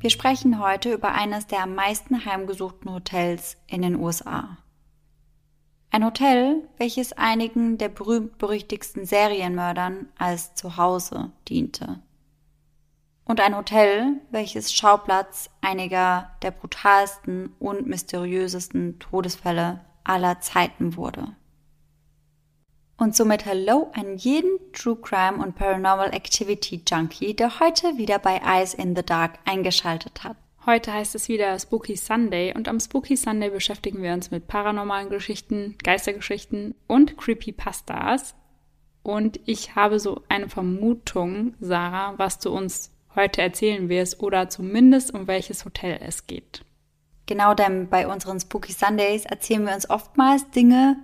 Wir sprechen heute über eines der am meisten heimgesuchten Hotels in den USA. Ein Hotel, welches einigen der berühmt-berüchtigsten Serienmördern als Zuhause diente. Und ein Hotel, welches Schauplatz einiger der brutalsten und mysteriösesten Todesfälle aller Zeiten wurde. Und somit Hallo an jeden True Crime und Paranormal Activity Junkie, der heute wieder bei Eyes in the Dark eingeschaltet hat. Heute heißt es wieder Spooky Sunday und am Spooky Sunday beschäftigen wir uns mit paranormalen Geschichten, Geistergeschichten und Creepypastas. Und ich habe so eine Vermutung, Sarah, was du uns heute erzählen wirst oder zumindest um welches Hotel es geht. Genau, denn bei unseren Spooky Sundays erzählen wir uns oftmals Dinge,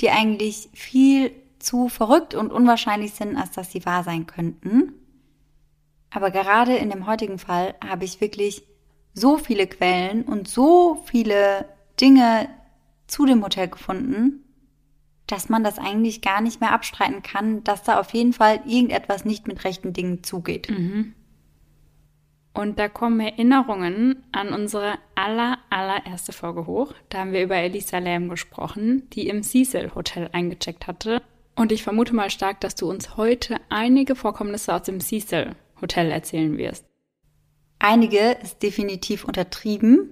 die eigentlich viel zu verrückt und unwahrscheinlich sind, als dass sie wahr sein könnten. Aber gerade in dem heutigen Fall habe ich wirklich so viele Quellen und so viele Dinge zu dem Hotel gefunden, dass man das eigentlich gar nicht mehr abstreiten kann, dass da auf jeden Fall irgendetwas nicht mit rechten Dingen zugeht. Mhm. Und da kommen Erinnerungen an unsere aller, allererste Folge hoch. Da haben wir über Elisa Lam gesprochen, die im Cecil Hotel eingecheckt hatte. Und ich vermute mal stark, dass du uns heute einige Vorkommnisse aus dem Cecil Hotel erzählen wirst. Einige ist definitiv untertrieben,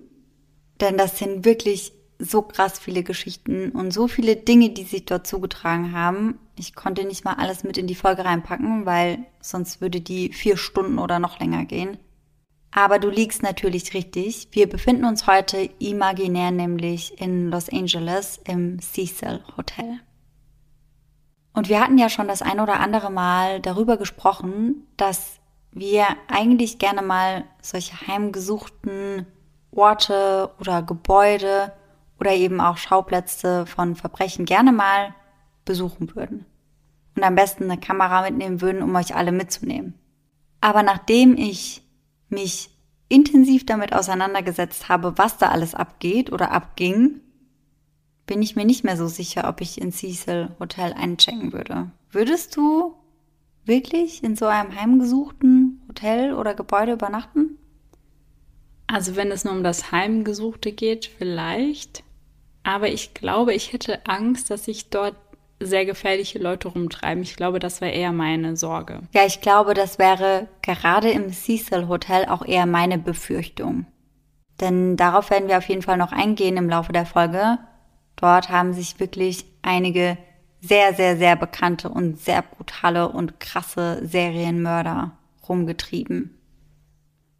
denn das sind wirklich so krass viele Geschichten und so viele Dinge, die sich dort zugetragen haben. Ich konnte nicht mal alles mit in die Folge reinpacken, weil sonst würde die vier Stunden oder noch länger gehen. Aber du liegst natürlich richtig. Wir befinden uns heute imaginär nämlich in Los Angeles im Cecil Hotel. Und wir hatten ja schon das ein oder andere Mal darüber gesprochen, dass wir eigentlich gerne mal solche heimgesuchten Orte oder Gebäude oder eben auch Schauplätze von Verbrechen gerne mal besuchen würden. Und am besten eine Kamera mitnehmen würden, um euch alle mitzunehmen. Aber nachdem ich mich intensiv damit auseinandergesetzt habe, was da alles abgeht oder abging, bin ich mir nicht mehr so sicher, ob ich in Cecil Hotel einchecken würde. Würdest du wirklich in so einem heimgesuchten Hotel oder Gebäude übernachten? Also wenn es nur um das Heimgesuchte geht, vielleicht. Aber ich glaube, ich hätte Angst, dass sich dort sehr gefährliche Leute rumtreiben. Ich glaube, das wäre eher meine Sorge. Ja, ich glaube, das wäre gerade im Cecil Hotel auch eher meine Befürchtung. Denn darauf werden wir auf jeden Fall noch eingehen im Laufe der Folge. Dort haben sich wirklich einige sehr, sehr, sehr bekannte und sehr brutale und krasse Serienmörder rumgetrieben.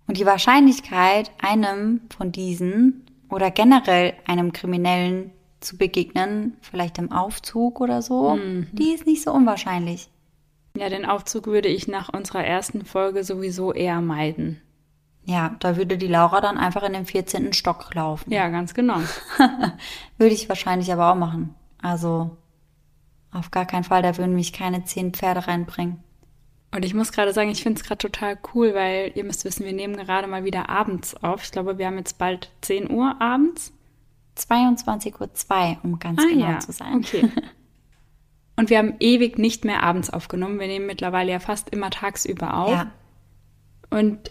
Und die Wahrscheinlichkeit, einem von diesen oder generell einem Kriminellen zu begegnen, vielleicht im Aufzug oder so, mhm. die ist nicht so unwahrscheinlich. Ja, den Aufzug würde ich nach unserer ersten Folge sowieso eher meiden. Ja, da würde die Laura dann einfach in den 14. Stock laufen. Ja, ganz genau. würde ich wahrscheinlich aber auch machen. Also auf gar keinen Fall, da würden mich keine zehn Pferde reinbringen. Und ich muss gerade sagen, ich finde es gerade total cool, weil ihr müsst wissen, wir nehmen gerade mal wieder abends auf. Ich glaube, wir haben jetzt bald 10 Uhr abends. 22.02 Uhr, um ganz ah, genau ja. zu sein. Okay. Und wir haben ewig nicht mehr abends aufgenommen. Wir nehmen mittlerweile ja fast immer tagsüber auf. Ja. Und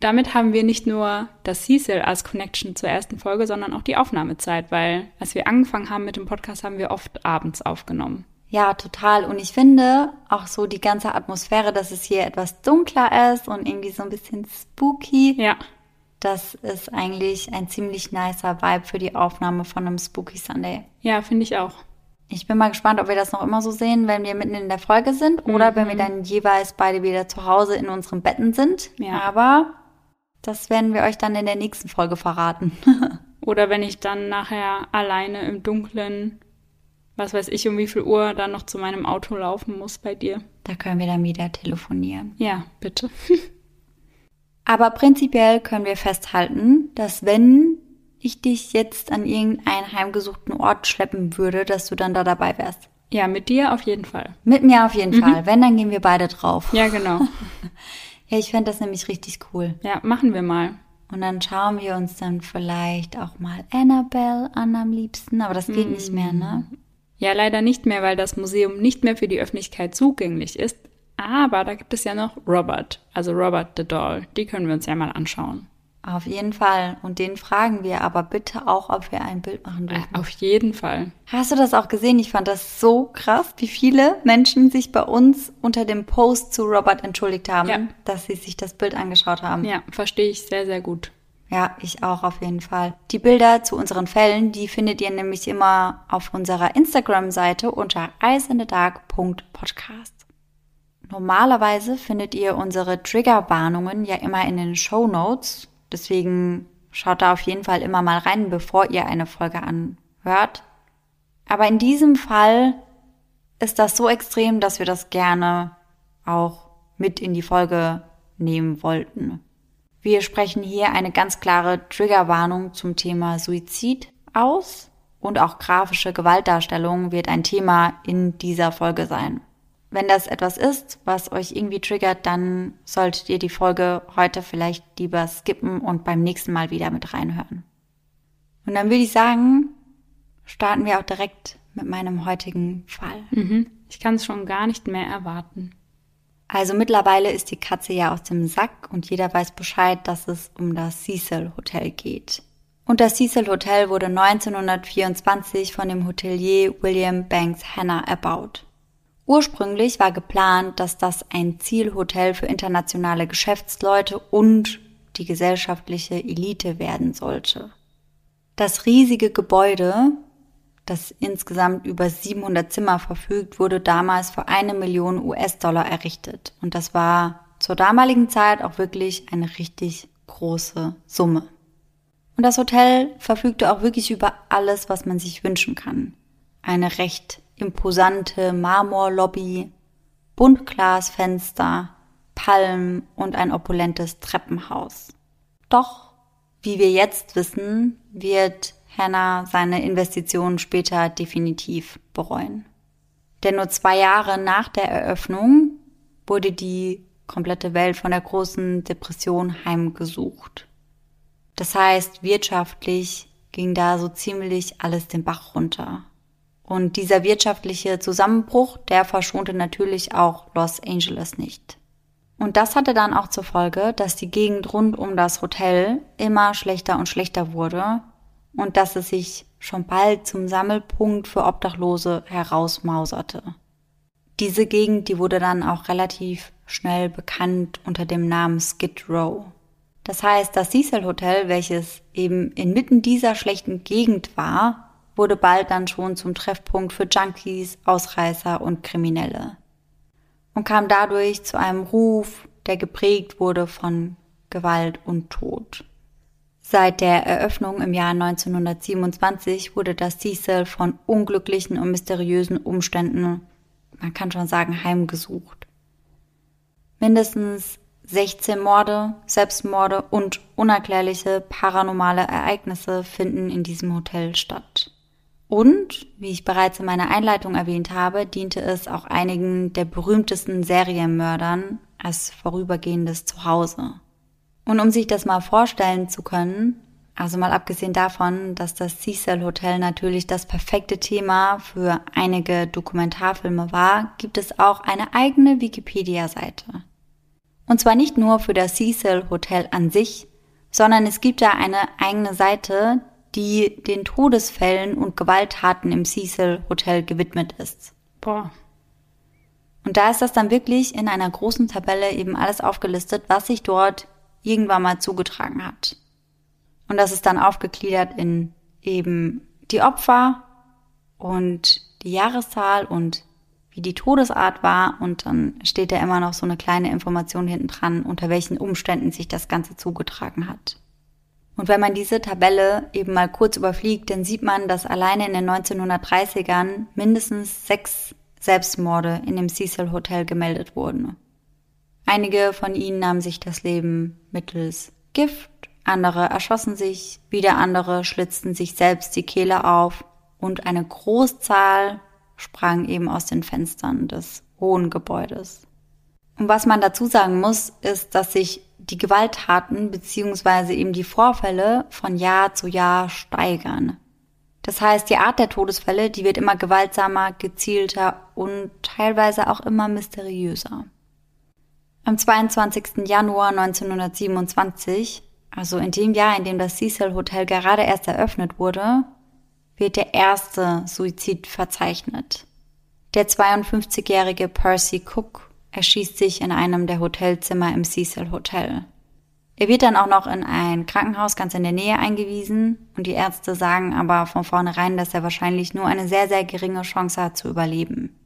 damit haben wir nicht nur das Cecil als Connection zur ersten Folge, sondern auch die Aufnahmezeit, weil als wir angefangen haben mit dem Podcast, haben wir oft abends aufgenommen. Ja, total. Und ich finde auch so die ganze Atmosphäre, dass es hier etwas dunkler ist und irgendwie so ein bisschen spooky. Ja. Das ist eigentlich ein ziemlich nicer Vibe für die Aufnahme von einem Spooky Sunday. Ja, finde ich auch. Ich bin mal gespannt, ob wir das noch immer so sehen, wenn wir mitten in der Folge sind oder mhm. wenn wir dann jeweils beide wieder zu Hause in unseren Betten sind. Ja. Aber das werden wir euch dann in der nächsten Folge verraten. Oder wenn ich dann nachher alleine im Dunkeln, was weiß ich, um wie viel Uhr dann noch zu meinem Auto laufen muss bei dir. Da können wir dann wieder telefonieren. Ja, bitte. Aber prinzipiell können wir festhalten, dass wenn ich dich jetzt an irgendeinen heimgesuchten Ort schleppen würde, dass du dann da dabei wärst. Ja, mit dir auf jeden Fall. Mit mir auf jeden mhm. Fall. Wenn, dann gehen wir beide drauf. Ja, genau. Ja, ich fände das nämlich richtig cool. Ja, machen wir mal. Und dann schauen wir uns dann vielleicht auch mal Annabelle an am liebsten, aber das geht mm. nicht mehr, ne? Ja, leider nicht mehr, weil das Museum nicht mehr für die Öffentlichkeit zugänglich ist. Aber da gibt es ja noch Robert, also Robert the Doll. Die können wir uns ja mal anschauen. Auf jeden Fall. Und den fragen wir aber bitte auch, ob wir ein Bild machen dürfen. Äh, auf jeden Fall. Hast du das auch gesehen? Ich fand das so krass, wie viele Menschen sich bei uns unter dem Post zu Robert entschuldigt haben, ja. dass sie sich das Bild angeschaut haben. Ja, verstehe ich sehr, sehr gut. Ja, ich auch auf jeden Fall. Die Bilder zu unseren Fällen, die findet ihr nämlich immer auf unserer Instagram-Seite unter eyesinadark.podcast. Normalerweise findet ihr unsere Triggerwarnungen ja immer in den Show Notes Deswegen schaut da auf jeden Fall immer mal rein, bevor ihr eine Folge anhört. Aber in diesem Fall ist das so extrem, dass wir das gerne auch mit in die Folge nehmen wollten. Wir sprechen hier eine ganz klare Triggerwarnung zum Thema Suizid aus und auch grafische Gewaltdarstellung wird ein Thema in dieser Folge sein. Wenn das etwas ist, was euch irgendwie triggert, dann solltet ihr die Folge heute vielleicht lieber skippen und beim nächsten Mal wieder mit reinhören. Und dann würde ich sagen, starten wir auch direkt mit meinem heutigen Fall. Mhm. Ich kann es schon gar nicht mehr erwarten. Also mittlerweile ist die Katze ja aus dem Sack und jeder weiß Bescheid, dass es um das Cecil Hotel geht. Und das Cecil Hotel wurde 1924 von dem Hotelier William Banks Hanna erbaut. Ursprünglich war geplant, dass das ein Zielhotel für internationale Geschäftsleute und die gesellschaftliche Elite werden sollte. Das riesige Gebäude, das insgesamt über 700 Zimmer verfügt, wurde damals für eine Million US-Dollar errichtet. Und das war zur damaligen Zeit auch wirklich eine richtig große Summe. Und das Hotel verfügte auch wirklich über alles, was man sich wünschen kann. Eine recht imposante Marmorlobby, Buntglasfenster, Palmen und ein opulentes Treppenhaus. Doch, wie wir jetzt wissen, wird Hannah seine Investitionen später definitiv bereuen. Denn nur zwei Jahre nach der Eröffnung wurde die komplette Welt von der großen Depression heimgesucht. Das heißt, wirtschaftlich ging da so ziemlich alles den Bach runter. Und dieser wirtschaftliche Zusammenbruch, der verschonte natürlich auch Los Angeles nicht. Und das hatte dann auch zur Folge, dass die Gegend rund um das Hotel immer schlechter und schlechter wurde und dass es sich schon bald zum Sammelpunkt für Obdachlose herausmauserte. Diese Gegend, die wurde dann auch relativ schnell bekannt unter dem Namen Skid Row. Das heißt, das Cecil Hotel, welches eben inmitten dieser schlechten Gegend war, wurde bald dann schon zum Treffpunkt für Junkies, Ausreißer und Kriminelle und kam dadurch zu einem Ruf, der geprägt wurde von Gewalt und Tod. Seit der Eröffnung im Jahr 1927 wurde das Cecil von unglücklichen und mysteriösen Umständen, man kann schon sagen, heimgesucht. Mindestens 16 Morde, Selbstmorde und unerklärliche paranormale Ereignisse finden in diesem Hotel statt. Und, wie ich bereits in meiner Einleitung erwähnt habe, diente es auch einigen der berühmtesten Serienmördern als vorübergehendes Zuhause. Und um sich das mal vorstellen zu können, also mal abgesehen davon, dass das Cecil Hotel natürlich das perfekte Thema für einige Dokumentarfilme war, gibt es auch eine eigene Wikipedia-Seite. Und zwar nicht nur für das Cecil Hotel an sich, sondern es gibt da eine eigene Seite, die den Todesfällen und Gewalttaten im Cecil Hotel gewidmet ist. Boah. Und da ist das dann wirklich in einer großen Tabelle eben alles aufgelistet, was sich dort irgendwann mal zugetragen hat. Und das ist dann aufgegliedert in eben die Opfer und die Jahreszahl und wie die Todesart war und dann steht da immer noch so eine kleine Information hinten dran, unter welchen Umständen sich das Ganze zugetragen hat. Und wenn man diese Tabelle eben mal kurz überfliegt, dann sieht man, dass alleine in den 1930ern mindestens sechs Selbstmorde in dem Cecil Hotel gemeldet wurden. Einige von ihnen nahmen sich das Leben mittels Gift, andere erschossen sich, wieder andere schlitzten sich selbst die Kehle auf und eine Großzahl sprang eben aus den Fenstern des hohen Gebäudes. Und was man dazu sagen muss, ist, dass sich die Gewalttaten beziehungsweise eben die Vorfälle von Jahr zu Jahr steigern. Das heißt, die Art der Todesfälle, die wird immer gewaltsamer, gezielter und teilweise auch immer mysteriöser. Am 22. Januar 1927, also in dem Jahr, in dem das Cecil Hotel gerade erst eröffnet wurde, wird der erste Suizid verzeichnet. Der 52-jährige Percy Cook erschießt sich in einem der Hotelzimmer im Cecil Hotel. Er wird dann auch noch in ein Krankenhaus ganz in der Nähe eingewiesen und die Ärzte sagen aber von vornherein, dass er wahrscheinlich nur eine sehr, sehr geringe Chance hat zu überleben.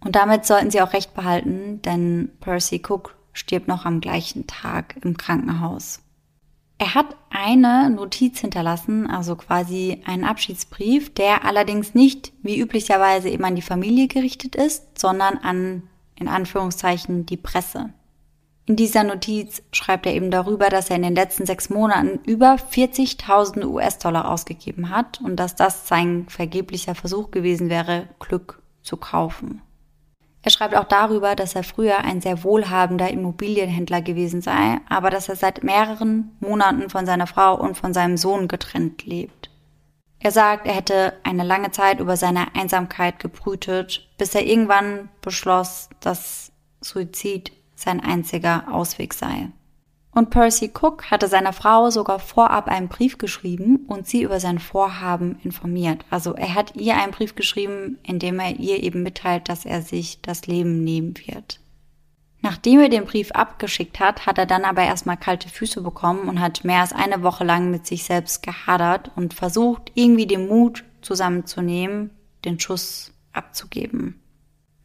Und damit sollten sie auch recht behalten, denn Percy Cook stirbt noch am gleichen Tag im Krankenhaus. Er hat eine Notiz hinterlassen, also quasi einen Abschiedsbrief, der allerdings nicht wie üblicherweise eben an die Familie gerichtet ist, sondern an, in Anführungszeichen, die Presse. In dieser Notiz schreibt er eben darüber, dass er in den letzten sechs Monaten über 40.000 US-Dollar ausgegeben hat und dass das sein vergeblicher Versuch gewesen wäre, Glück zu kaufen. Er schreibt auch darüber, dass er früher ein sehr wohlhabender Immobilienhändler gewesen sei, aber dass er seit mehreren Monaten von seiner Frau und von seinem Sohn getrennt lebt. Er sagt, er hätte eine lange Zeit über seine Einsamkeit gebrütet, bis er irgendwann beschloss, dass Suizid sein einziger Ausweg sei. Und Percy Cook hatte seiner Frau sogar vorab einen Brief geschrieben und sie über sein Vorhaben informiert. Also er hat ihr einen Brief geschrieben, in dem er ihr eben mitteilt, dass er sich das Leben nehmen wird. Nachdem er den Brief abgeschickt hat, hat er dann aber erstmal kalte Füße bekommen und hat mehr als eine Woche lang mit sich selbst gehadert und versucht, irgendwie den Mut zusammenzunehmen, den Schuss abzugeben.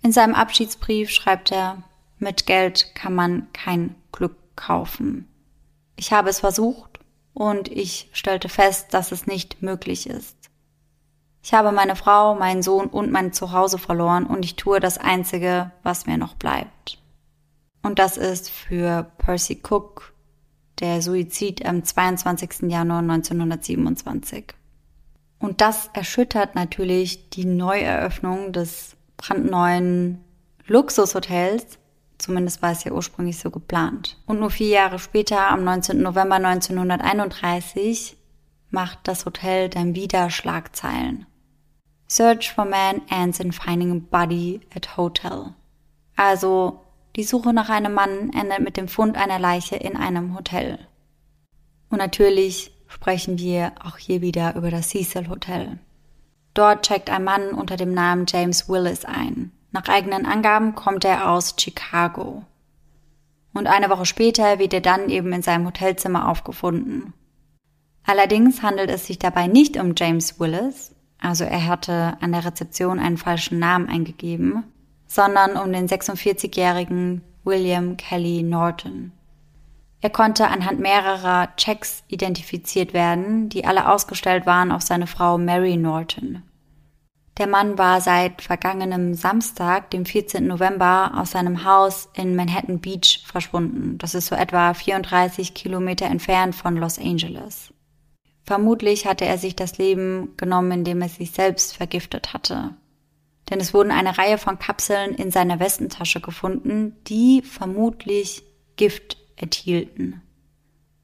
In seinem Abschiedsbrief schreibt er, mit Geld kann man kein Glück kaufen. Ich habe es versucht und ich stellte fest, dass es nicht möglich ist. Ich habe meine Frau, meinen Sohn und mein Zuhause verloren und ich tue das Einzige, was mir noch bleibt. Und das ist für Percy Cook der Suizid am 22. Januar 1927. Und das erschüttert natürlich die Neueröffnung des brandneuen Luxushotels Zumindest war es ja ursprünglich so geplant. Und nur vier Jahre später, am 19. November 1931, macht das Hotel dann wieder Schlagzeilen. Search for man ends in finding a body at hotel. Also, die Suche nach einem Mann endet mit dem Fund einer Leiche in einem Hotel. Und natürlich sprechen wir auch hier wieder über das Cecil Hotel. Dort checkt ein Mann unter dem Namen James Willis ein. Nach eigenen Angaben kommt er aus Chicago. Und eine Woche später wird er dann eben in seinem Hotelzimmer aufgefunden. Allerdings handelt es sich dabei nicht um James Willis, also er hatte an der Rezeption einen falschen Namen eingegeben, sondern um den 46-jährigen William Kelly Norton. Er konnte anhand mehrerer Checks identifiziert werden, die alle ausgestellt waren auf seine Frau Mary Norton. Der Mann war seit vergangenem Samstag, dem 14. November, aus seinem Haus in Manhattan Beach verschwunden. Das ist so etwa 34 Kilometer entfernt von Los Angeles. Vermutlich hatte er sich das Leben genommen, indem er sich selbst vergiftet hatte. Denn es wurden eine Reihe von Kapseln in seiner Westentasche gefunden, die vermutlich Gift enthielten.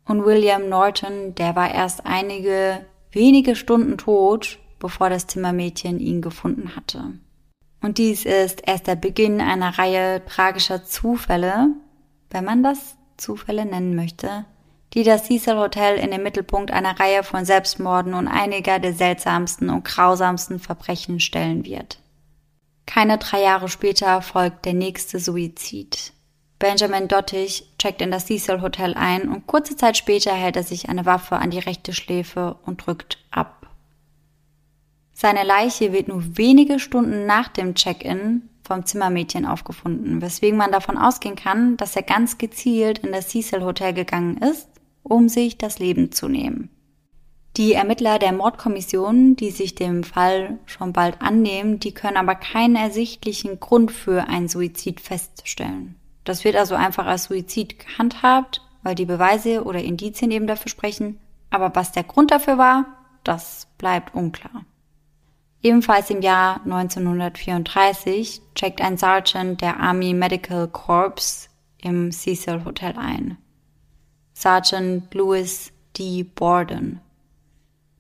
Und William Norton, der war erst einige wenige Stunden tot, bevor das Zimmermädchen ihn gefunden hatte. Und dies ist erst der Beginn einer Reihe tragischer Zufälle, wenn man das Zufälle nennen möchte, die das Cecil Hotel in den Mittelpunkt einer Reihe von Selbstmorden und einiger der seltsamsten und grausamsten Verbrechen stellen wird. Keine drei Jahre später folgt der nächste Suizid. Benjamin Dottich checkt in das Cecil Hotel ein und kurze Zeit später hält er sich eine Waffe an die rechte Schläfe und drückt ab. Seine Leiche wird nur wenige Stunden nach dem Check-in vom Zimmermädchen aufgefunden, weswegen man davon ausgehen kann, dass er ganz gezielt in das Cecil Hotel gegangen ist, um sich das Leben zu nehmen. Die Ermittler der Mordkommission, die sich dem Fall schon bald annehmen, die können aber keinen ersichtlichen Grund für einen Suizid feststellen. Das wird also einfach als Suizid gehandhabt, weil die Beweise oder Indizien eben dafür sprechen, aber was der Grund dafür war, das bleibt unklar. Ebenfalls im Jahr 1934 checkt ein Sergeant der Army Medical Corps im Cecil Hotel ein. Sergeant Louis D. Borden.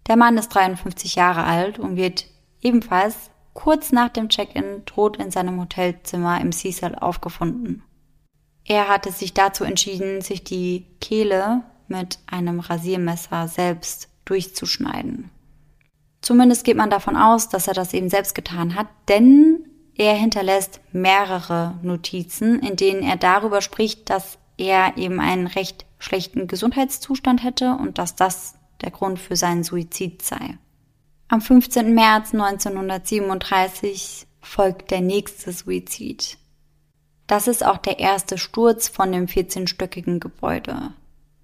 Der Mann ist 53 Jahre alt und wird ebenfalls kurz nach dem Check-in tot in seinem Hotelzimmer im Cecil aufgefunden. Er hatte sich dazu entschieden, sich die Kehle mit einem Rasiermesser selbst durchzuschneiden. Zumindest geht man davon aus, dass er das eben selbst getan hat, denn er hinterlässt mehrere Notizen, in denen er darüber spricht, dass er eben einen recht schlechten Gesundheitszustand hätte und dass das der Grund für seinen Suizid sei. Am 15. März 1937 folgt der nächste Suizid. Das ist auch der erste Sturz von dem 14-stöckigen Gebäude.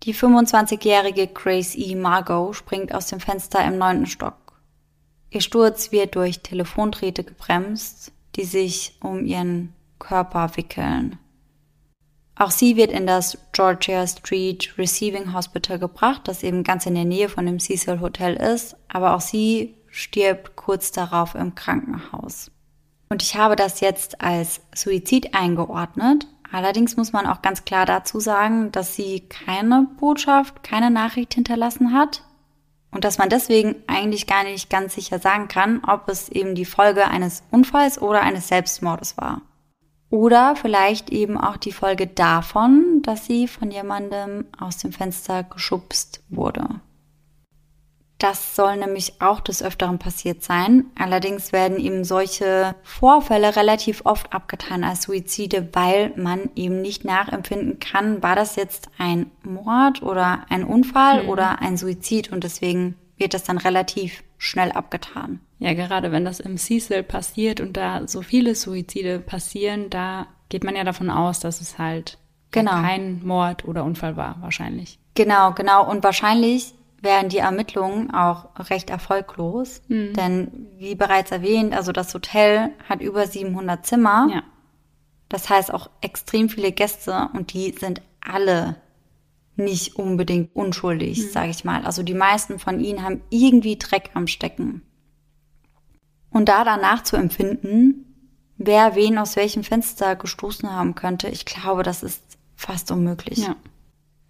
Die 25-jährige Grace E. Margot springt aus dem Fenster im neunten Stock. Ihr Sturz wird durch Telefondrähte gebremst, die sich um ihren Körper wickeln. Auch sie wird in das Georgia Street Receiving Hospital gebracht, das eben ganz in der Nähe von dem Cecil Hotel ist, aber auch sie stirbt kurz darauf im Krankenhaus. Und ich habe das jetzt als Suizid eingeordnet. Allerdings muss man auch ganz klar dazu sagen, dass sie keine Botschaft, keine Nachricht hinterlassen hat. Und dass man deswegen eigentlich gar nicht ganz sicher sagen kann, ob es eben die Folge eines Unfalls oder eines Selbstmordes war. Oder vielleicht eben auch die Folge davon, dass sie von jemandem aus dem Fenster geschubst wurde. Das soll nämlich auch des Öfteren passiert sein. Allerdings werden eben solche Vorfälle relativ oft abgetan als Suizide, weil man eben nicht nachempfinden kann, war das jetzt ein Mord oder ein Unfall mhm. oder ein Suizid und deswegen wird das dann relativ schnell abgetan. Ja, gerade wenn das im Cecil passiert und da so viele Suizide passieren, da geht man ja davon aus, dass es halt genau. kein Mord oder Unfall war, wahrscheinlich. Genau, genau. Und wahrscheinlich wären die Ermittlungen auch recht erfolglos. Mhm. Denn wie bereits erwähnt, also das Hotel hat über 700 Zimmer. Ja. Das heißt auch extrem viele Gäste und die sind alle nicht unbedingt unschuldig, mhm. sage ich mal. Also die meisten von ihnen haben irgendwie Dreck am Stecken. Und da danach zu empfinden, wer wen aus welchem Fenster gestoßen haben könnte, ich glaube, das ist fast unmöglich. Ja.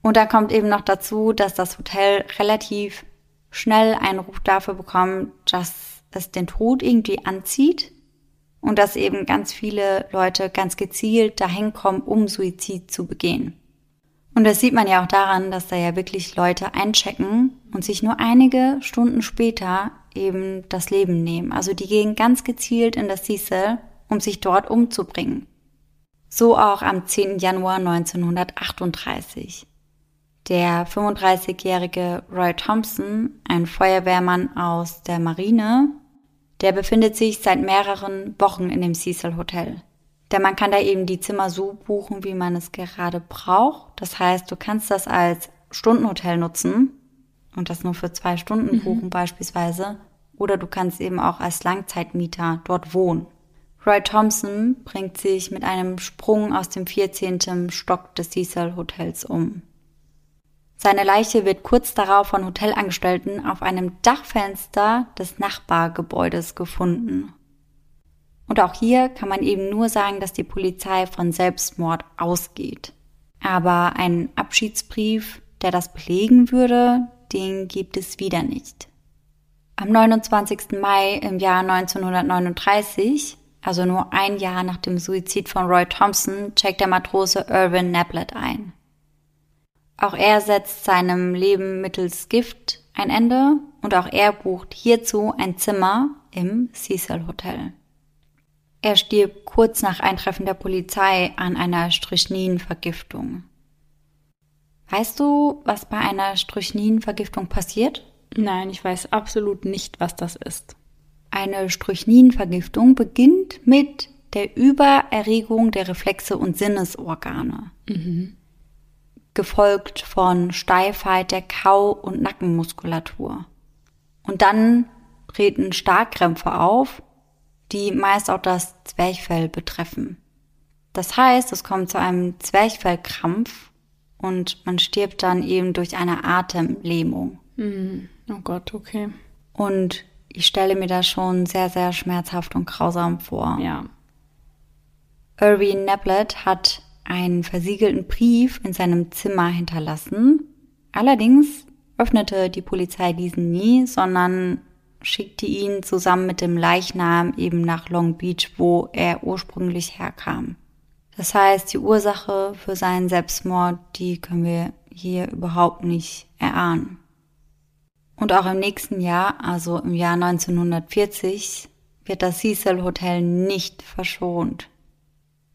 Und da kommt eben noch dazu, dass das Hotel relativ schnell einen Ruf dafür bekommt, dass es den Tod irgendwie anzieht und dass eben ganz viele Leute ganz gezielt dahin kommen, um Suizid zu begehen. Und das sieht man ja auch daran, dass da ja wirklich Leute einchecken und sich nur einige Stunden später eben das Leben nehmen. Also die gehen ganz gezielt in das Cecil, um sich dort umzubringen. So auch am 10. Januar 1938. Der 35-jährige Roy Thompson, ein Feuerwehrmann aus der Marine, der befindet sich seit mehreren Wochen in dem Cecil Hotel. Denn man kann da eben die Zimmer so buchen, wie man es gerade braucht. Das heißt, du kannst das als Stundenhotel nutzen und das nur für zwei Stunden mhm. buchen beispielsweise. Oder du kannst eben auch als Langzeitmieter dort wohnen. Roy Thompson bringt sich mit einem Sprung aus dem 14. Stock des Cecil Hotels um. Seine Leiche wird kurz darauf von Hotelangestellten auf einem Dachfenster des Nachbargebäudes gefunden. Und auch hier kann man eben nur sagen, dass die Polizei von Selbstmord ausgeht. Aber einen Abschiedsbrief, der das belegen würde, den gibt es wieder nicht. Am 29. Mai im Jahr 1939, also nur ein Jahr nach dem Suizid von Roy Thompson, checkt der Matrose Irvin Nablett ein. Auch er setzt seinem Leben mittels Gift ein Ende und auch er bucht hierzu ein Zimmer im Cecil Hotel. Er stirbt kurz nach Eintreffen der Polizei an einer Strychninvergiftung. Weißt du, was bei einer Strychninvergiftung passiert? Nein, ich weiß absolut nicht, was das ist. Eine Strychninvergiftung beginnt mit der Übererregung der Reflexe und Sinnesorgane. Mhm gefolgt von Steifheit der Kau- und Nackenmuskulatur. Und dann treten Starkkrämpfe auf, die meist auch das Zwerchfell betreffen. Das heißt, es kommt zu einem Zwerchfellkrampf und man stirbt dann eben durch eine Atemlähmung. Mm, oh Gott, okay. Und ich stelle mir das schon sehr, sehr schmerzhaft und grausam vor. Ja. Irving Neblett hat einen versiegelten Brief in seinem Zimmer hinterlassen. Allerdings öffnete die Polizei diesen nie, sondern schickte ihn zusammen mit dem Leichnam eben nach Long Beach, wo er ursprünglich herkam. Das heißt, die Ursache für seinen Selbstmord, die können wir hier überhaupt nicht erahnen. Und auch im nächsten Jahr, also im Jahr 1940, wird das Cecil Hotel nicht verschont.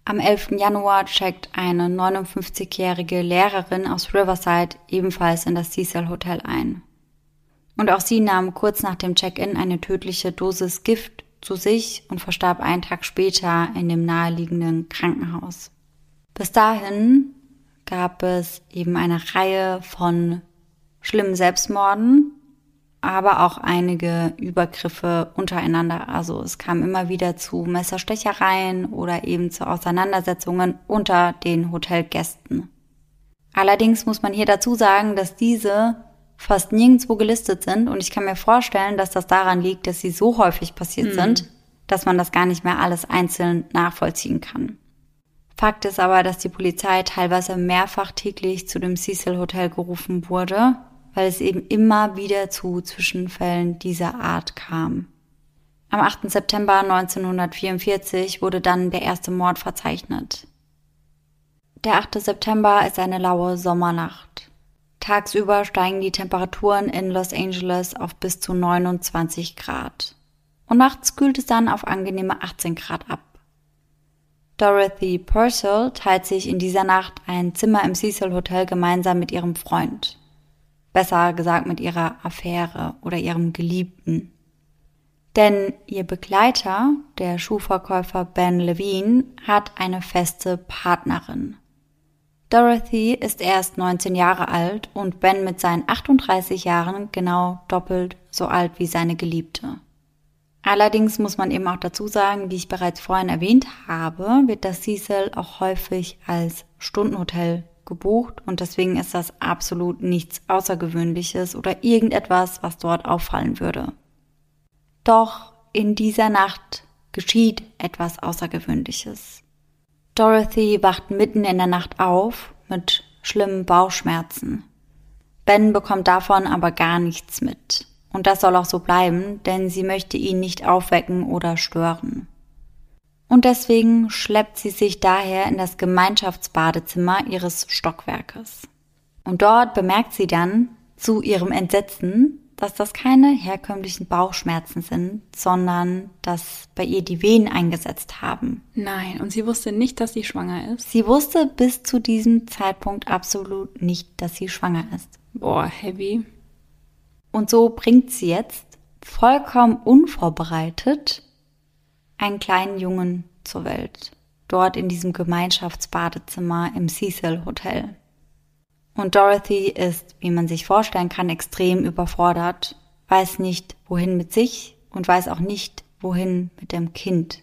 Am 11. Januar checkt eine 59-jährige Lehrerin aus Riverside ebenfalls in das Cecil Hotel ein. Und auch sie nahm kurz nach dem Check-in eine tödliche Dosis Gift zu sich und verstarb einen Tag später in dem naheliegenden Krankenhaus. Bis dahin gab es eben eine Reihe von schlimmen Selbstmorden, aber auch einige Übergriffe untereinander. Also es kam immer wieder zu Messerstechereien oder eben zu Auseinandersetzungen unter den Hotelgästen. Allerdings muss man hier dazu sagen, dass diese fast nirgendwo gelistet sind und ich kann mir vorstellen, dass das daran liegt, dass sie so häufig passiert mhm. sind, dass man das gar nicht mehr alles einzeln nachvollziehen kann. Fakt ist aber, dass die Polizei teilweise mehrfach täglich zu dem Cecil Hotel gerufen wurde, weil es eben immer wieder zu Zwischenfällen dieser Art kam. Am 8. September 1944 wurde dann der erste Mord verzeichnet. Der 8. September ist eine laue Sommernacht. Tagsüber steigen die Temperaturen in Los Angeles auf bis zu 29 Grad. Und nachts kühlt es dann auf angenehme 18 Grad ab. Dorothy Purcell teilt sich in dieser Nacht ein Zimmer im Cecil Hotel gemeinsam mit ihrem Freund. Besser gesagt mit ihrer Affäre oder ihrem Geliebten. Denn ihr Begleiter, der Schuhverkäufer Ben Levine, hat eine feste Partnerin. Dorothy ist erst 19 Jahre alt und Ben mit seinen 38 Jahren genau doppelt so alt wie seine Geliebte. Allerdings muss man eben auch dazu sagen, wie ich bereits vorhin erwähnt habe, wird das Cecil auch häufig als Stundenhotel gebucht und deswegen ist das absolut nichts Außergewöhnliches oder irgendetwas, was dort auffallen würde. Doch in dieser Nacht geschieht etwas Außergewöhnliches. Dorothy wacht mitten in der Nacht auf mit schlimmen Bauchschmerzen. Ben bekommt davon aber gar nichts mit. Und das soll auch so bleiben, denn sie möchte ihn nicht aufwecken oder stören. Und deswegen schleppt sie sich daher in das Gemeinschaftsbadezimmer ihres Stockwerkes. Und dort bemerkt sie dann zu ihrem Entsetzen, dass das keine herkömmlichen Bauchschmerzen sind, sondern dass bei ihr die Wehen eingesetzt haben. Nein, und sie wusste nicht, dass sie schwanger ist. Sie wusste bis zu diesem Zeitpunkt absolut nicht, dass sie schwanger ist. Boah, heavy. Und so bringt sie jetzt vollkommen unvorbereitet einen kleinen Jungen zur Welt. Dort in diesem Gemeinschaftsbadezimmer im Cecil Hotel. Und Dorothy ist, wie man sich vorstellen kann, extrem überfordert, weiß nicht, wohin mit sich und weiß auch nicht, wohin mit dem Kind.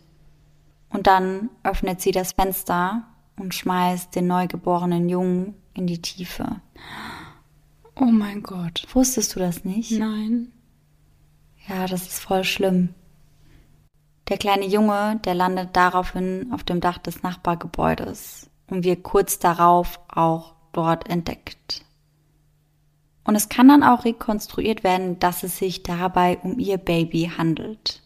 Und dann öffnet sie das Fenster und schmeißt den neugeborenen Jungen in die Tiefe. Oh mein Gott. Wusstest du das nicht? Nein. Ja, das ist voll schlimm. Der kleine Junge, der landet daraufhin auf dem Dach des Nachbargebäudes und wird kurz darauf auch dort entdeckt. Und es kann dann auch rekonstruiert werden, dass es sich dabei um ihr Baby handelt.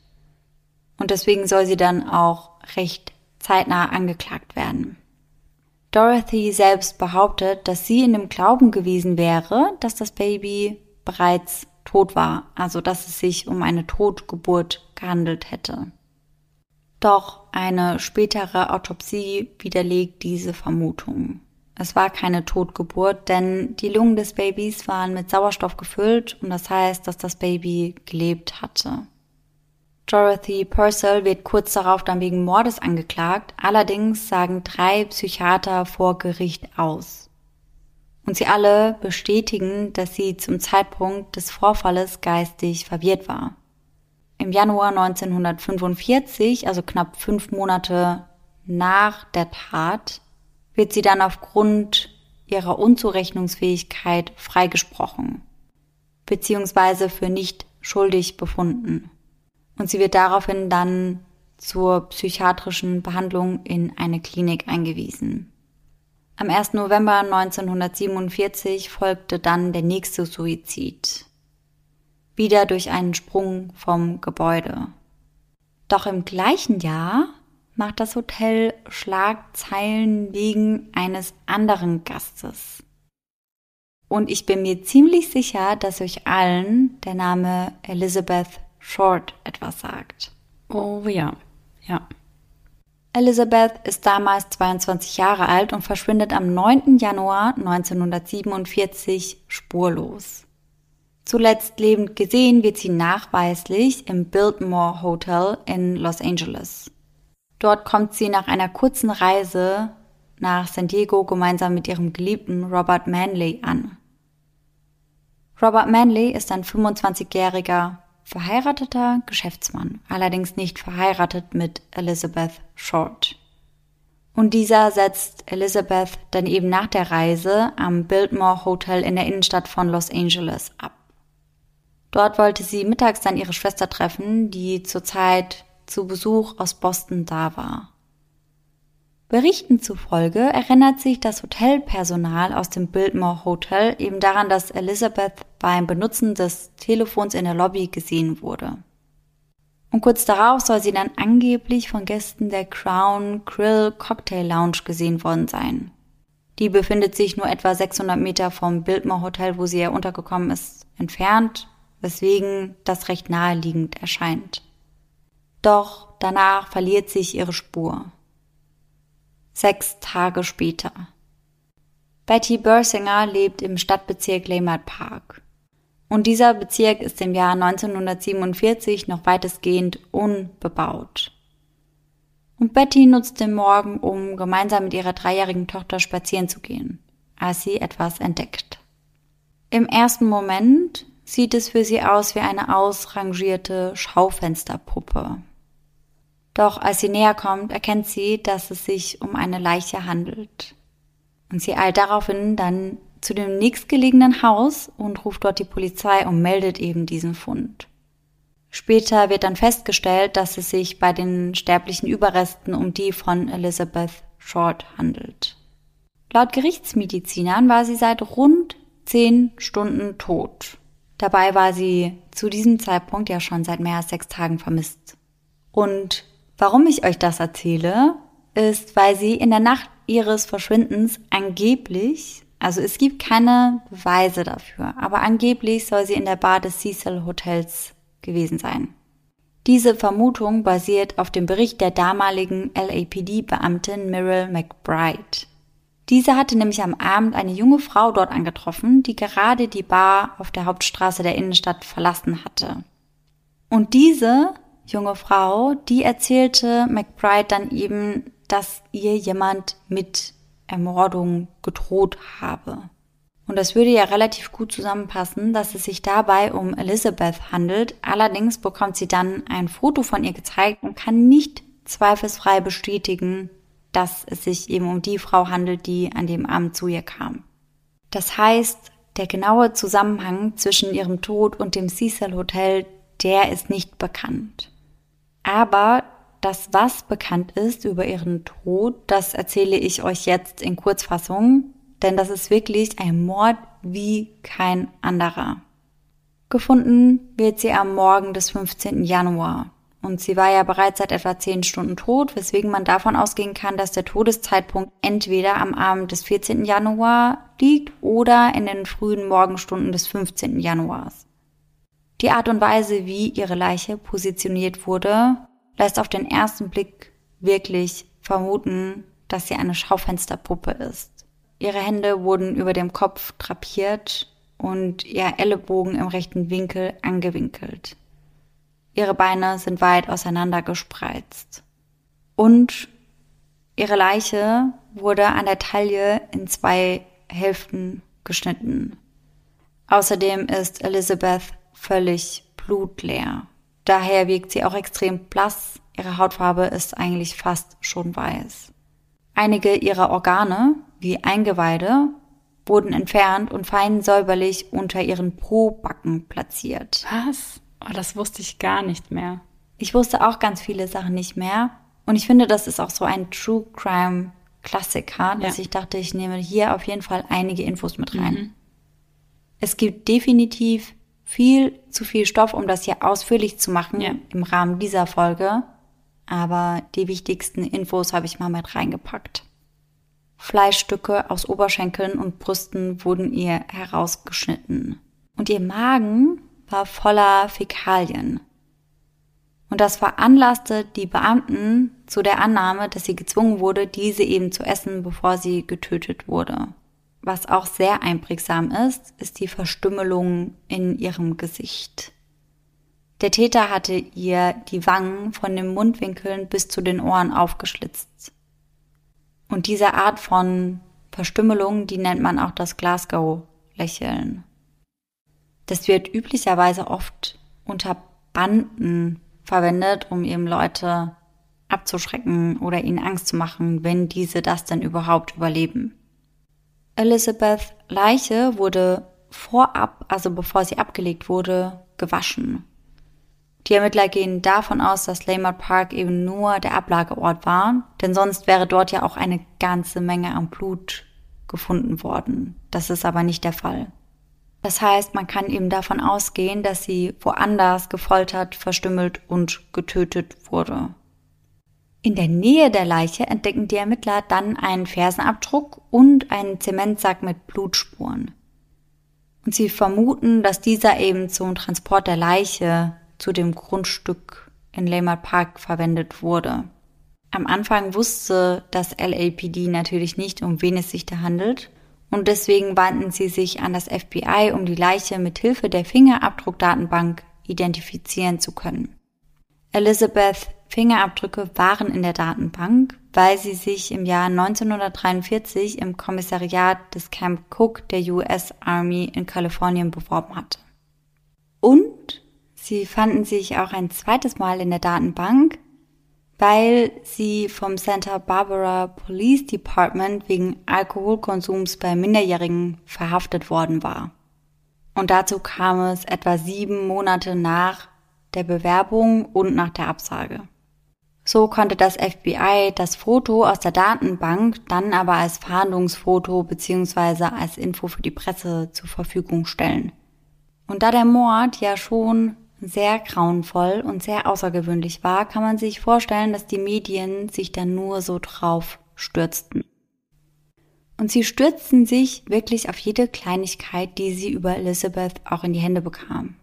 Und deswegen soll sie dann auch recht zeitnah angeklagt werden. Dorothy selbst behauptet, dass sie in dem Glauben gewesen wäre, dass das Baby bereits tot war, also dass es sich um eine Totgeburt gehandelt hätte. Doch eine spätere Autopsie widerlegt diese Vermutung. Es war keine Totgeburt, denn die Lungen des Babys waren mit Sauerstoff gefüllt und das heißt, dass das Baby gelebt hatte. Dorothy Purcell wird kurz darauf dann wegen Mordes angeklagt, allerdings sagen drei Psychiater vor Gericht aus. Und sie alle bestätigen, dass sie zum Zeitpunkt des Vorfalles geistig verwirrt war. Im Januar 1945, also knapp fünf Monate nach der Tat, wird sie dann aufgrund ihrer Unzurechnungsfähigkeit freigesprochen, beziehungsweise für nicht schuldig befunden. Und sie wird daraufhin dann zur psychiatrischen Behandlung in eine Klinik eingewiesen. Am 1. November 1947 folgte dann der nächste Suizid. Wieder durch einen Sprung vom Gebäude. Doch im gleichen Jahr macht das Hotel Schlagzeilen wegen eines anderen Gastes. Und ich bin mir ziemlich sicher, dass euch allen der Name Elizabeth Short etwas sagt. Oh ja, ja. Elizabeth ist damals 22 Jahre alt und verschwindet am 9. Januar 1947 spurlos. Zuletzt lebend gesehen wird sie nachweislich im Biltmore Hotel in Los Angeles. Dort kommt sie nach einer kurzen Reise nach San Diego gemeinsam mit ihrem Geliebten Robert Manley an. Robert Manley ist ein 25-jähriger verheirateter Geschäftsmann, allerdings nicht verheiratet mit Elizabeth Short. Und dieser setzt Elizabeth dann eben nach der Reise am Biltmore Hotel in der Innenstadt von Los Angeles ab. Dort wollte sie mittags dann ihre Schwester treffen, die zurzeit zu Besuch aus Boston da war. Berichten zufolge erinnert sich das Hotelpersonal aus dem Biltmore Hotel eben daran, dass Elizabeth beim Benutzen des Telefons in der Lobby gesehen wurde. Und kurz darauf soll sie dann angeblich von Gästen der Crown Grill Cocktail Lounge gesehen worden sein. Die befindet sich nur etwa 600 Meter vom Biltmore Hotel, wo sie ja untergekommen ist, entfernt, weswegen das recht naheliegend erscheint. Doch danach verliert sich ihre Spur sechs Tage später. Betty Bursinger lebt im Stadtbezirk Leimert Park. Und dieser Bezirk ist im Jahr 1947 noch weitestgehend unbebaut. Und Betty nutzt den Morgen, um gemeinsam mit ihrer dreijährigen Tochter spazieren zu gehen, als sie etwas entdeckt. Im ersten Moment sieht es für sie aus wie eine ausrangierte Schaufensterpuppe. Doch als sie näher kommt, erkennt sie, dass es sich um eine Leiche handelt. Und sie eilt daraufhin dann zu dem nächstgelegenen Haus und ruft dort die Polizei und meldet eben diesen Fund. Später wird dann festgestellt, dass es sich bei den sterblichen Überresten um die von Elizabeth Short handelt. Laut Gerichtsmedizinern war sie seit rund zehn Stunden tot. Dabei war sie zu diesem Zeitpunkt ja schon seit mehr als sechs Tagen vermisst. Und Warum ich euch das erzähle, ist, weil sie in der Nacht ihres Verschwindens angeblich, also es gibt keine Beweise dafür, aber angeblich soll sie in der Bar des Cecil Hotels gewesen sein. Diese Vermutung basiert auf dem Bericht der damaligen LAPD-Beamtin Myril McBride. Diese hatte nämlich am Abend eine junge Frau dort angetroffen, die gerade die Bar auf der Hauptstraße der Innenstadt verlassen hatte. Und diese junge Frau, die erzählte McBride dann eben, dass ihr jemand mit Ermordung gedroht habe. Und das würde ja relativ gut zusammenpassen, dass es sich dabei um Elizabeth handelt. Allerdings bekommt sie dann ein Foto von ihr gezeigt und kann nicht zweifelsfrei bestätigen, dass es sich eben um die Frau handelt, die an dem Abend zu ihr kam. Das heißt, der genaue Zusammenhang zwischen ihrem Tod und dem Cecil Hotel, der ist nicht bekannt. Aber das, was bekannt ist über ihren Tod, das erzähle ich euch jetzt in Kurzfassung, denn das ist wirklich ein Mord wie kein anderer. Gefunden wird sie am Morgen des 15. Januar. Und sie war ja bereits seit etwa 10 Stunden tot, weswegen man davon ausgehen kann, dass der Todeszeitpunkt entweder am Abend des 14. Januar liegt oder in den frühen Morgenstunden des 15. Januars. Die Art und Weise, wie ihre Leiche positioniert wurde, lässt auf den ersten Blick wirklich vermuten, dass sie eine Schaufensterpuppe ist. Ihre Hände wurden über dem Kopf drapiert und ihr Ellenbogen im rechten Winkel angewinkelt. Ihre Beine sind weit auseinander gespreizt. Und ihre Leiche wurde an der Taille in zwei Hälften geschnitten. Außerdem ist Elizabeth völlig blutleer. Daher wirkt sie auch extrem blass. Ihre Hautfarbe ist eigentlich fast schon weiß. Einige ihrer Organe, wie Eingeweide, wurden entfernt und fein säuberlich unter ihren Po-Backen platziert. Was? Oh, das wusste ich gar nicht mehr. Ich wusste auch ganz viele Sachen nicht mehr. Und ich finde, das ist auch so ein True Crime Klassiker, dass ja. ich dachte, ich nehme hier auf jeden Fall einige Infos mit rein. Mhm. Es gibt definitiv viel zu viel Stoff, um das hier ausführlich zu machen ja. im Rahmen dieser Folge. aber die wichtigsten Infos habe ich mal mit reingepackt. Fleischstücke aus Oberschenkeln und Brüsten wurden ihr herausgeschnitten. Und ihr Magen war voller Fäkalien. Und das veranlasste die Beamten zu der Annahme, dass sie gezwungen wurde, diese eben zu essen, bevor sie getötet wurde. Was auch sehr einprägsam ist, ist die Verstümmelung in ihrem Gesicht. Der Täter hatte ihr die Wangen von den Mundwinkeln bis zu den Ohren aufgeschlitzt. Und diese Art von Verstümmelung, die nennt man auch das Glasgow-Lächeln. Das wird üblicherweise oft unter Banden verwendet, um eben Leute abzuschrecken oder ihnen Angst zu machen, wenn diese das denn überhaupt überleben. Elizabeth Leiche wurde vorab, also bevor sie abgelegt wurde, gewaschen. Die Ermittler gehen davon aus, dass Laymart Park eben nur der Ablageort war, denn sonst wäre dort ja auch eine ganze Menge an Blut gefunden worden. Das ist aber nicht der Fall. Das heißt, man kann eben davon ausgehen, dass sie woanders gefoltert, verstümmelt und getötet wurde. In der Nähe der Leiche entdecken die Ermittler dann einen Fersenabdruck und einen Zementsack mit Blutspuren. Und sie vermuten, dass dieser eben zum Transport der Leiche zu dem Grundstück in Laymart Park verwendet wurde. Am Anfang wusste das LAPD natürlich nicht, um wen es sich da handelt, und deswegen wandten sie sich an das FBI, um die Leiche mit Hilfe der Fingerabdruckdatenbank identifizieren zu können. Elizabeth Fingerabdrücke waren in der Datenbank, weil sie sich im Jahr 1943 im Kommissariat des Camp Cook der US Army in Kalifornien beworben hatte. Und Sie fanden sich auch ein zweites Mal in der Datenbank, weil sie vom Santa Barbara Police Department wegen Alkoholkonsums bei Minderjährigen verhaftet worden war. Und dazu kam es etwa sieben Monate nach der Bewerbung und nach der Absage. So konnte das FBI das Foto aus der Datenbank dann aber als Fahndungsfoto bzw. als Info für die Presse zur Verfügung stellen. Und da der Mord ja schon sehr grauenvoll und sehr außergewöhnlich war, kann man sich vorstellen, dass die Medien sich dann nur so drauf stürzten. Und sie stürzten sich wirklich auf jede Kleinigkeit, die sie über Elizabeth auch in die Hände bekam.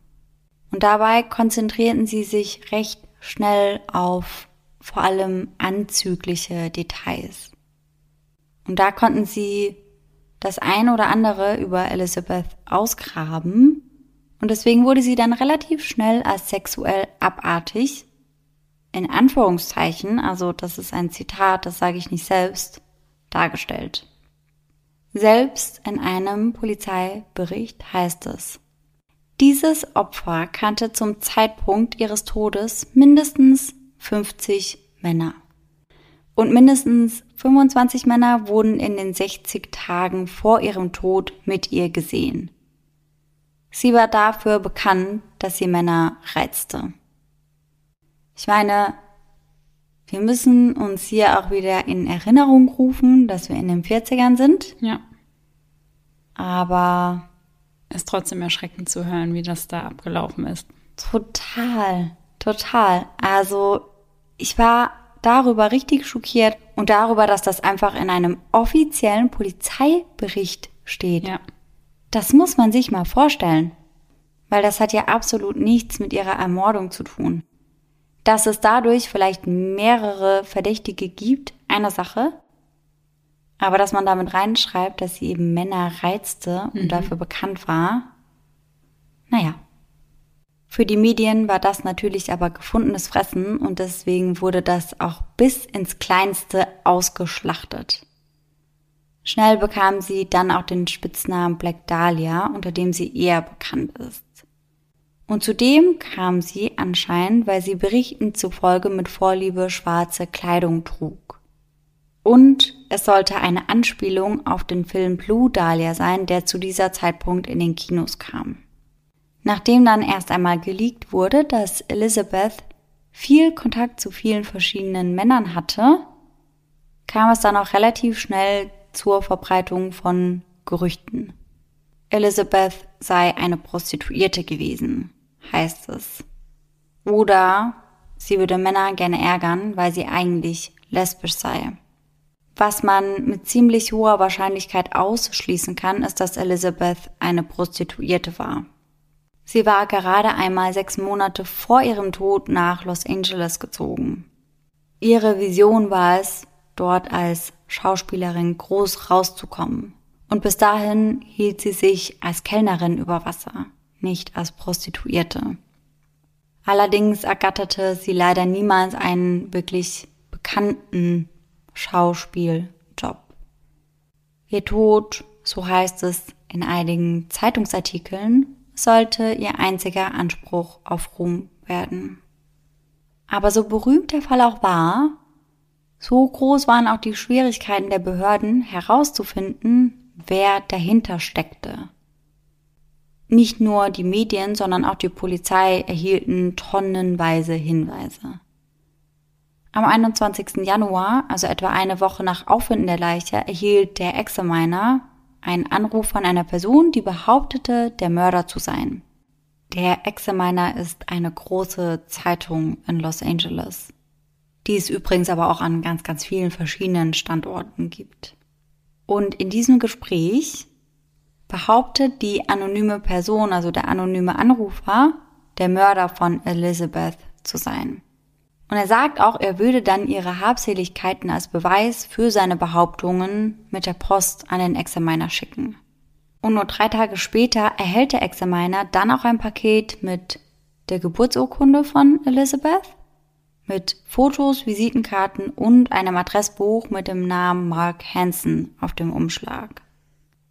Und dabei konzentrierten sie sich recht schnell auf vor allem anzügliche Details. Und da konnten sie das ein oder andere über Elizabeth ausgraben und deswegen wurde sie dann relativ schnell als sexuell abartig, in Anführungszeichen, also das ist ein Zitat, das sage ich nicht selbst, dargestellt. Selbst in einem Polizeibericht heißt es, dieses Opfer kannte zum Zeitpunkt ihres Todes mindestens 50 Männer. Und mindestens 25 Männer wurden in den 60 Tagen vor ihrem Tod mit ihr gesehen. Sie war dafür bekannt, dass sie Männer reizte. Ich meine, wir müssen uns hier auch wieder in Erinnerung rufen, dass wir in den 40ern sind. Ja. Aber ist trotzdem erschreckend zu hören, wie das da abgelaufen ist. Total, total. Also ich war darüber richtig schockiert und darüber, dass das einfach in einem offiziellen Polizeibericht steht. Ja. Das muss man sich mal vorstellen, weil das hat ja absolut nichts mit ihrer Ermordung zu tun. Dass es dadurch vielleicht mehrere Verdächtige gibt, eine Sache, aber dass man damit reinschreibt, dass sie eben Männer reizte und mhm. dafür bekannt war, naja. Für die Medien war das natürlich aber gefundenes Fressen und deswegen wurde das auch bis ins Kleinste ausgeschlachtet. Schnell bekam sie dann auch den Spitznamen Black Dahlia, unter dem sie eher bekannt ist. Und zudem kam sie anscheinend, weil sie Berichten zufolge mit Vorliebe schwarze Kleidung trug. Und es sollte eine Anspielung auf den Film Blue Dahlia sein, der zu dieser Zeitpunkt in den Kinos kam. Nachdem dann erst einmal geleakt wurde, dass Elizabeth viel Kontakt zu vielen verschiedenen Männern hatte, kam es dann auch relativ schnell zur Verbreitung von Gerüchten. Elizabeth sei eine Prostituierte gewesen, heißt es. Oder sie würde Männer gerne ärgern, weil sie eigentlich lesbisch sei. Was man mit ziemlich hoher Wahrscheinlichkeit ausschließen kann, ist, dass Elizabeth eine Prostituierte war. Sie war gerade einmal sechs Monate vor ihrem Tod nach Los Angeles gezogen. Ihre Vision war es, dort als Schauspielerin groß rauszukommen. Und bis dahin hielt sie sich als Kellnerin über Wasser, nicht als Prostituierte. Allerdings ergatterte sie leider niemals einen wirklich bekannten Schauspieljob. Ihr Tod, so heißt es in einigen Zeitungsartikeln, sollte ihr einziger Anspruch auf Ruhm werden. Aber so berühmt der Fall auch war, so groß waren auch die Schwierigkeiten der Behörden herauszufinden, wer dahinter steckte. Nicht nur die Medien, sondern auch die Polizei erhielten tonnenweise Hinweise. Am 21. Januar, also etwa eine Woche nach Auffinden der Leiche, erhielt der Examiner einen Anruf von einer Person, die behauptete, der Mörder zu sein. Der Examiner ist eine große Zeitung in Los Angeles, die es übrigens aber auch an ganz, ganz vielen verschiedenen Standorten gibt. Und in diesem Gespräch behauptet die anonyme Person, also der anonyme Anrufer, der Mörder von Elizabeth zu sein. Und er sagt auch, er würde dann ihre Habseligkeiten als Beweis für seine Behauptungen mit der Post an den Examiner schicken. Und nur drei Tage später erhält der Examiner dann auch ein Paket mit der Geburtsurkunde von Elizabeth, mit Fotos, Visitenkarten und einem Adressbuch mit dem Namen Mark Hansen auf dem Umschlag.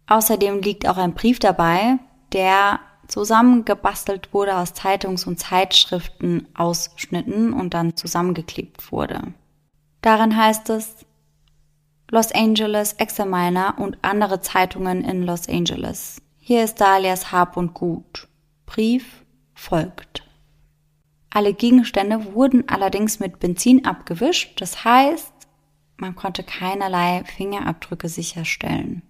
Außerdem liegt auch ein Brief dabei, der zusammengebastelt wurde aus Zeitungs- und Zeitschriften-Ausschnitten und dann zusammengeklebt wurde. Darin heißt es Los Angeles Examiner und andere Zeitungen in Los Angeles. Hier ist Dalias Hab und Gut. Brief folgt. Alle Gegenstände wurden allerdings mit Benzin abgewischt, das heißt, man konnte keinerlei Fingerabdrücke sicherstellen.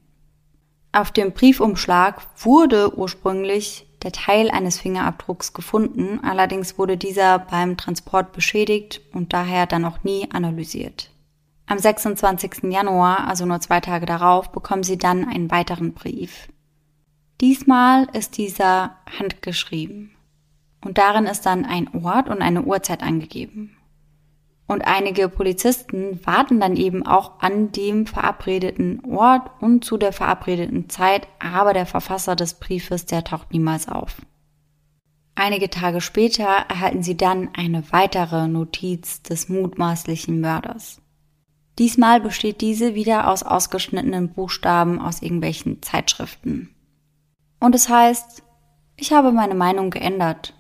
Auf dem Briefumschlag wurde ursprünglich der Teil eines Fingerabdrucks gefunden, allerdings wurde dieser beim Transport beschädigt und daher dann auch nie analysiert. Am 26. Januar, also nur zwei Tage darauf, bekommen sie dann einen weiteren Brief. Diesmal ist dieser handgeschrieben und darin ist dann ein Ort und eine Uhrzeit angegeben. Und einige Polizisten warten dann eben auch an dem verabredeten Ort und zu der verabredeten Zeit, aber der Verfasser des Briefes, der taucht niemals auf. Einige Tage später erhalten sie dann eine weitere Notiz des mutmaßlichen Mörders. Diesmal besteht diese wieder aus ausgeschnittenen Buchstaben aus irgendwelchen Zeitschriften. Und es heißt, ich habe meine Meinung geändert.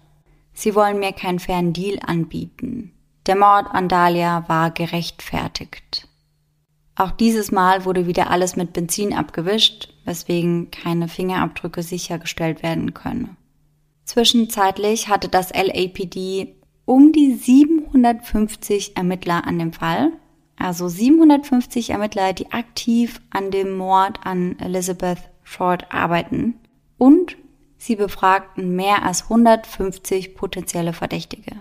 Sie wollen mir keinen fairen Deal anbieten. Der Mord an Dahlia war gerechtfertigt. Auch dieses Mal wurde wieder alles mit Benzin abgewischt, weswegen keine Fingerabdrücke sichergestellt werden können. Zwischenzeitlich hatte das LAPD um die 750 Ermittler an dem Fall, also 750 Ermittler, die aktiv an dem Mord an Elizabeth Short arbeiten und sie befragten mehr als 150 potenzielle Verdächtige.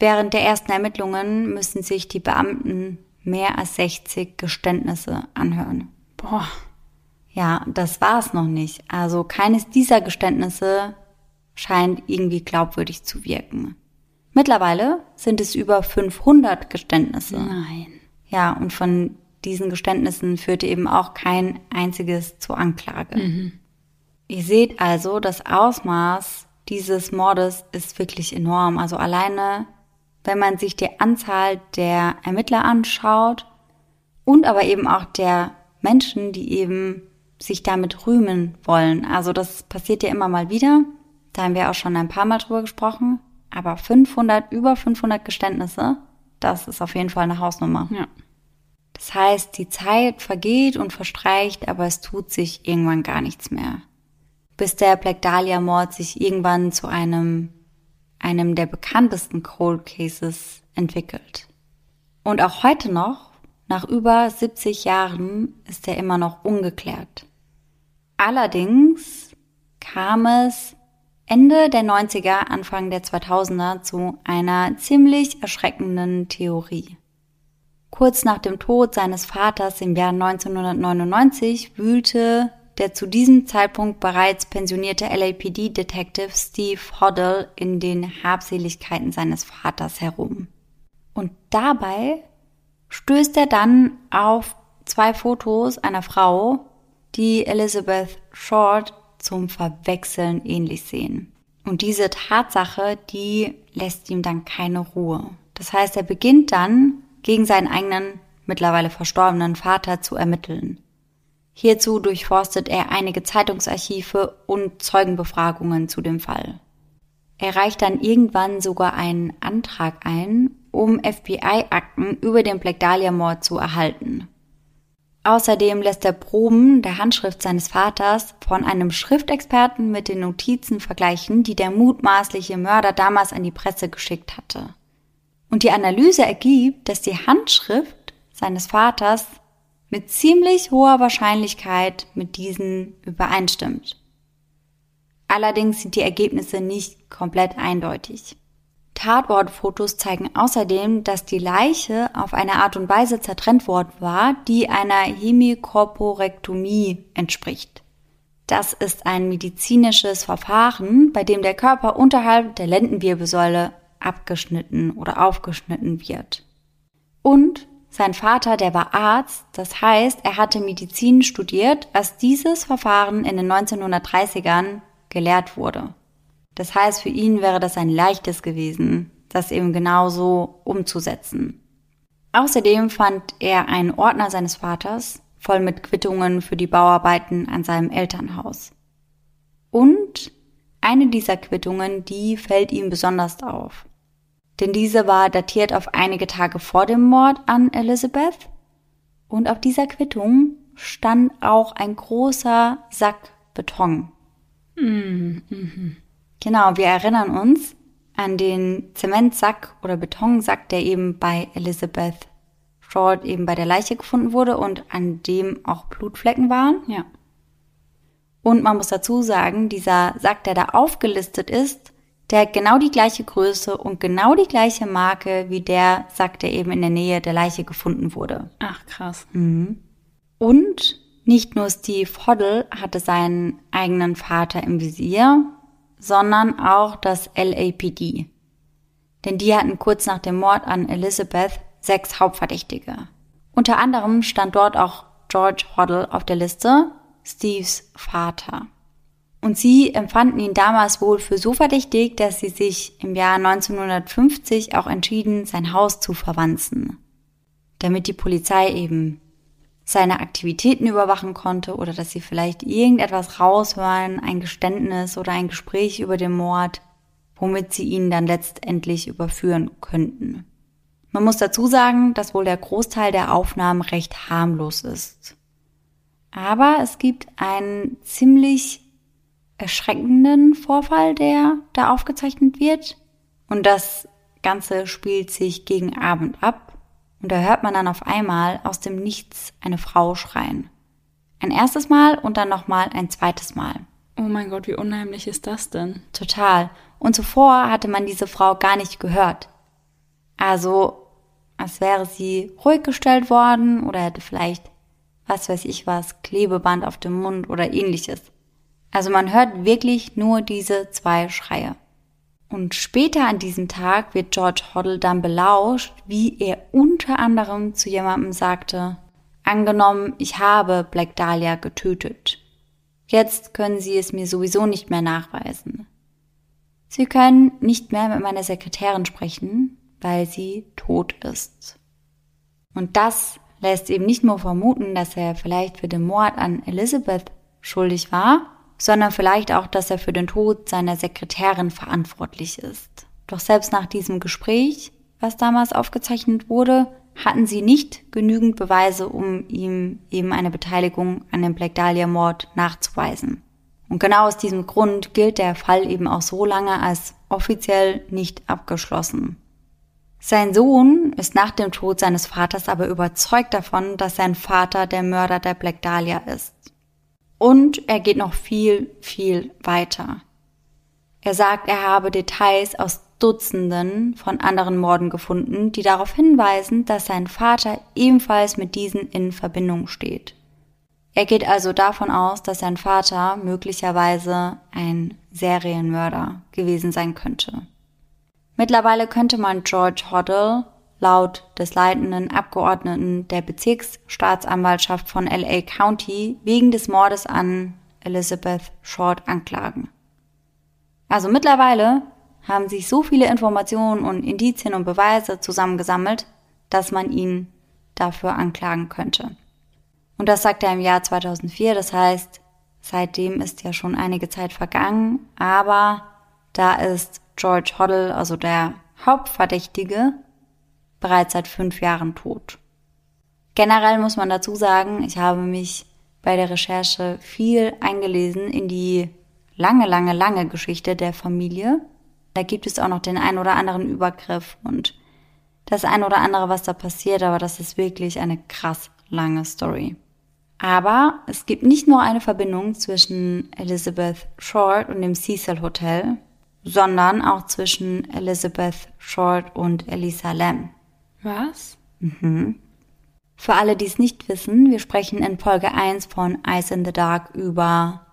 Während der ersten Ermittlungen müssen sich die Beamten mehr als 60 Geständnisse anhören. Boah. Ja, das war's noch nicht. Also keines dieser Geständnisse scheint irgendwie glaubwürdig zu wirken. Mittlerweile sind es über 500 Geständnisse. Nein. Ja, und von diesen Geständnissen führte eben auch kein einziges zur Anklage. Mhm. Ihr seht also, das Ausmaß dieses Mordes ist wirklich enorm. Also alleine wenn man sich die Anzahl der Ermittler anschaut und aber eben auch der Menschen, die eben sich damit rühmen wollen. Also das passiert ja immer mal wieder. Da haben wir auch schon ein paar Mal drüber gesprochen. Aber 500, über 500 Geständnisse, das ist auf jeden Fall eine Hausnummer. Ja. Das heißt, die Zeit vergeht und verstreicht, aber es tut sich irgendwann gar nichts mehr. Bis der Black Dahlia Mord sich irgendwann zu einem einem der bekanntesten Cold Cases, entwickelt. Und auch heute noch, nach über 70 Jahren, ist er immer noch ungeklärt. Allerdings kam es Ende der 90er, Anfang der 2000er zu einer ziemlich erschreckenden Theorie. Kurz nach dem Tod seines Vaters im Jahr 1999 wühlte der zu diesem Zeitpunkt bereits pensionierte LAPD-Detective Steve Hoddle in den Habseligkeiten seines Vaters herum. Und dabei stößt er dann auf zwei Fotos einer Frau, die Elizabeth Short zum Verwechseln ähnlich sehen. Und diese Tatsache, die lässt ihm dann keine Ruhe. Das heißt, er beginnt dann gegen seinen eigenen, mittlerweile verstorbenen Vater zu ermitteln. Hierzu durchforstet er einige Zeitungsarchive und Zeugenbefragungen zu dem Fall. Er reicht dann irgendwann sogar einen Antrag ein, um FBI-Akten über den Black Dahlia-Mord zu erhalten. Außerdem lässt er Proben der Handschrift seines Vaters von einem Schriftexperten mit den Notizen vergleichen, die der mutmaßliche Mörder damals an die Presse geschickt hatte. Und die Analyse ergibt, dass die Handschrift seines Vaters mit ziemlich hoher Wahrscheinlichkeit mit diesen übereinstimmt. Allerdings sind die Ergebnisse nicht komplett eindeutig. Tatortfotos zeigen außerdem, dass die Leiche auf eine Art und Weise zertrennt worden war, die einer Hemikorporektomie entspricht. Das ist ein medizinisches Verfahren, bei dem der Körper unterhalb der Lendenwirbelsäule abgeschnitten oder aufgeschnitten wird. Und sein Vater, der war Arzt, das heißt, er hatte Medizin studiert, als dieses Verfahren in den 1930ern gelehrt wurde. Das heißt, für ihn wäre das ein leichtes gewesen, das eben genauso umzusetzen. Außerdem fand er einen Ordner seines Vaters, voll mit Quittungen für die Bauarbeiten an seinem Elternhaus. Und eine dieser Quittungen, die fällt ihm besonders auf denn diese war datiert auf einige Tage vor dem Mord an Elizabeth und auf dieser Quittung stand auch ein großer Sack Beton. Mhm. Genau, wir erinnern uns an den Zementsack oder Betonsack, der eben bei Elizabeth Short eben bei der Leiche gefunden wurde und an dem auch Blutflecken waren. Ja. Und man muss dazu sagen, dieser Sack, der da aufgelistet ist, der hat genau die gleiche Größe und genau die gleiche Marke wie der Sack, der eben in der Nähe der Leiche gefunden wurde. Ach, krass. Mhm. Und nicht nur Steve Hoddle hatte seinen eigenen Vater im Visier, sondern auch das LAPD. Denn die hatten kurz nach dem Mord an Elizabeth sechs Hauptverdächtige. Unter anderem stand dort auch George Hoddle auf der Liste, Steves Vater. Und sie empfanden ihn damals wohl für so verdächtig, dass sie sich im Jahr 1950 auch entschieden, sein Haus zu verwanzen, damit die Polizei eben seine Aktivitäten überwachen konnte oder dass sie vielleicht irgendetwas raushören, ein Geständnis oder ein Gespräch über den Mord, womit sie ihn dann letztendlich überführen könnten. Man muss dazu sagen, dass wohl der Großteil der Aufnahmen recht harmlos ist. Aber es gibt einen ziemlich erschreckenden Vorfall, der da aufgezeichnet wird. Und das Ganze spielt sich gegen Abend ab. Und da hört man dann auf einmal aus dem Nichts eine Frau schreien. Ein erstes Mal und dann nochmal ein zweites Mal. Oh mein Gott, wie unheimlich ist das denn? Total. Und zuvor hatte man diese Frau gar nicht gehört. Also, als wäre sie ruhig gestellt worden oder hätte vielleicht, was weiß ich was, Klebeband auf dem Mund oder ähnliches. Also man hört wirklich nur diese zwei Schreie. Und später an diesem Tag wird George Hoddle dann belauscht, wie er unter anderem zu jemandem sagte, angenommen, ich habe Black Dahlia getötet. Jetzt können Sie es mir sowieso nicht mehr nachweisen. Sie können nicht mehr mit meiner Sekretärin sprechen, weil sie tot ist. Und das lässt eben nicht nur vermuten, dass er vielleicht für den Mord an Elizabeth schuldig war, sondern vielleicht auch, dass er für den Tod seiner Sekretärin verantwortlich ist. Doch selbst nach diesem Gespräch, was damals aufgezeichnet wurde, hatten sie nicht genügend Beweise, um ihm eben eine Beteiligung an dem Black Dahlia Mord nachzuweisen. Und genau aus diesem Grund gilt der Fall eben auch so lange als offiziell nicht abgeschlossen. Sein Sohn ist nach dem Tod seines Vaters aber überzeugt davon, dass sein Vater der Mörder der Black Dahlia ist. Und er geht noch viel, viel weiter. Er sagt, er habe Details aus Dutzenden von anderen Morden gefunden, die darauf hinweisen, dass sein Vater ebenfalls mit diesen in Verbindung steht. Er geht also davon aus, dass sein Vater möglicherweise ein Serienmörder gewesen sein könnte. Mittlerweile könnte man George Hoddle laut des leitenden Abgeordneten der Bezirksstaatsanwaltschaft von LA County wegen des Mordes an Elizabeth Short anklagen. Also mittlerweile haben sich so viele Informationen und Indizien und Beweise zusammengesammelt, dass man ihn dafür anklagen könnte. Und das sagt er im Jahr 2004, das heißt, seitdem ist ja schon einige Zeit vergangen, aber da ist George Hoddle, also der Hauptverdächtige, bereits seit fünf Jahren tot. Generell muss man dazu sagen, ich habe mich bei der Recherche viel eingelesen in die lange, lange, lange Geschichte der Familie. Da gibt es auch noch den ein oder anderen Übergriff und das ein oder andere, was da passiert, aber das ist wirklich eine krass lange Story. Aber es gibt nicht nur eine Verbindung zwischen Elizabeth Short und dem Cecil Hotel, sondern auch zwischen Elizabeth Short und Elisa Lam. Was? Mhm. Für alle, die es nicht wissen, wir sprechen in Folge 1 von Ice in the Dark über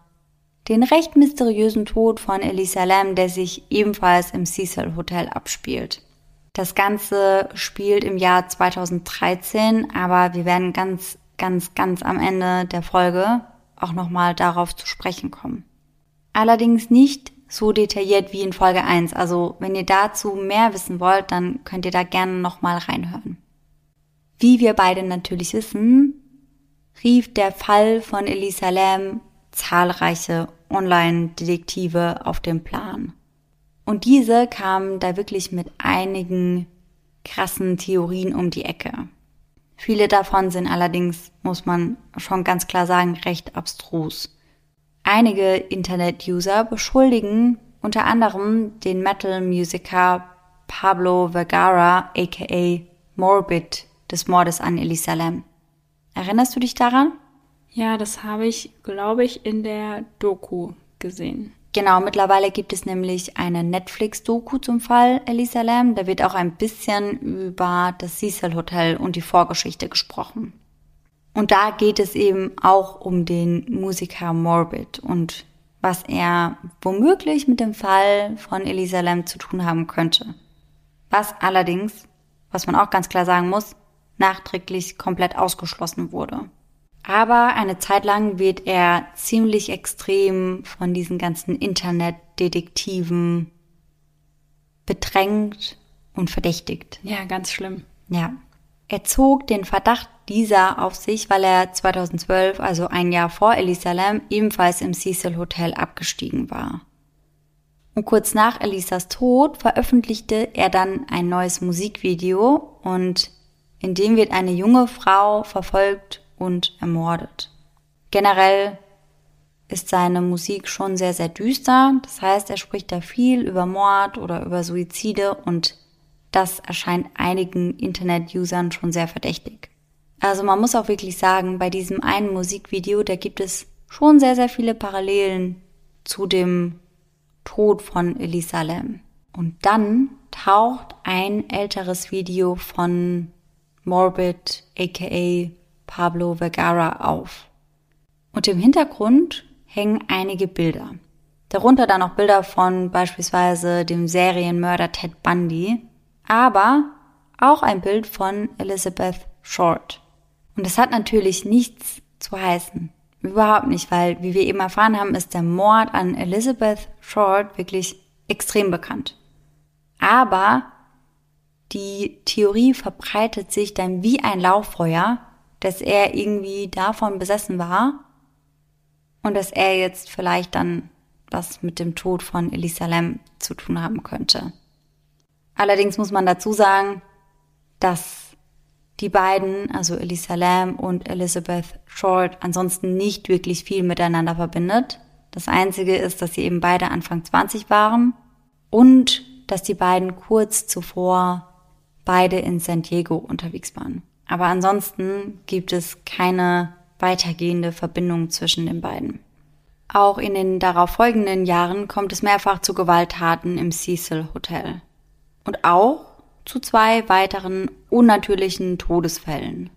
den recht mysteriösen Tod von Elisa Lam, der sich ebenfalls im Cecil Hotel abspielt. Das Ganze spielt im Jahr 2013, aber wir werden ganz ganz, ganz am Ende der Folge auch nochmal darauf zu sprechen kommen. Allerdings nicht so detailliert wie in Folge 1. Also wenn ihr dazu mehr wissen wollt, dann könnt ihr da gerne nochmal reinhören. Wie wir beide natürlich wissen, rief der Fall von Elisa Lam zahlreiche Online-Detektive auf den Plan. Und diese kamen da wirklich mit einigen krassen Theorien um die Ecke. Viele davon sind allerdings, muss man schon ganz klar sagen, recht abstrus. Einige Internet-User beschuldigen unter anderem den Metal-Musiker Pablo Vergara aka Morbid des Mordes an Elisa Lam. Erinnerst du dich daran? Ja, das habe ich, glaube ich, in der Doku gesehen. Genau, mittlerweile gibt es nämlich eine Netflix-Doku zum Fall Elisa Lam. Da wird auch ein bisschen über das Cecil Hotel und die Vorgeschichte gesprochen. Und da geht es eben auch um den Musiker Morbid und was er womöglich mit dem Fall von Elisa Lam zu tun haben könnte. Was allerdings, was man auch ganz klar sagen muss, nachträglich komplett ausgeschlossen wurde. Aber eine Zeit lang wird er ziemlich extrem von diesen ganzen Internetdetektiven bedrängt und verdächtigt. Ja, ganz schlimm. Ja. Er zog den Verdacht dieser auf sich, weil er 2012, also ein Jahr vor Elisa Lam, ebenfalls im Cecil Hotel abgestiegen war. Und kurz nach Elisas Tod veröffentlichte er dann ein neues Musikvideo und in dem wird eine junge Frau verfolgt und ermordet. Generell ist seine Musik schon sehr, sehr düster. Das heißt, er spricht da viel über Mord oder über Suizide und das erscheint einigen Internet-Usern schon sehr verdächtig. Also man muss auch wirklich sagen, bei diesem einen Musikvideo, da gibt es schon sehr, sehr viele Parallelen zu dem Tod von Elisa Lam. Und dann taucht ein älteres Video von Morbid, aka Pablo Vergara auf. Und im Hintergrund hängen einige Bilder. Darunter dann auch Bilder von beispielsweise dem Serienmörder Ted Bundy, aber auch ein Bild von Elizabeth Short. Und das hat natürlich nichts zu heißen. Überhaupt nicht, weil, wie wir eben erfahren haben, ist der Mord an Elizabeth Short wirklich extrem bekannt. Aber die Theorie verbreitet sich dann wie ein Lauffeuer dass er irgendwie davon besessen war und dass er jetzt vielleicht dann was mit dem Tod von Elisa Lam zu tun haben könnte. Allerdings muss man dazu sagen, dass die beiden, also Elisa Lam und Elizabeth Short, ansonsten nicht wirklich viel miteinander verbindet. Das Einzige ist, dass sie eben beide Anfang 20 waren und dass die beiden kurz zuvor beide in San Diego unterwegs waren. Aber ansonsten gibt es keine weitergehende Verbindung zwischen den beiden. Auch in den darauf folgenden Jahren kommt es mehrfach zu Gewalttaten im Cecil Hotel. Und auch zu zwei weiteren unnatürlichen Todesfällen.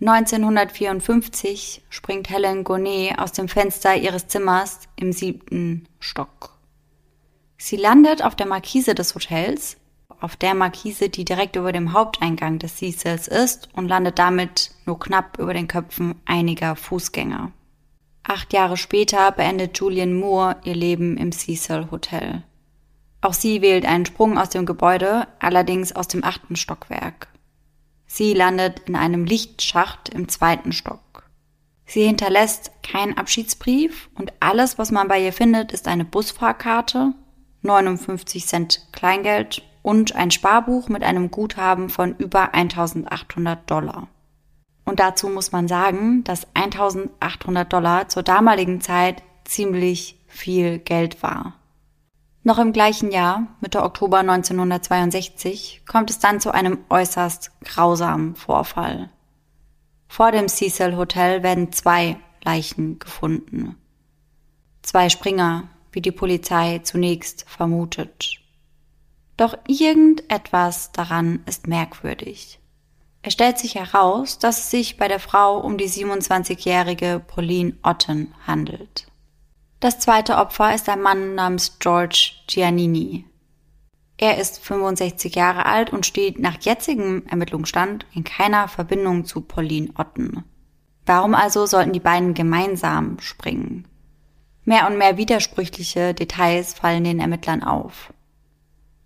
1954 springt Helen Gonet aus dem Fenster ihres Zimmers im siebten Stock. Sie landet auf der Markise des Hotels, auf der Markise, die direkt über dem Haupteingang des Cecils ist und landet damit nur knapp über den Köpfen einiger Fußgänger. Acht Jahre später beendet Julian Moore ihr Leben im Cecil Hotel. Auch sie wählt einen Sprung aus dem Gebäude, allerdings aus dem achten Stockwerk. Sie landet in einem Lichtschacht im zweiten Stock. Sie hinterlässt keinen Abschiedsbrief und alles, was man bei ihr findet, ist eine Busfahrkarte, 59 Cent Kleingeld und ein Sparbuch mit einem Guthaben von über 1800 Dollar. Und dazu muss man sagen, dass 1800 Dollar zur damaligen Zeit ziemlich viel Geld war. Noch im gleichen Jahr, Mitte Oktober 1962, kommt es dann zu einem äußerst grausamen Vorfall. Vor dem Cecil Hotel werden zwei Leichen gefunden. Zwei Springer, wie die Polizei zunächst vermutet. Doch irgendetwas daran ist merkwürdig. Es stellt sich heraus, dass es sich bei der Frau um die 27-jährige Pauline Otten handelt. Das zweite Opfer ist ein Mann namens George Giannini. Er ist 65 Jahre alt und steht nach jetzigem Ermittlungsstand in keiner Verbindung zu Pauline Otten. Warum also sollten die beiden gemeinsam springen? Mehr und mehr widersprüchliche Details fallen den Ermittlern auf.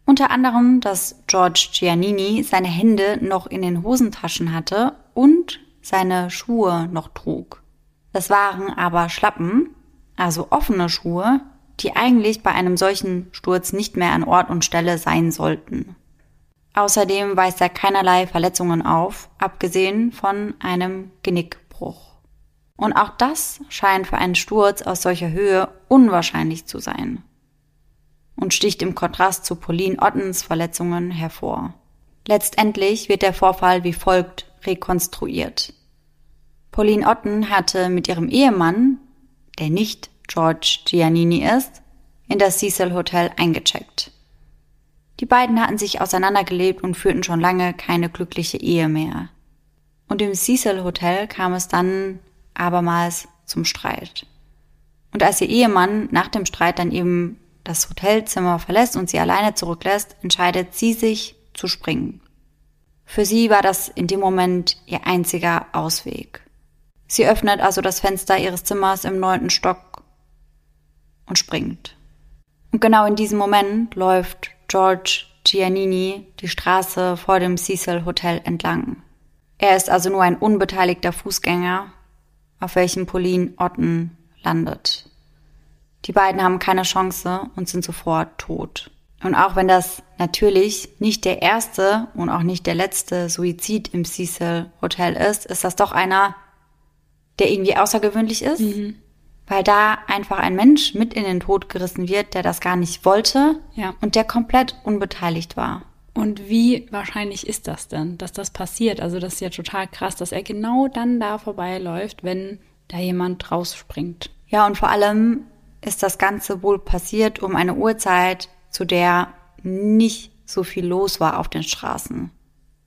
Unter anderem, dass George Giannini seine Hände noch in den Hosentaschen hatte und seine Schuhe noch trug. Das waren aber Schlappen, also offene Schuhe, die eigentlich bei einem solchen Sturz nicht mehr an Ort und Stelle sein sollten. Außerdem weist er keinerlei Verletzungen auf, abgesehen von einem Genickbruch. Und auch das scheint für einen Sturz aus solcher Höhe unwahrscheinlich zu sein. Und sticht im Kontrast zu Pauline Ottens Verletzungen hervor. Letztendlich wird der Vorfall wie folgt rekonstruiert. Pauline Otten hatte mit ihrem Ehemann der nicht George Giannini ist, in das Cecil Hotel eingecheckt. Die beiden hatten sich auseinandergelebt und führten schon lange keine glückliche Ehe mehr. Und im Cecil Hotel kam es dann abermals zum Streit. Und als ihr Ehemann nach dem Streit dann eben das Hotelzimmer verlässt und sie alleine zurücklässt, entscheidet sie sich zu springen. Für sie war das in dem Moment ihr einziger Ausweg. Sie öffnet also das Fenster ihres Zimmers im neunten Stock und springt. Und genau in diesem Moment läuft George Giannini die Straße vor dem Cecil Hotel entlang. Er ist also nur ein unbeteiligter Fußgänger, auf welchem Pauline Otten landet. Die beiden haben keine Chance und sind sofort tot. Und auch wenn das natürlich nicht der erste und auch nicht der letzte Suizid im Cecil Hotel ist, ist das doch einer, der irgendwie außergewöhnlich ist, mhm. weil da einfach ein Mensch mit in den Tod gerissen wird, der das gar nicht wollte ja. und der komplett unbeteiligt war. Und wie wahrscheinlich ist das denn, dass das passiert? Also das ist ja total krass, dass er genau dann da vorbeiläuft, wenn da jemand rausspringt. Ja, und vor allem ist das Ganze wohl passiert um eine Uhrzeit, zu der nicht so viel los war auf den Straßen.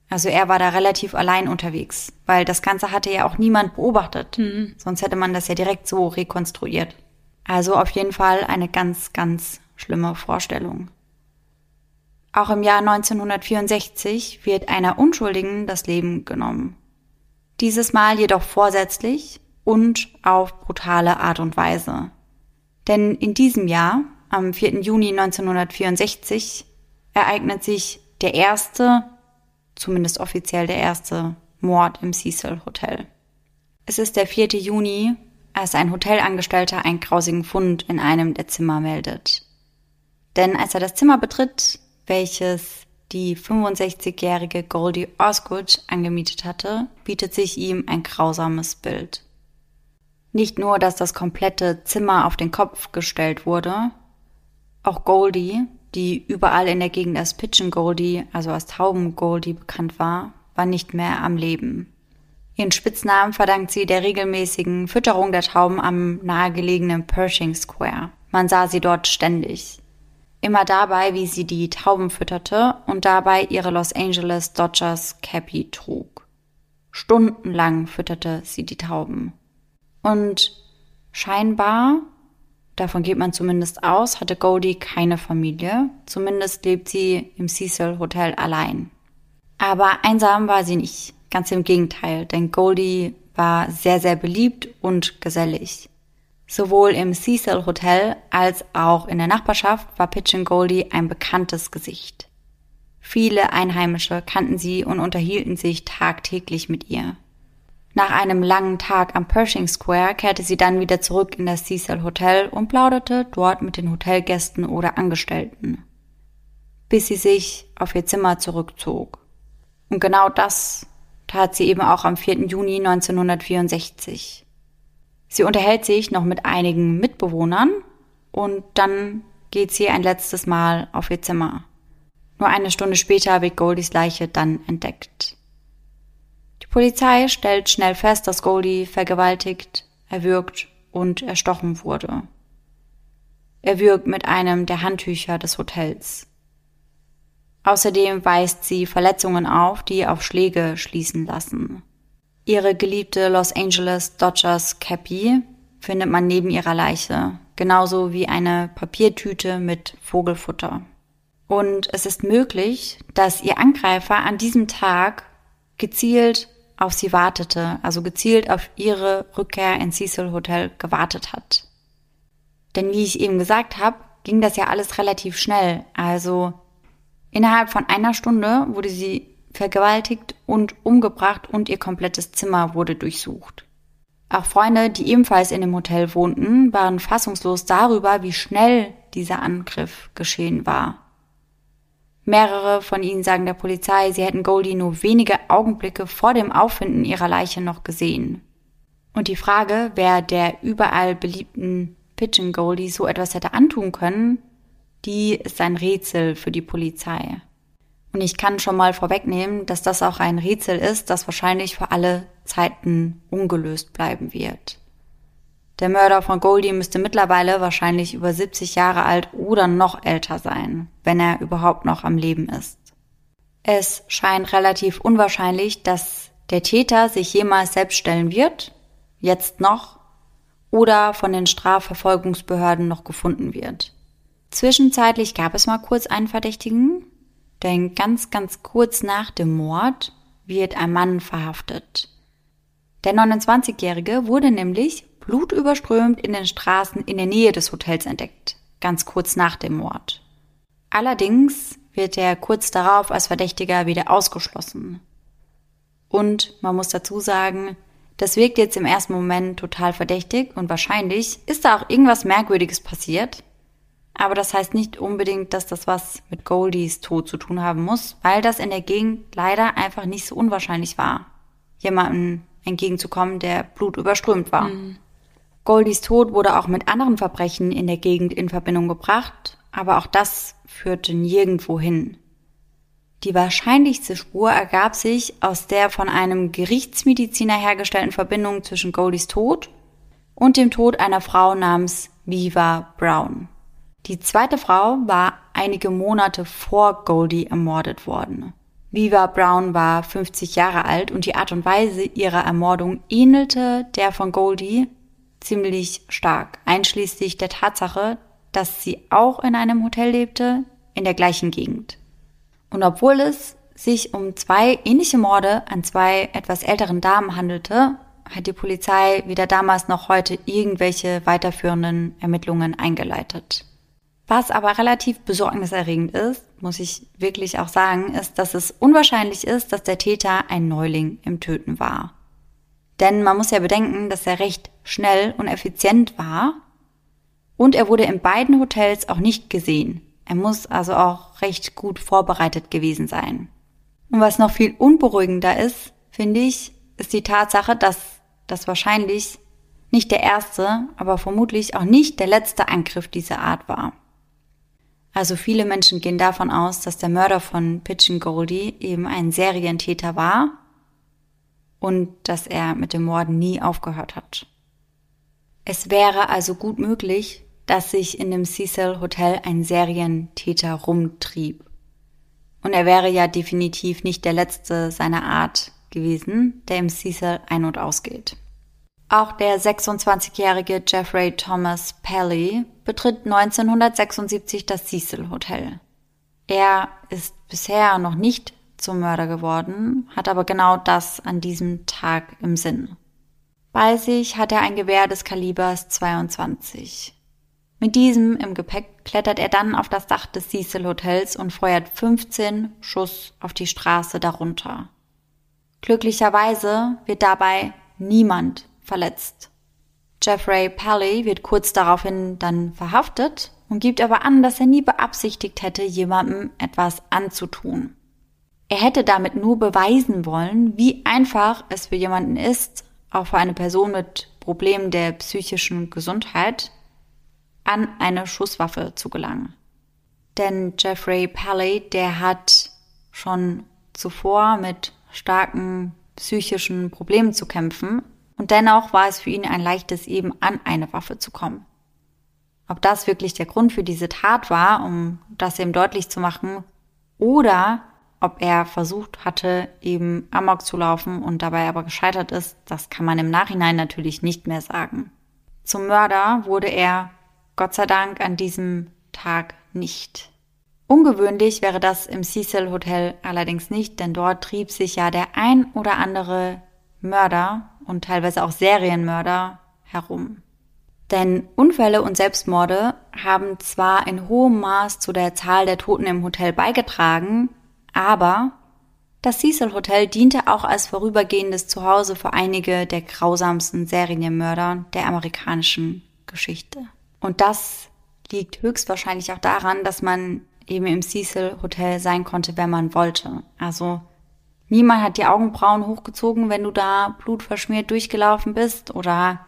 Also er war da relativ allein unterwegs, weil das Ganze hatte ja auch niemand beobachtet. Mhm. Sonst hätte man das ja direkt so rekonstruiert. Also auf jeden Fall eine ganz, ganz schlimme Vorstellung. Auch im Jahr 1964 wird einer Unschuldigen das Leben genommen. Dieses Mal jedoch vorsätzlich und auf brutale Art und Weise. Denn in diesem Jahr, am 4. Juni 1964, ereignet sich der erste zumindest offiziell der erste Mord im Cecil Hotel. Es ist der 4. Juni, als ein Hotelangestellter einen grausigen Fund in einem der Zimmer meldet. Denn als er das Zimmer betritt, welches die 65-jährige Goldie Osgood angemietet hatte, bietet sich ihm ein grausames Bild. Nicht nur, dass das komplette Zimmer auf den Kopf gestellt wurde, auch Goldie, die überall in der Gegend als Pigeon Goldie, also als Tauben Goldie bekannt war, war nicht mehr am Leben. Ihren Spitznamen verdankt sie der regelmäßigen Fütterung der Tauben am nahegelegenen Pershing Square. Man sah sie dort ständig. Immer dabei, wie sie die Tauben fütterte und dabei ihre Los Angeles Dodgers Cappy trug. Stundenlang fütterte sie die Tauben. Und scheinbar, davon geht man zumindest aus, hatte Goldie keine Familie. Zumindest lebt sie im Cecil Hotel allein. Aber einsam war sie nicht. Ganz im Gegenteil, denn Goldie war sehr, sehr beliebt und gesellig. Sowohl im Cecil Hotel als auch in der Nachbarschaft war Pigeon Goldie ein bekanntes Gesicht. Viele Einheimische kannten sie und unterhielten sich tagtäglich mit ihr. Nach einem langen Tag am Pershing Square kehrte sie dann wieder zurück in das Cecil Hotel und plauderte dort mit den Hotelgästen oder Angestellten, bis sie sich auf ihr Zimmer zurückzog. Und genau das tat sie eben auch am 4. Juni 1964. Sie unterhält sich noch mit einigen Mitbewohnern und dann geht sie ein letztes Mal auf ihr Zimmer. Nur eine Stunde später wird Goldies Leiche dann entdeckt. Polizei stellt schnell fest, dass Goldie vergewaltigt, erwürgt und erstochen wurde. Erwürgt mit einem der Handtücher des Hotels. Außerdem weist sie Verletzungen auf, die auf Schläge schließen lassen. Ihre geliebte Los Angeles Dodgers Cappy findet man neben ihrer Leiche, genauso wie eine Papiertüte mit Vogelfutter. Und es ist möglich, dass ihr Angreifer an diesem Tag gezielt auf sie wartete, also gezielt auf ihre Rückkehr ins Cecil Hotel gewartet hat. Denn wie ich eben gesagt habe, ging das ja alles relativ schnell. Also innerhalb von einer Stunde wurde sie vergewaltigt und umgebracht und ihr komplettes Zimmer wurde durchsucht. Auch Freunde, die ebenfalls in dem Hotel wohnten, waren fassungslos darüber, wie schnell dieser Angriff geschehen war. Mehrere von ihnen sagen der Polizei, sie hätten Goldie nur wenige Augenblicke vor dem Auffinden ihrer Leiche noch gesehen. Und die Frage, wer der überall beliebten Pigeon Goldie so etwas hätte antun können, die ist ein Rätsel für die Polizei. Und ich kann schon mal vorwegnehmen, dass das auch ein Rätsel ist, das wahrscheinlich für alle Zeiten ungelöst bleiben wird. Der Mörder von Goldie müsste mittlerweile wahrscheinlich über 70 Jahre alt oder noch älter sein, wenn er überhaupt noch am Leben ist. Es scheint relativ unwahrscheinlich, dass der Täter sich jemals selbst stellen wird, jetzt noch, oder von den Strafverfolgungsbehörden noch gefunden wird. Zwischenzeitlich gab es mal kurz einen Verdächtigen, denn ganz, ganz kurz nach dem Mord wird ein Mann verhaftet. Der 29-Jährige wurde nämlich blutüberströmt in den Straßen in der Nähe des Hotels entdeckt, ganz kurz nach dem Mord. Allerdings wird er kurz darauf als Verdächtiger wieder ausgeschlossen. Und man muss dazu sagen, das wirkt jetzt im ersten Moment total verdächtig und wahrscheinlich ist da auch irgendwas Merkwürdiges passiert, aber das heißt nicht unbedingt, dass das was mit Goldies Tod zu tun haben muss, weil das in der Gegend leider einfach nicht so unwahrscheinlich war, jemandem entgegenzukommen, der blutüberströmt war. Mhm. Goldies Tod wurde auch mit anderen Verbrechen in der Gegend in Verbindung gebracht, aber auch das führte nirgendwo hin. Die wahrscheinlichste Spur ergab sich aus der von einem Gerichtsmediziner hergestellten Verbindung zwischen Goldies Tod und dem Tod einer Frau namens Viva Brown. Die zweite Frau war einige Monate vor Goldie ermordet worden. Viva Brown war 50 Jahre alt und die Art und Weise ihrer Ermordung ähnelte der von Goldie ziemlich stark, einschließlich der Tatsache, dass sie auch in einem Hotel lebte, in der gleichen Gegend. Und obwohl es sich um zwei ähnliche Morde an zwei etwas älteren Damen handelte, hat die Polizei weder damals noch heute irgendwelche weiterführenden Ermittlungen eingeleitet. Was aber relativ besorgniserregend ist, muss ich wirklich auch sagen, ist, dass es unwahrscheinlich ist, dass der Täter ein Neuling im Töten war. Denn man muss ja bedenken, dass er recht schnell und effizient war und er wurde in beiden Hotels auch nicht gesehen. Er muss also auch recht gut vorbereitet gewesen sein. Und was noch viel unberuhigender ist, finde ich, ist die Tatsache, dass das wahrscheinlich nicht der erste, aber vermutlich auch nicht der letzte Angriff dieser Art war. Also viele Menschen gehen davon aus, dass der Mörder von Pigeon Goldie eben ein Serientäter war und dass er mit dem Morden nie aufgehört hat. Es wäre also gut möglich, dass sich in dem Cecil Hotel ein Serientäter rumtrieb. Und er wäre ja definitiv nicht der letzte seiner Art gewesen, der im Cecil ein- und ausgeht. Auch der 26-jährige Jeffrey Thomas Pelly betritt 1976 das Cecil Hotel. Er ist bisher noch nicht zum Mörder geworden, hat aber genau das an diesem Tag im Sinn. Bei sich hat er ein Gewehr des Kalibers 22. Mit diesem im Gepäck klettert er dann auf das Dach des Cecil Hotels und feuert 15 Schuss auf die Straße darunter. Glücklicherweise wird dabei niemand verletzt. Jeffrey Pally wird kurz daraufhin dann verhaftet und gibt aber an, dass er nie beabsichtigt hätte, jemandem etwas anzutun. Er hätte damit nur beweisen wollen, wie einfach es für jemanden ist, auch für eine Person mit Problemen der psychischen Gesundheit, an eine Schusswaffe zu gelangen. Denn Jeffrey Pally, der hat schon zuvor mit starken psychischen Problemen zu kämpfen und dennoch war es für ihn ein leichtes, eben an eine Waffe zu kommen. Ob das wirklich der Grund für diese Tat war, um das eben deutlich zu machen, oder ob er versucht hatte, eben Amok zu laufen und dabei aber gescheitert ist, das kann man im Nachhinein natürlich nicht mehr sagen. Zum Mörder wurde er Gott sei Dank an diesem Tag nicht. Ungewöhnlich wäre das im Cecil Hotel allerdings nicht, denn dort trieb sich ja der ein oder andere Mörder und teilweise auch Serienmörder herum. Denn Unfälle und Selbstmorde haben zwar in hohem Maß zu der Zahl der Toten im Hotel beigetragen, aber das Cecil Hotel diente auch als vorübergehendes Zuhause für einige der grausamsten Serienmörder der amerikanischen Geschichte. Und das liegt höchstwahrscheinlich auch daran, dass man eben im Cecil Hotel sein konnte, wenn man wollte. Also niemand hat die Augenbrauen hochgezogen, wenn du da blutverschmiert durchgelaufen bist oder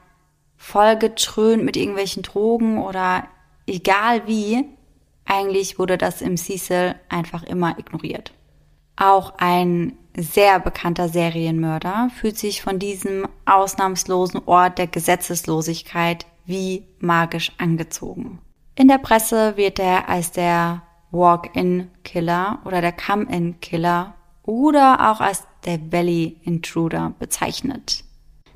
vollgetrönt mit irgendwelchen Drogen oder egal wie. Eigentlich wurde das im Cecil einfach immer ignoriert. Auch ein sehr bekannter Serienmörder fühlt sich von diesem ausnahmslosen Ort der Gesetzeslosigkeit wie magisch angezogen. In der Presse wird er als der Walk-in-Killer oder der Come-in-Killer oder auch als der Valley-Intruder bezeichnet.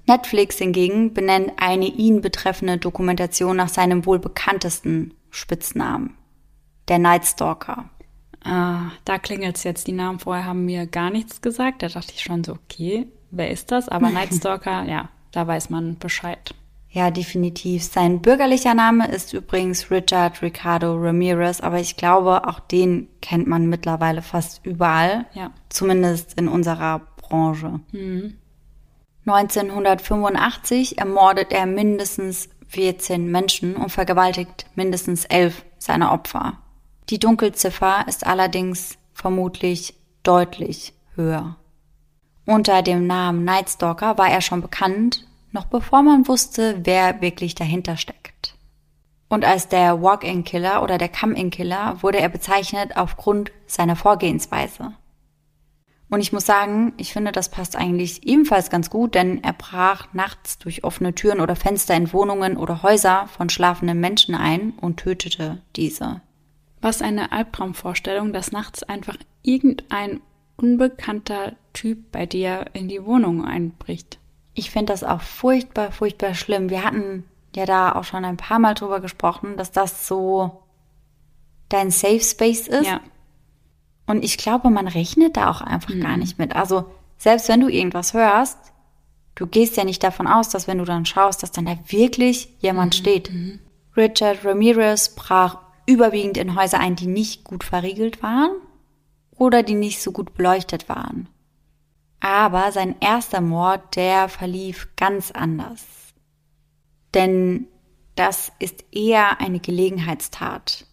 Netflix hingegen benennt eine ihn betreffende Dokumentation nach seinem wohl bekanntesten Spitznamen, der Night Stalker. Ah, da klingelt's jetzt. Die Namen vorher haben mir gar nichts gesagt. Da dachte ich schon so, okay, wer ist das? Aber Night Stalker, ja, da weiß man Bescheid. Ja, definitiv. Sein bürgerlicher Name ist übrigens Richard Ricardo Ramirez, aber ich glaube, auch den kennt man mittlerweile fast überall. Ja. Zumindest in unserer Branche. Mhm. 1985 ermordet er mindestens 14 Menschen und vergewaltigt mindestens elf seiner Opfer. Die Dunkelziffer ist allerdings vermutlich deutlich höher. Unter dem Namen Nightstalker war er schon bekannt noch bevor man wusste, wer wirklich dahinter steckt. Und als der Walk-in-Killer oder der Come-in-Killer wurde er bezeichnet aufgrund seiner Vorgehensweise. Und ich muss sagen, ich finde, das passt eigentlich ebenfalls ganz gut, denn er brach nachts durch offene Türen oder Fenster in Wohnungen oder Häuser von schlafenden Menschen ein und tötete diese. Was eine Albtraumvorstellung, dass nachts einfach irgendein unbekannter Typ bei dir in die Wohnung einbricht. Ich finde das auch furchtbar, furchtbar schlimm. Wir hatten ja da auch schon ein paar Mal drüber gesprochen, dass das so dein Safe Space ist. Ja. Und ich glaube, man rechnet da auch einfach mhm. gar nicht mit. Also, selbst wenn du irgendwas hörst, du gehst ja nicht davon aus, dass wenn du dann schaust, dass dann da wirklich jemand mhm. steht. Mhm. Richard Ramirez brach überwiegend in Häuser ein, die nicht gut verriegelt waren oder die nicht so gut beleuchtet waren. Aber sein erster Mord, der verlief ganz anders. Denn das ist eher eine Gelegenheitstat.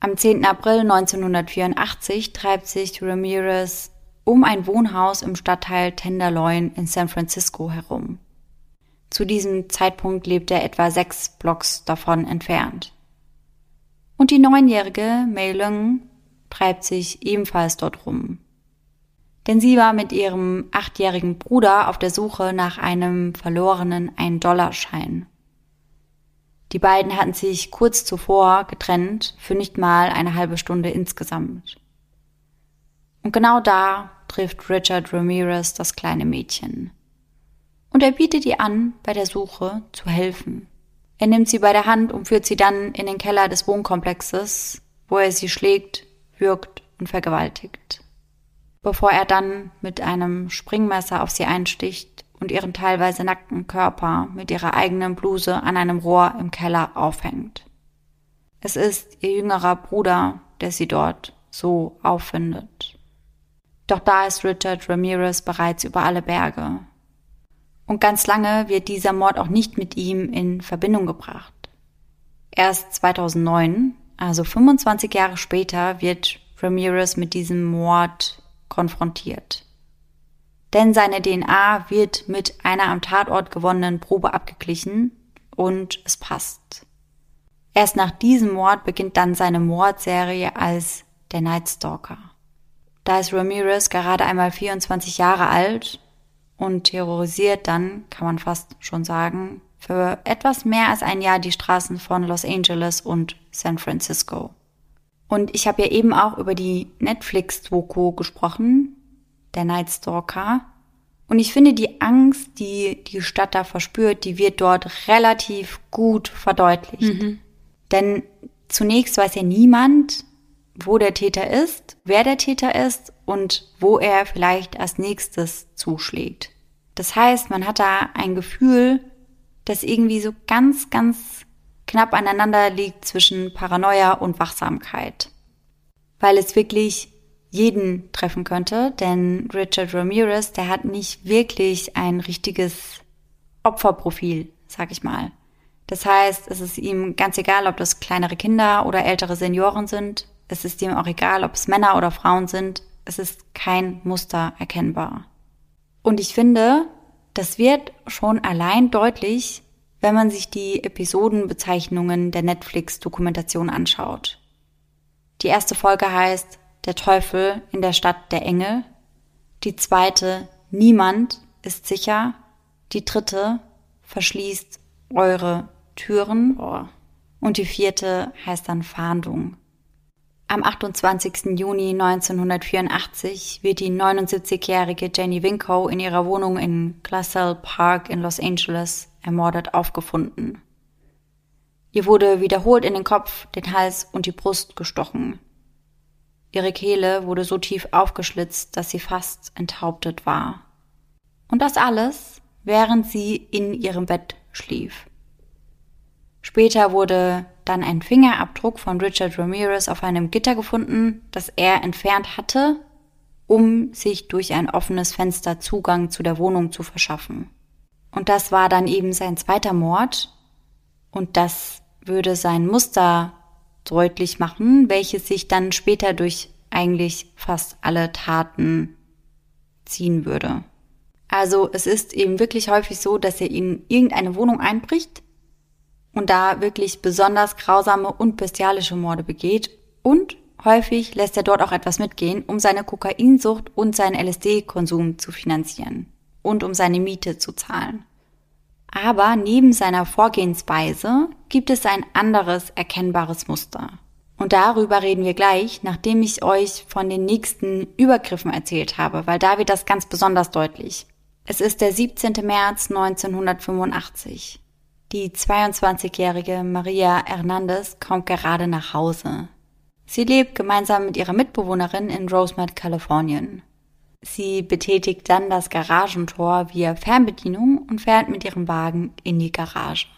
Am 10. April 1984 treibt sich Ramirez um ein Wohnhaus im Stadtteil Tenderloin in San Francisco herum. Zu diesem Zeitpunkt lebt er etwa sechs Blocks davon entfernt. Und die neunjährige Mei Lung treibt sich ebenfalls dort rum. denn sie war mit ihrem achtjährigen Bruder auf der Suche nach einem verlorenen Ein-Dollarschein. Die beiden hatten sich kurz zuvor getrennt für nicht mal eine halbe Stunde insgesamt. Und genau da trifft Richard Ramirez das kleine Mädchen. Und er bietet ihr an, bei der Suche zu helfen. Er nimmt sie bei der Hand und führt sie dann in den Keller des Wohnkomplexes, wo er sie schlägt, würgt und vergewaltigt. Bevor er dann mit einem Springmesser auf sie einsticht und ihren teilweise nackten Körper mit ihrer eigenen Bluse an einem Rohr im Keller aufhängt. Es ist ihr jüngerer Bruder, der sie dort so auffindet. Doch da ist Richard Ramirez bereits über alle Berge. Und ganz lange wird dieser Mord auch nicht mit ihm in Verbindung gebracht. Erst 2009, also 25 Jahre später, wird Ramirez mit diesem Mord konfrontiert. Denn seine DNA wird mit einer am Tatort gewonnenen Probe abgeglichen und es passt. Erst nach diesem Mord beginnt dann seine Mordserie als der Night Stalker. Da ist Ramirez gerade einmal 24 Jahre alt und terrorisiert dann, kann man fast schon sagen, für etwas mehr als ein Jahr die Straßen von Los Angeles und San Francisco. Und ich habe ja eben auch über die Netflix-Doku gesprochen, der Night Stalker. Und ich finde, die Angst, die die Stadt da verspürt, die wird dort relativ gut verdeutlicht. Mhm. Denn zunächst weiß ja niemand, wo der Täter ist, wer der Täter ist und wo er vielleicht als nächstes zuschlägt. Das heißt, man hat da ein Gefühl, das irgendwie so ganz, ganz knapp aneinander liegt zwischen Paranoia und Wachsamkeit. Weil es wirklich jeden treffen könnte, denn Richard Ramirez, der hat nicht wirklich ein richtiges Opferprofil, sag ich mal. Das heißt, es ist ihm ganz egal, ob das kleinere Kinder oder ältere Senioren sind. Es ist ihm auch egal, ob es Männer oder Frauen sind. Es ist kein Muster erkennbar. Und ich finde, das wird schon allein deutlich, wenn man sich die Episodenbezeichnungen der Netflix-Dokumentation anschaut. Die erste Folge heißt Der Teufel in der Stadt der Engel. Die zweite Niemand ist sicher. Die dritte Verschließt eure Türen. Und die vierte heißt dann Fahndung. Am 28. Juni 1984 wird die 79-jährige Jenny Winkow in ihrer Wohnung in Glassell Park in Los Angeles ermordet aufgefunden. Ihr wurde wiederholt in den Kopf, den Hals und die Brust gestochen. Ihre Kehle wurde so tief aufgeschlitzt, dass sie fast enthauptet war. Und das alles, während sie in ihrem Bett schlief. Später wurde dann ein Fingerabdruck von Richard Ramirez auf einem Gitter gefunden, das er entfernt hatte, um sich durch ein offenes Fenster Zugang zu der Wohnung zu verschaffen. Und das war dann eben sein zweiter Mord. Und das würde sein Muster deutlich machen, welches sich dann später durch eigentlich fast alle Taten ziehen würde. Also es ist eben wirklich häufig so, dass er in irgendeine Wohnung einbricht, und da wirklich besonders grausame und bestialische Morde begeht und häufig lässt er dort auch etwas mitgehen, um seine Kokainsucht und seinen LSD-Konsum zu finanzieren und um seine Miete zu zahlen. Aber neben seiner Vorgehensweise gibt es ein anderes erkennbares Muster. Und darüber reden wir gleich, nachdem ich euch von den nächsten Übergriffen erzählt habe, weil da wird das ganz besonders deutlich. Es ist der 17. März 1985. Die 22-jährige Maria Hernandez kommt gerade nach Hause. Sie lebt gemeinsam mit ihrer Mitbewohnerin in Rosemont, Kalifornien. Sie betätigt dann das Garagentor via Fernbedienung und fährt mit ihrem Wagen in die Garage.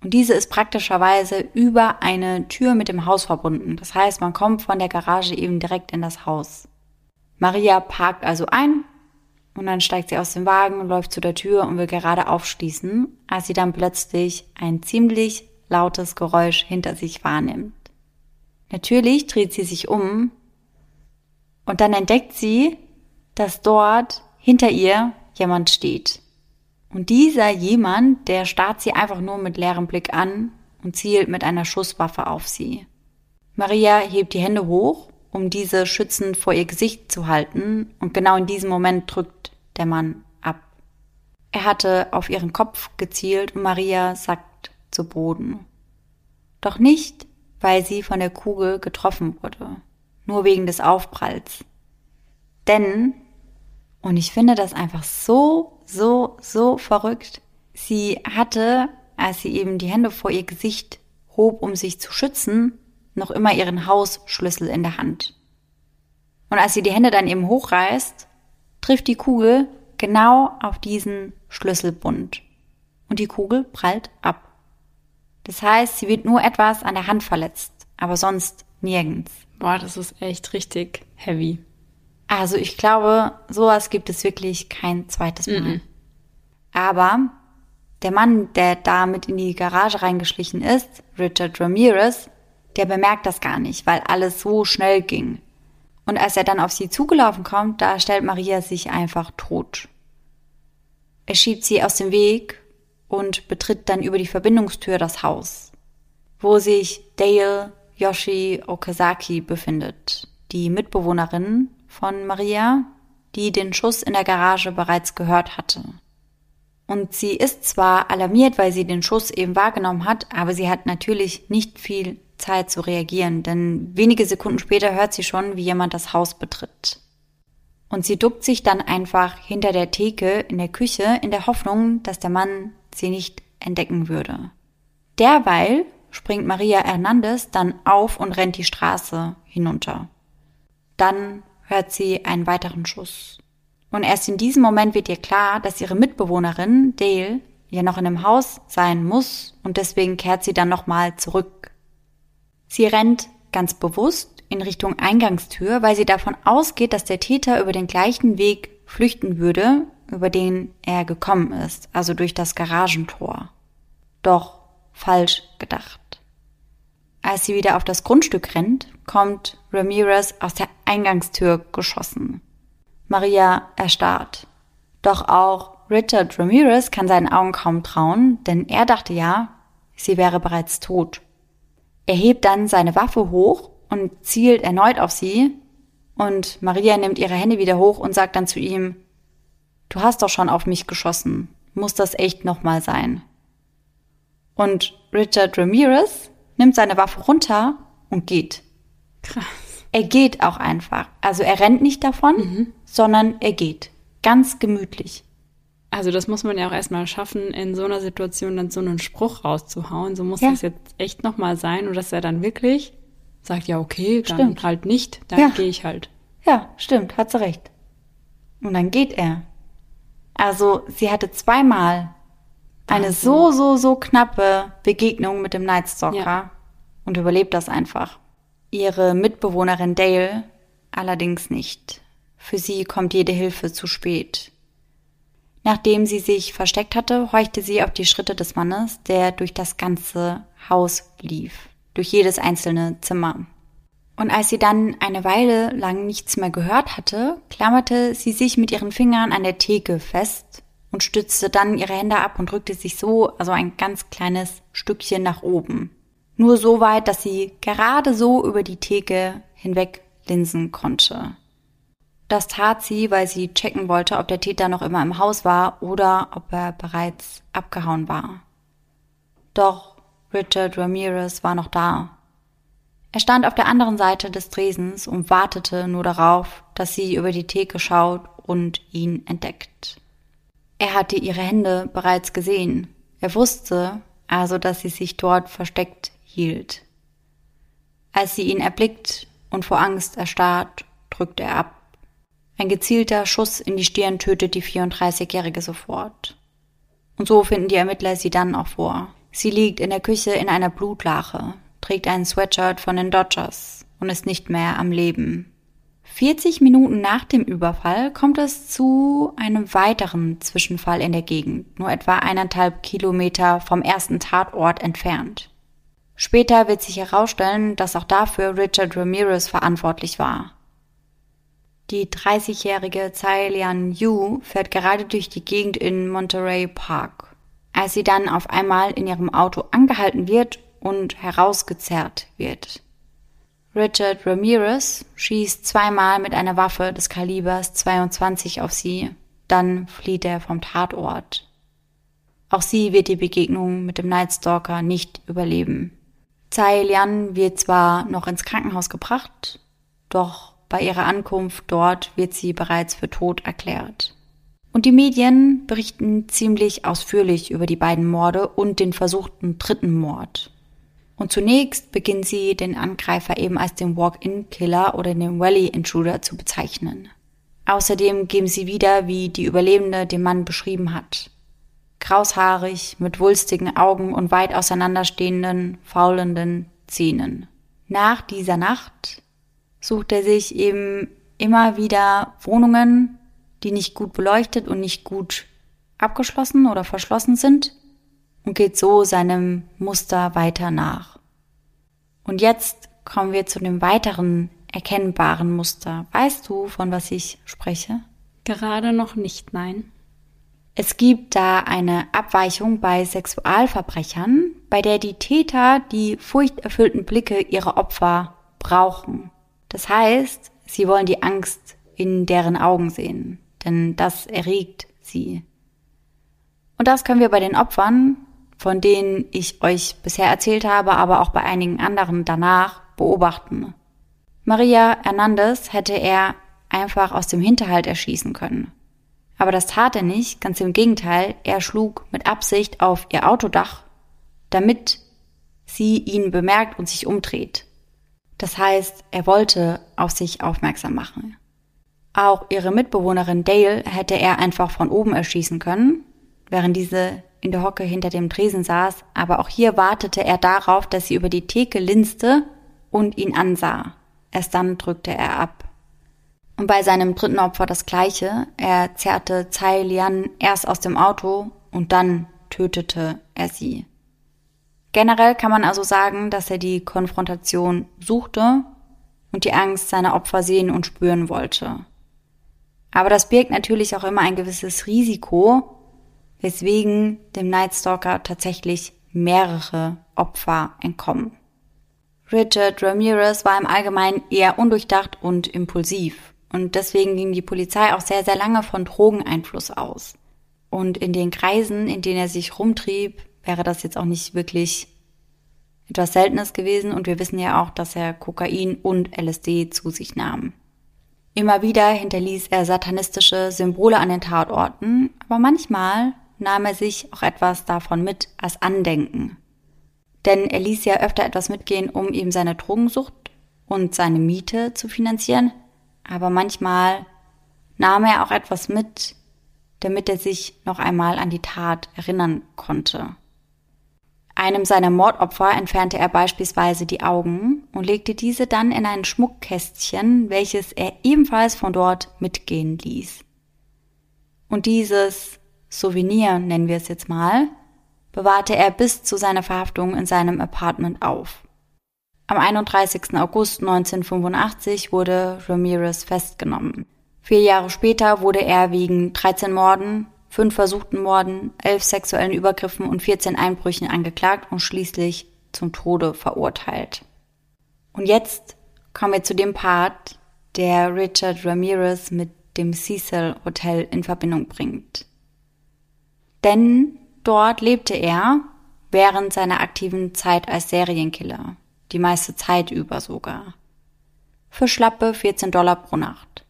Und diese ist praktischerweise über eine Tür mit dem Haus verbunden. Das heißt, man kommt von der Garage eben direkt in das Haus. Maria parkt also ein, und dann steigt sie aus dem Wagen, läuft zu der Tür und will gerade aufschließen, als sie dann plötzlich ein ziemlich lautes Geräusch hinter sich wahrnimmt. Natürlich dreht sie sich um und dann entdeckt sie, dass dort hinter ihr jemand steht. Und dieser jemand, der starrt sie einfach nur mit leerem Blick an und zielt mit einer Schusswaffe auf sie. Maria hebt die Hände hoch um diese schützend vor ihr Gesicht zu halten, und genau in diesem Moment drückt der Mann ab. Er hatte auf ihren Kopf gezielt und Maria sackt zu Boden. Doch nicht, weil sie von der Kugel getroffen wurde, nur wegen des Aufpralls. Denn, und ich finde das einfach so, so, so verrückt, sie hatte, als sie eben die Hände vor ihr Gesicht hob, um sich zu schützen, noch immer ihren Hausschlüssel in der Hand. Und als sie die Hände dann eben hochreißt, trifft die Kugel genau auf diesen Schlüsselbund. Und die Kugel prallt ab. Das heißt, sie wird nur etwas an der Hand verletzt, aber sonst nirgends. Boah, das ist echt richtig heavy. Also ich glaube, sowas gibt es wirklich kein zweites Mal. Mm -mm. Aber der Mann, der da mit in die Garage reingeschlichen ist, Richard Ramirez, der bemerkt das gar nicht, weil alles so schnell ging. Und als er dann auf sie zugelaufen kommt, da stellt Maria sich einfach tot. Er schiebt sie aus dem Weg und betritt dann über die Verbindungstür das Haus, wo sich Dale Yoshi Okazaki befindet, die Mitbewohnerin von Maria, die den Schuss in der Garage bereits gehört hatte. Und sie ist zwar alarmiert, weil sie den Schuss eben wahrgenommen hat, aber sie hat natürlich nicht viel Zeit zu reagieren, denn wenige Sekunden später hört sie schon, wie jemand das Haus betritt. Und sie duckt sich dann einfach hinter der Theke in der Küche in der Hoffnung, dass der Mann sie nicht entdecken würde. Derweil springt Maria Hernandez dann auf und rennt die Straße hinunter. Dann hört sie einen weiteren Schuss. Und erst in diesem Moment wird ihr klar, dass ihre Mitbewohnerin, Dale, ja noch in dem Haus sein muss und deswegen kehrt sie dann nochmal zurück. Sie rennt ganz bewusst in Richtung Eingangstür, weil sie davon ausgeht, dass der Täter über den gleichen Weg flüchten würde, über den er gekommen ist, also durch das Garagentor. Doch falsch gedacht. Als sie wieder auf das Grundstück rennt, kommt Ramirez aus der Eingangstür geschossen. Maria erstarrt. Doch auch Richard Ramirez kann seinen Augen kaum trauen, denn er dachte ja, sie wäre bereits tot. Er hebt dann seine Waffe hoch und zielt erneut auf sie, und Maria nimmt ihre Hände wieder hoch und sagt dann zu ihm, Du hast doch schon auf mich geschossen, muss das echt nochmal sein. Und Richard Ramirez nimmt seine Waffe runter und geht. Krass. Er geht auch einfach. Also er rennt nicht davon, mhm. sondern er geht. Ganz gemütlich. Also das muss man ja auch erstmal schaffen, in so einer Situation dann so einen Spruch rauszuhauen. So muss ja. das jetzt echt nochmal sein. Und dass er dann wirklich sagt, ja, okay, dann stimmt. halt nicht, dann ja. gehe ich halt. Ja, stimmt, hat sie recht. Und dann geht er. Also sie hatte zweimal eine so, so, so knappe Begegnung mit dem Nightstalker ja. und überlebt das einfach. Ihre Mitbewohnerin Dale allerdings nicht. Für sie kommt jede Hilfe zu spät. Nachdem sie sich versteckt hatte, horchte sie auf die Schritte des Mannes, der durch das ganze Haus lief, durch jedes einzelne Zimmer. Und als sie dann eine Weile lang nichts mehr gehört hatte, klammerte sie sich mit ihren Fingern an der Theke fest und stützte dann ihre Hände ab und drückte sich so, also ein ganz kleines Stückchen nach oben. Nur so weit, dass sie gerade so über die Theke hinweg linsen konnte. Das tat sie, weil sie checken wollte, ob der Täter noch immer im Haus war oder ob er bereits abgehauen war. Doch Richard Ramirez war noch da. Er stand auf der anderen Seite des Tresens und wartete nur darauf, dass sie über die Theke schaut und ihn entdeckt. Er hatte ihre Hände bereits gesehen. Er wusste also, dass sie sich dort versteckt hielt. Als sie ihn erblickt und vor Angst erstarrt, drückte er ab. Ein gezielter Schuss in die Stirn tötet die 34-Jährige sofort. Und so finden die Ermittler sie dann auch vor. Sie liegt in der Küche in einer Blutlache, trägt einen Sweatshirt von den Dodgers und ist nicht mehr am Leben. 40 Minuten nach dem Überfall kommt es zu einem weiteren Zwischenfall in der Gegend, nur etwa eineinhalb Kilometer vom ersten Tatort entfernt. Später wird sich herausstellen, dass auch dafür Richard Ramirez verantwortlich war. Die 30-jährige Tsai Lian Yu fährt gerade durch die Gegend in Monterey Park, als sie dann auf einmal in ihrem Auto angehalten wird und herausgezerrt wird. Richard Ramirez schießt zweimal mit einer Waffe des Kalibers 22 auf sie, dann flieht er vom Tatort. Auch sie wird die Begegnung mit dem Nightstalker nicht überleben. Tsai Lian wird zwar noch ins Krankenhaus gebracht, doch bei ihrer Ankunft dort wird sie bereits für tot erklärt. Und die Medien berichten ziemlich ausführlich über die beiden Morde und den versuchten dritten Mord. Und zunächst beginnt sie, den Angreifer eben als den Walk-in-Killer oder den Valley-Intruder zu bezeichnen. Außerdem geben sie wieder, wie die Überlebende den Mann beschrieben hat. Kraushaarig, mit wulstigen Augen und weit auseinanderstehenden, faulenden Zähnen. Nach dieser Nacht sucht er sich eben immer wieder Wohnungen, die nicht gut beleuchtet und nicht gut abgeschlossen oder verschlossen sind und geht so seinem Muster weiter nach. Und jetzt kommen wir zu dem weiteren erkennbaren Muster. Weißt du, von was ich spreche? Gerade noch nicht, nein. Es gibt da eine Abweichung bei Sexualverbrechern, bei der die Täter die furchterfüllten Blicke ihrer Opfer brauchen. Das heißt, sie wollen die Angst in deren Augen sehen, denn das erregt sie. Und das können wir bei den Opfern von denen ich euch bisher erzählt habe, aber auch bei einigen anderen danach beobachten. Maria Hernandez hätte er einfach aus dem Hinterhalt erschießen können. Aber das tat er nicht, ganz im Gegenteil, er schlug mit Absicht auf ihr Autodach, damit sie ihn bemerkt und sich umdreht. Das heißt, er wollte auf sich aufmerksam machen. Auch ihre Mitbewohnerin Dale hätte er einfach von oben erschießen können, während diese in der Hocke hinter dem Tresen saß, aber auch hier wartete er darauf, dass sie über die Theke linste und ihn ansah. Erst dann drückte er ab. Und bei seinem dritten Opfer das gleiche. Er zerrte Tsai Lian erst aus dem Auto und dann tötete er sie. Generell kann man also sagen, dass er die Konfrontation suchte und die Angst seiner Opfer sehen und spüren wollte. Aber das birgt natürlich auch immer ein gewisses Risiko, weswegen dem Nightstalker tatsächlich mehrere Opfer entkommen. Richard Ramirez war im Allgemeinen eher undurchdacht und impulsiv und deswegen ging die Polizei auch sehr, sehr lange von Drogeneinfluss aus. Und in den Kreisen, in denen er sich rumtrieb, wäre das jetzt auch nicht wirklich etwas Seltenes gewesen und wir wissen ja auch, dass er Kokain und LSD zu sich nahm. Immer wieder hinterließ er satanistische Symbole an den Tatorten, aber manchmal nahm er sich auch etwas davon mit als Andenken. Denn er ließ ja öfter etwas mitgehen, um ihm seine Drogensucht und seine Miete zu finanzieren, aber manchmal nahm er auch etwas mit, damit er sich noch einmal an die Tat erinnern konnte. Einem seiner Mordopfer entfernte er beispielsweise die Augen und legte diese dann in ein Schmuckkästchen, welches er ebenfalls von dort mitgehen ließ. Und dieses Souvenir nennen wir es jetzt mal, bewahrte er bis zu seiner Verhaftung in seinem Apartment auf. Am 31. August 1985 wurde Ramirez festgenommen. Vier Jahre später wurde er wegen 13 Morden, fünf versuchten Morden, elf sexuellen Übergriffen und 14 Einbrüchen angeklagt und schließlich zum Tode verurteilt. Und jetzt kommen wir zu dem Part, der Richard Ramirez mit dem Cecil Hotel in Verbindung bringt denn dort lebte er während seiner aktiven Zeit als Serienkiller, die meiste Zeit über sogar, für schlappe 14 Dollar pro Nacht.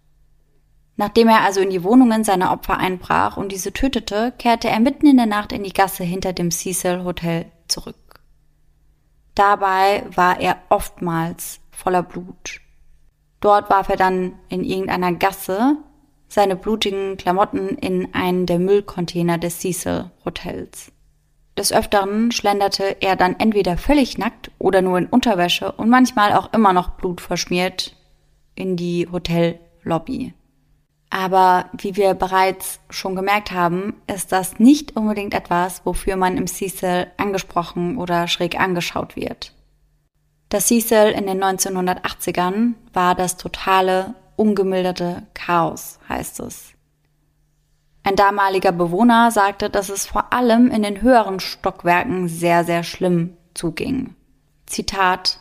Nachdem er also in die Wohnungen seiner Opfer einbrach und diese tötete, kehrte er mitten in der Nacht in die Gasse hinter dem Cecil Hotel zurück. Dabei war er oftmals voller Blut. Dort warf er dann in irgendeiner Gasse seine blutigen Klamotten in einen der Müllcontainer des Cecil Hotels. Des Öfteren schlenderte er dann entweder völlig nackt oder nur in Unterwäsche und manchmal auch immer noch blutverschmiert in die Hotellobby. Aber wie wir bereits schon gemerkt haben, ist das nicht unbedingt etwas, wofür man im Cecil angesprochen oder schräg angeschaut wird. Das Cecil in den 1980ern war das totale ungemilderte Chaos, heißt es. Ein damaliger Bewohner sagte, dass es vor allem in den höheren Stockwerken sehr, sehr schlimm zuging. Zitat,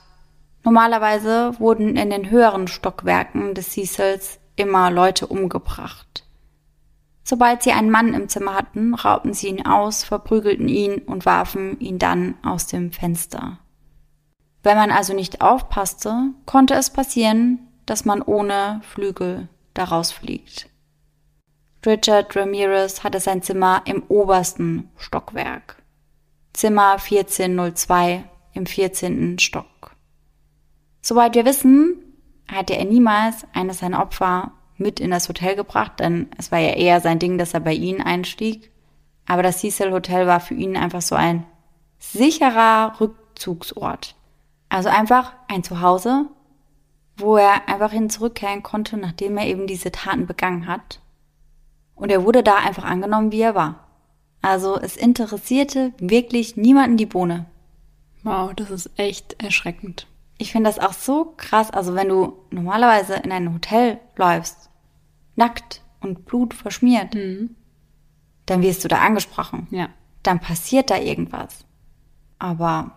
Normalerweise wurden in den höheren Stockwerken des Cecils immer Leute umgebracht. Sobald sie einen Mann im Zimmer hatten, raubten sie ihn aus, verprügelten ihn und warfen ihn dann aus dem Fenster. Wenn man also nicht aufpasste, konnte es passieren, dass man ohne Flügel daraus fliegt. Richard Ramirez hatte sein Zimmer im obersten Stockwerk. Zimmer 1402 im 14. Stock. Soweit wir wissen, hatte er niemals eines seiner Opfer mit in das Hotel gebracht, denn es war ja eher sein Ding, dass er bei ihnen einstieg. Aber das Cecil Hotel war für ihn einfach so ein sicherer Rückzugsort. Also einfach ein Zuhause, wo er einfach hin zurückkehren konnte, nachdem er eben diese Taten begangen hat. Und er wurde da einfach angenommen, wie er war. Also es interessierte wirklich niemanden die Bohne. Wow, das ist echt erschreckend. Ich finde das auch so krass. Also wenn du normalerweise in ein Hotel läufst, nackt und Blut verschmiert, mhm. dann wirst du da angesprochen. Ja. Dann passiert da irgendwas. Aber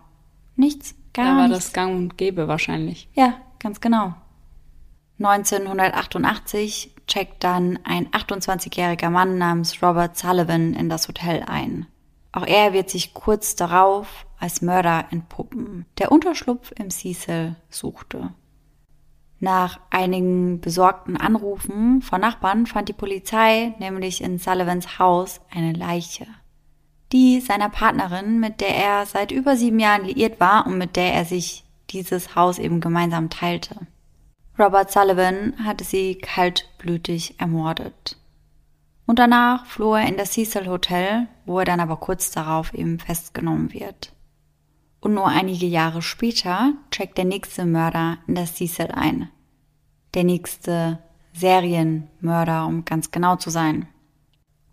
nichts, gar da war nichts. das Gang und Gäbe wahrscheinlich. Ja, ganz genau. 1988 checkt dann ein 28-jähriger Mann namens Robert Sullivan in das Hotel ein. Auch er wird sich kurz darauf als Mörder entpuppen, der Unterschlupf im Cecil suchte. Nach einigen besorgten Anrufen von Nachbarn fand die Polizei nämlich in Sullivans Haus eine Leiche. Die seiner Partnerin, mit der er seit über sieben Jahren liiert war und mit der er sich dieses Haus eben gemeinsam teilte. Robert Sullivan hatte sie kaltblütig ermordet. Und danach floh er in das Cecil Hotel, wo er dann aber kurz darauf eben festgenommen wird. Und nur einige Jahre später checkt der nächste Mörder in das Cecil ein. Der nächste Serienmörder, um ganz genau zu sein.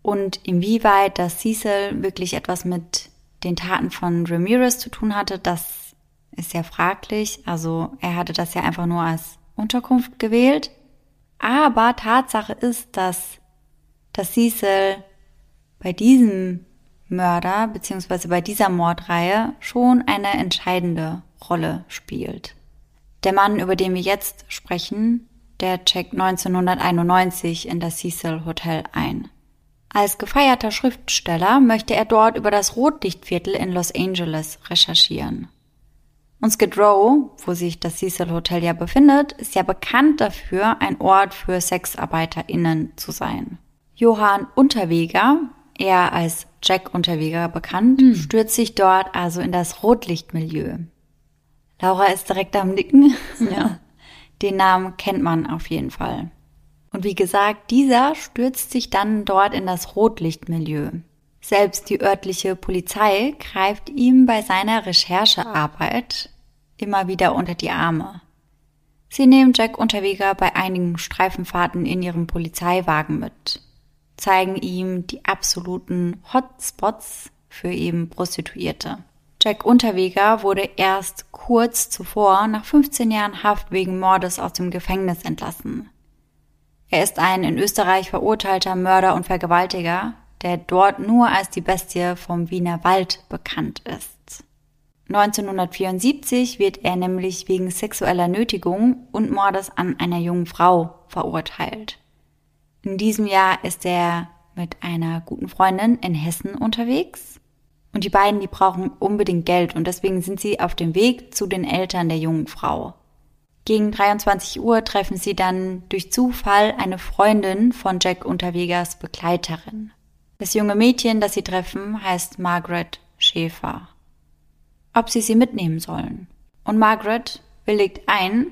Und inwieweit das Cecil wirklich etwas mit den Taten von Ramirez zu tun hatte, das ist ja fraglich. Also er hatte das ja einfach nur als Unterkunft gewählt. Aber Tatsache ist, dass dass Cecil bei diesem Mörder bzw. bei dieser Mordreihe schon eine entscheidende Rolle spielt. Der Mann, über den wir jetzt sprechen, der checkt 1991 in das Cecil Hotel ein. Als gefeierter Schriftsteller möchte er dort über das Rotlichtviertel in Los Angeles recherchieren. Und Skid Row, wo sich das Cecil Hotel ja befindet, ist ja bekannt dafür, ein Ort für SexarbeiterInnen zu sein. Johann Unterweger, eher als Jack Unterweger bekannt, mhm. stürzt sich dort also in das Rotlichtmilieu. Laura ist direkt am Nicken. Ja. Den Namen kennt man auf jeden Fall. Und wie gesagt, dieser stürzt sich dann dort in das Rotlichtmilieu. Selbst die örtliche Polizei greift ihm bei seiner Recherchearbeit immer wieder unter die Arme. Sie nehmen Jack Unterweger bei einigen Streifenfahrten in ihrem Polizeiwagen mit zeigen ihm die absoluten Hotspots für eben Prostituierte. Jack Unterweger wurde erst kurz zuvor nach 15 Jahren Haft wegen Mordes aus dem Gefängnis entlassen. Er ist ein in Österreich verurteilter Mörder und Vergewaltiger, der dort nur als die Bestie vom Wiener Wald bekannt ist. 1974 wird er nämlich wegen sexueller Nötigung und Mordes an einer jungen Frau verurteilt. In diesem Jahr ist er mit einer guten Freundin in Hessen unterwegs. Und die beiden, die brauchen unbedingt Geld und deswegen sind sie auf dem Weg zu den Eltern der jungen Frau. Gegen 23 Uhr treffen sie dann durch Zufall eine Freundin von Jack Unterwegers Begleiterin. Das junge Mädchen, das sie treffen, heißt Margaret Schäfer. Ob sie sie mitnehmen sollen. Und Margaret willigt ein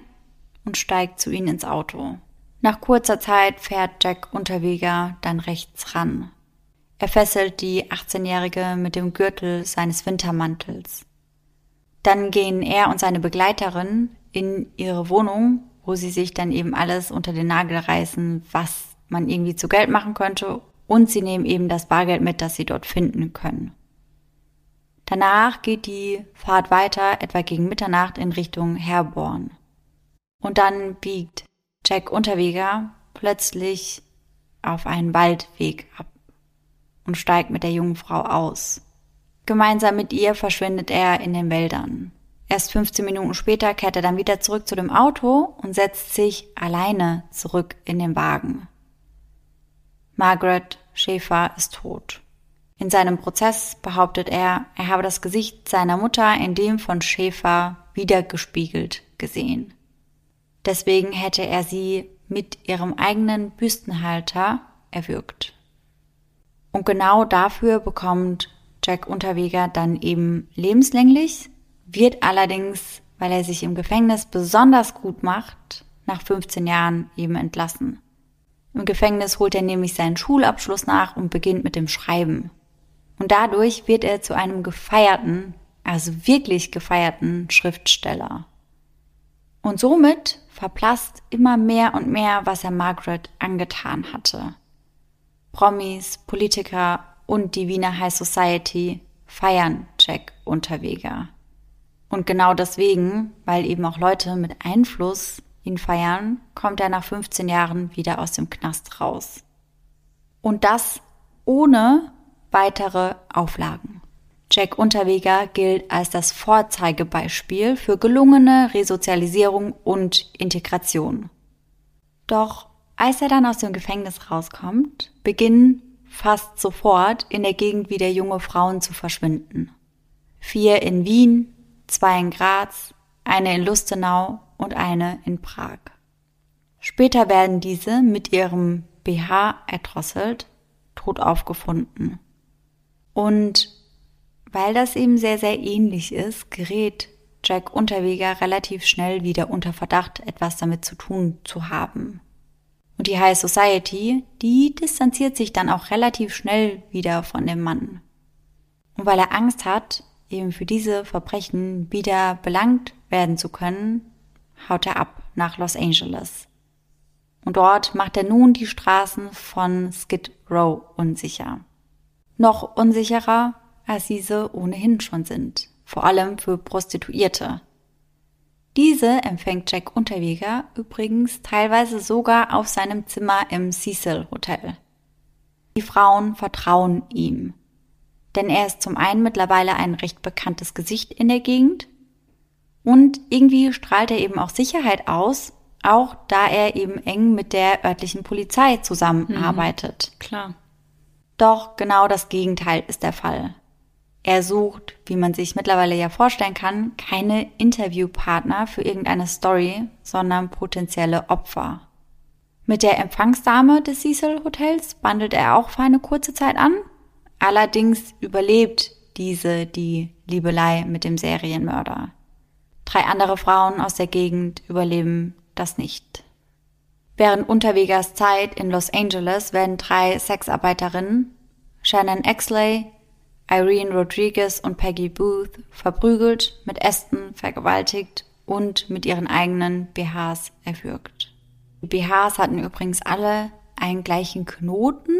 und steigt zu ihnen ins Auto. Nach kurzer Zeit fährt Jack Unterweger dann rechts ran. Er fesselt die 18-Jährige mit dem Gürtel seines Wintermantels. Dann gehen er und seine Begleiterin in ihre Wohnung, wo sie sich dann eben alles unter den Nagel reißen, was man irgendwie zu Geld machen könnte, und sie nehmen eben das Bargeld mit, das sie dort finden können. Danach geht die Fahrt weiter, etwa gegen Mitternacht in Richtung Herborn. Und dann biegt Jack Unterweger plötzlich auf einen Waldweg ab und steigt mit der jungen Frau aus. Gemeinsam mit ihr verschwindet er in den Wäldern. Erst 15 Minuten später kehrt er dann wieder zurück zu dem Auto und setzt sich alleine zurück in den Wagen. Margaret Schäfer ist tot. In seinem Prozess behauptet er, er habe das Gesicht seiner Mutter in dem von Schäfer wiedergespiegelt gesehen. Deswegen hätte er sie mit ihrem eigenen Büstenhalter erwürgt. Und genau dafür bekommt Jack Unterweger dann eben lebenslänglich, wird allerdings, weil er sich im Gefängnis besonders gut macht, nach 15 Jahren eben entlassen. Im Gefängnis holt er nämlich seinen Schulabschluss nach und beginnt mit dem Schreiben. Und dadurch wird er zu einem gefeierten, also wirklich gefeierten Schriftsteller. Und somit verblasst immer mehr und mehr, was er Margaret angetan hatte. Promis, Politiker und die Wiener High Society feiern Jack Unterweger. Und genau deswegen, weil eben auch Leute mit Einfluss ihn feiern, kommt er nach 15 Jahren wieder aus dem Knast raus. Und das ohne weitere Auflagen. Jack Unterweger gilt als das Vorzeigebeispiel für gelungene Resozialisierung und Integration. Doch als er dann aus dem Gefängnis rauskommt, beginnen fast sofort in der Gegend wieder junge Frauen zu verschwinden. Vier in Wien, zwei in Graz, eine in Lustenau und eine in Prag. Später werden diese mit ihrem BH erdrosselt, tot aufgefunden. Und weil das eben sehr, sehr ähnlich ist, gerät Jack Unterweger relativ schnell wieder unter Verdacht, etwas damit zu tun zu haben. Und die High Society, die distanziert sich dann auch relativ schnell wieder von dem Mann. Und weil er Angst hat, eben für diese Verbrechen wieder belangt werden zu können, haut er ab nach Los Angeles. Und dort macht er nun die Straßen von Skid Row unsicher. Noch unsicherer als diese ohnehin schon sind, vor allem für Prostituierte. Diese empfängt Jack Unterweger übrigens teilweise sogar auf seinem Zimmer im Cecil Hotel. Die Frauen vertrauen ihm, denn er ist zum einen mittlerweile ein recht bekanntes Gesicht in der Gegend und irgendwie strahlt er eben auch Sicherheit aus, auch da er eben eng mit der örtlichen Polizei zusammenarbeitet. Mhm, klar. Doch genau das Gegenteil ist der Fall. Er sucht, wie man sich mittlerweile ja vorstellen kann, keine Interviewpartner für irgendeine Story, sondern potenzielle Opfer. Mit der Empfangsdame des Cecil Hotels bandelt er auch für eine kurze Zeit an. Allerdings überlebt diese die Liebelei mit dem Serienmörder. Drei andere Frauen aus der Gegend überleben das nicht. Während Unterwegers Zeit in Los Angeles werden drei Sexarbeiterinnen, Shannon Exley, Irene Rodriguez und Peggy Booth verprügelt, mit Ästen vergewaltigt und mit ihren eigenen BHs erwürgt. Die BHs hatten übrigens alle einen gleichen Knoten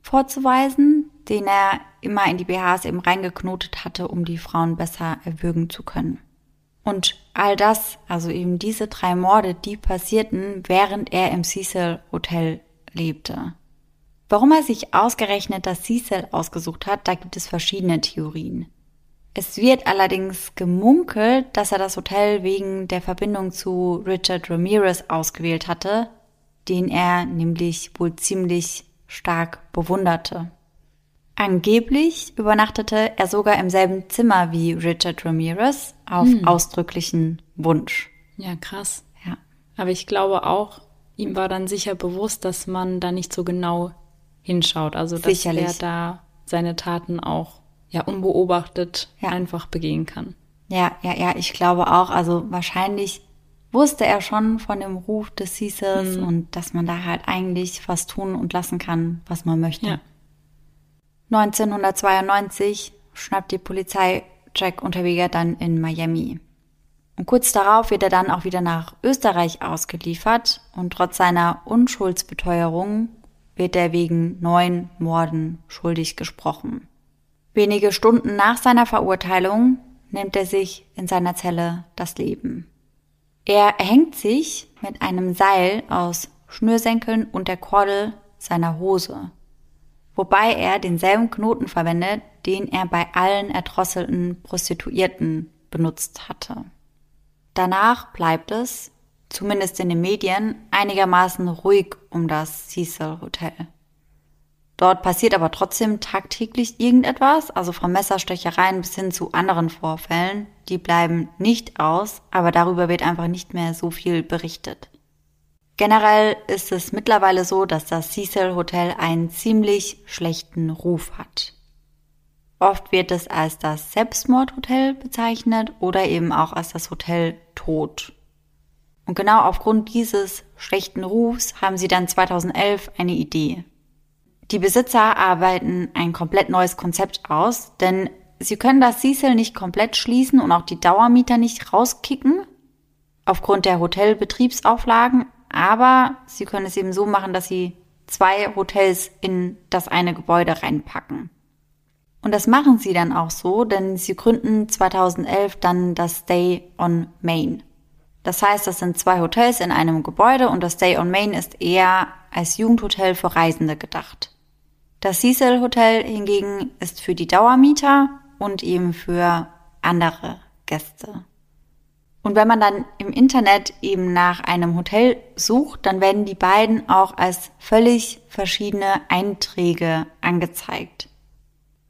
vorzuweisen, den er immer in die BHs eben reingeknotet hatte, um die Frauen besser erwürgen zu können. Und all das, also eben diese drei Morde, die passierten, während er im Cecil Hotel lebte. Warum er sich ausgerechnet das Cecil ausgesucht hat, da gibt es verschiedene Theorien. Es wird allerdings gemunkelt, dass er das Hotel wegen der Verbindung zu Richard Ramirez ausgewählt hatte, den er nämlich wohl ziemlich stark bewunderte. Angeblich übernachtete er sogar im selben Zimmer wie Richard Ramirez auf hm. ausdrücklichen Wunsch. Ja, krass. Ja. Aber ich glaube auch, ihm war dann sicher bewusst, dass man da nicht so genau hinschaut. Also dass Sicherlich. er da seine Taten auch ja unbeobachtet ja. einfach begehen kann. Ja, ja, ja, ich glaube auch. Also wahrscheinlich wusste er schon von dem Ruf des Cecils mhm. und dass man da halt eigentlich was tun und lassen kann, was man möchte. Ja. 1992 schnappt die Polizei Jack Unterweger dann in Miami. Und kurz darauf wird er dann auch wieder nach Österreich ausgeliefert und trotz seiner Unschuldsbeteuerung wird er wegen neun Morden schuldig gesprochen. Wenige Stunden nach seiner Verurteilung nimmt er sich in seiner Zelle das Leben. Er erhängt sich mit einem Seil aus Schnürsenkeln und der Kordel seiner Hose, wobei er denselben Knoten verwendet, den er bei allen erdrosselten Prostituierten benutzt hatte. Danach bleibt es, zumindest in den Medien, einigermaßen ruhig um das Cecil Hotel. Dort passiert aber trotzdem tagtäglich irgendetwas, also von Messerstechereien bis hin zu anderen Vorfällen. Die bleiben nicht aus, aber darüber wird einfach nicht mehr so viel berichtet. Generell ist es mittlerweile so, dass das Cecil Hotel einen ziemlich schlechten Ruf hat. Oft wird es als das Selbstmordhotel bezeichnet oder eben auch als das Hotel Tod. Und genau aufgrund dieses schlechten Rufs haben sie dann 2011 eine Idee. Die Besitzer arbeiten ein komplett neues Konzept aus, denn sie können das Cecil nicht komplett schließen und auch die Dauermieter nicht rauskicken, aufgrund der Hotelbetriebsauflagen, aber sie können es eben so machen, dass sie zwei Hotels in das eine Gebäude reinpacken. Und das machen sie dann auch so, denn sie gründen 2011 dann das Stay on Main. Das heißt, das sind zwei Hotels in einem Gebäude und das Stay on Main ist eher als Jugendhotel für Reisende gedacht. Das Cecil Hotel hingegen ist für die Dauermieter und eben für andere Gäste. Und wenn man dann im Internet eben nach einem Hotel sucht, dann werden die beiden auch als völlig verschiedene Einträge angezeigt.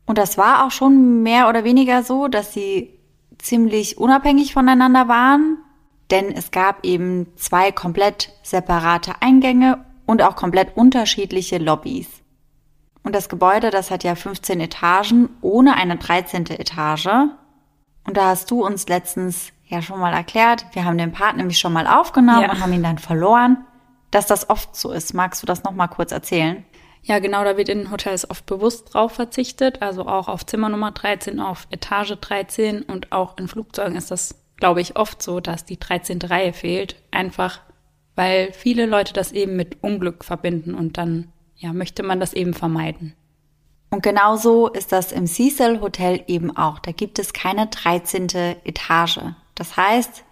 Und das war auch schon mehr oder weniger so, dass sie ziemlich unabhängig voneinander waren, denn es gab eben zwei komplett separate Eingänge und auch komplett unterschiedliche Lobbys. Und das Gebäude, das hat ja 15 Etagen ohne eine 13. Etage. Und da hast du uns letztens ja schon mal erklärt, wir haben den Part nämlich schon mal aufgenommen ja. und haben ihn dann verloren, dass das oft so ist. Magst du das noch mal kurz erzählen? Ja, genau, da wird in Hotels oft bewusst drauf verzichtet, also auch auf Zimmer Nummer 13, auf Etage 13 und auch in Flugzeugen ist das, glaube ich, oft so, dass die 13. Reihe fehlt, einfach weil viele Leute das eben mit Unglück verbinden und dann ja, möchte man das eben vermeiden. Und genauso ist das im Cecil Hotel eben auch. Da gibt es keine 13. Etage. Das heißt,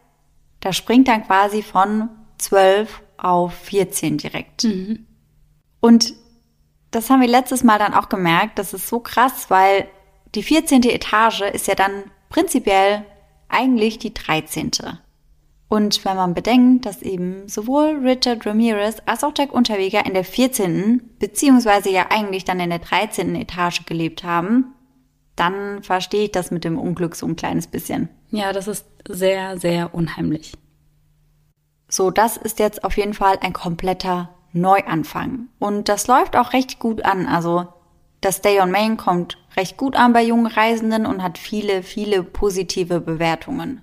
da springt dann quasi von 12 auf 14 direkt. Mhm. Und das haben wir letztes Mal dann auch gemerkt. Das ist so krass, weil die 14. Etage ist ja dann prinzipiell eigentlich die 13. Und wenn man bedenkt, dass eben sowohl Richard Ramirez als auch Jack Unterweger in der 14. beziehungsweise ja eigentlich dann in der 13. Etage gelebt haben, dann verstehe ich das mit dem Unglück so ein kleines bisschen. Ja, das ist sehr, sehr unheimlich. So, das ist jetzt auf jeden Fall ein kompletter Neuanfang. Und das läuft auch recht gut an. Also das Stay on Main kommt recht gut an bei jungen Reisenden und hat viele, viele positive Bewertungen.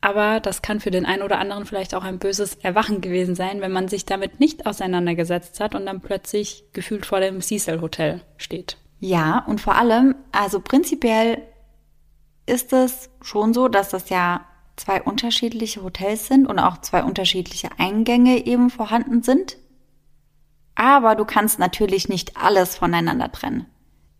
Aber das kann für den einen oder anderen vielleicht auch ein böses Erwachen gewesen sein, wenn man sich damit nicht auseinandergesetzt hat und dann plötzlich gefühlt vor dem Cecil Hotel steht. Ja, und vor allem, also prinzipiell ist es schon so, dass das ja zwei unterschiedliche Hotels sind und auch zwei unterschiedliche Eingänge eben vorhanden sind. Aber du kannst natürlich nicht alles voneinander trennen.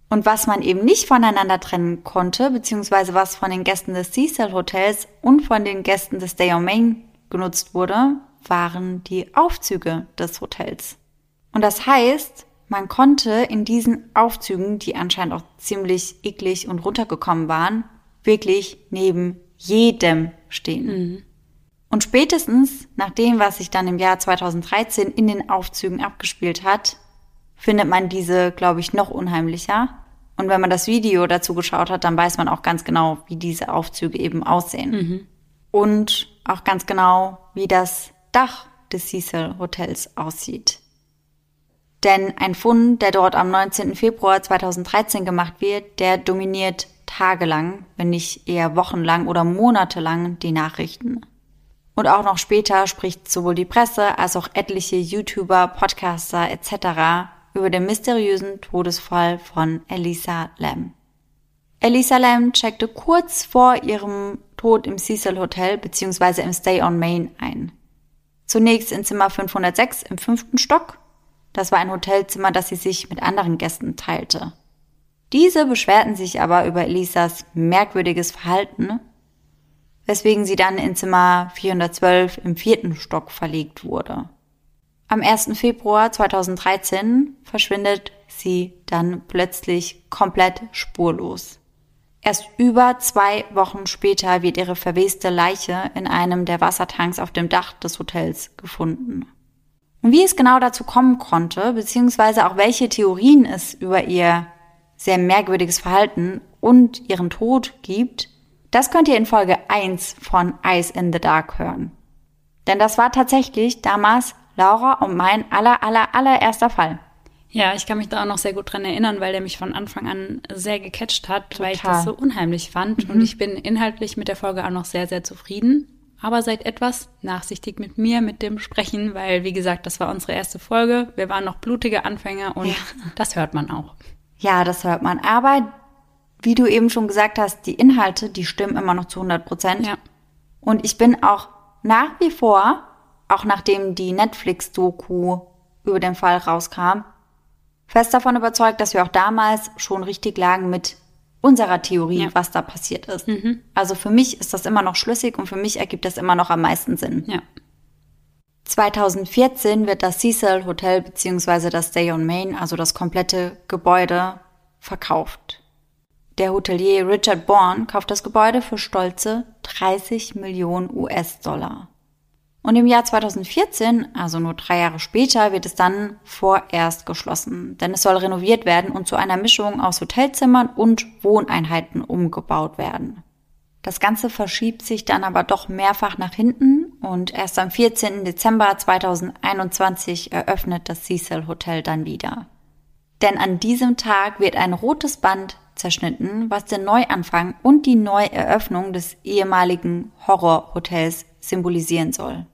Und was man eben nicht voneinander trennen konnte, beziehungsweise was von den Gästen des Cecil Hotels und von den Gästen des Day on Main genutzt wurde, waren die Aufzüge des Hotels. Und das heißt, man konnte in diesen Aufzügen, die anscheinend auch ziemlich eklig und runtergekommen waren, wirklich neben jedem stehen. Mhm. Und spätestens nach dem, was sich dann im Jahr 2013 in den Aufzügen abgespielt hat, findet man diese, glaube ich, noch unheimlicher. Und wenn man das Video dazu geschaut hat, dann weiß man auch ganz genau, wie diese Aufzüge eben aussehen. Mhm. Und auch ganz genau, wie das Dach des Cecil Hotels aussieht. Denn ein Fund, der dort am 19. Februar 2013 gemacht wird, der dominiert tagelang, wenn nicht eher wochenlang oder monatelang die Nachrichten. Und auch noch später spricht sowohl die Presse als auch etliche YouTuber, Podcaster etc über den mysteriösen Todesfall von Elisa Lam. Elisa Lam checkte kurz vor ihrem Tod im Cecil Hotel bzw. im Stay on Main ein. Zunächst in Zimmer 506 im fünften Stock. Das war ein Hotelzimmer, das sie sich mit anderen Gästen teilte. Diese beschwerten sich aber über Elisas merkwürdiges Verhalten, weswegen sie dann in Zimmer 412 im vierten Stock verlegt wurde. Am 1. Februar 2013 verschwindet sie dann plötzlich komplett spurlos. Erst über zwei Wochen später wird ihre verweste Leiche in einem der Wassertanks auf dem Dach des Hotels gefunden. Und wie es genau dazu kommen konnte, beziehungsweise auch welche Theorien es über ihr sehr merkwürdiges Verhalten und ihren Tod gibt, das könnt ihr in Folge 1 von Eyes in the Dark hören. Denn das war tatsächlich damals Laura und mein aller, aller, allererster Fall. Ja, ich kann mich da auch noch sehr gut dran erinnern, weil der mich von Anfang an sehr gecatcht hat, Total. weil ich das so unheimlich fand. Mhm. Und ich bin inhaltlich mit der Folge auch noch sehr, sehr zufrieden. Aber seid etwas nachsichtig mit mir, mit dem Sprechen, weil, wie gesagt, das war unsere erste Folge. Wir waren noch blutige Anfänger und ja. das hört man auch. Ja, das hört man. Aber wie du eben schon gesagt hast, die Inhalte, die stimmen immer noch zu 100 Prozent. Ja. Und ich bin auch nach wie vor, auch nachdem die Netflix-Doku über den Fall rauskam, fest davon überzeugt, dass wir auch damals schon richtig lagen mit unserer Theorie, ja. was da passiert ist. Mhm. Also für mich ist das immer noch schlüssig und für mich ergibt das immer noch am meisten Sinn. Ja. 2014 wird das Cecil Hotel bzw. das Stay on Main, also das komplette Gebäude, verkauft. Der Hotelier Richard Bourne kauft das Gebäude für stolze 30 Millionen US-Dollar. Und im Jahr 2014, also nur drei Jahre später, wird es dann vorerst geschlossen, denn es soll renoviert werden und zu einer Mischung aus Hotelzimmern und Wohneinheiten umgebaut werden. Das Ganze verschiebt sich dann aber doch mehrfach nach hinten und erst am 14. Dezember 2021 eröffnet das Cecil Hotel dann wieder. Denn an diesem Tag wird ein rotes Band zerschnitten, was den Neuanfang und die Neueröffnung des ehemaligen Horrorhotels symbolisieren soll.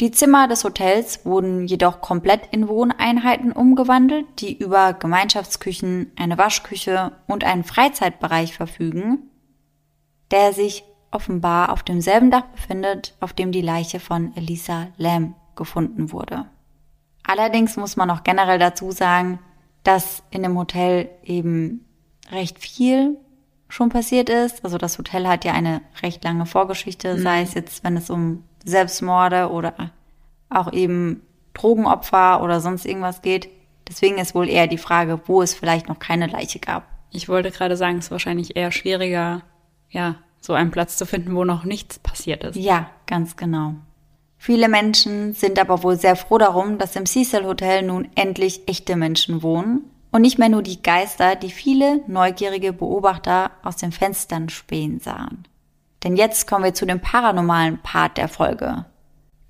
Die Zimmer des Hotels wurden jedoch komplett in Wohneinheiten umgewandelt, die über Gemeinschaftsküchen, eine Waschküche und einen Freizeitbereich verfügen, der sich offenbar auf demselben Dach befindet, auf dem die Leiche von Elisa Lamb gefunden wurde. Allerdings muss man auch generell dazu sagen, dass in dem Hotel eben recht viel schon passiert ist. Also das Hotel hat ja eine recht lange Vorgeschichte, mhm. sei es jetzt, wenn es um Selbstmorde oder auch eben Drogenopfer oder sonst irgendwas geht. Deswegen ist wohl eher die Frage, wo es vielleicht noch keine Leiche gab. Ich wollte gerade sagen, es ist wahrscheinlich eher schwieriger, ja, so einen Platz zu finden, wo noch nichts passiert ist. Ja, ganz genau. Viele Menschen sind aber wohl sehr froh darum, dass im Cecil Hotel nun endlich echte Menschen wohnen und nicht mehr nur die Geister, die viele neugierige Beobachter aus den Fenstern spähen sahen. Denn jetzt kommen wir zu dem paranormalen Part der Folge.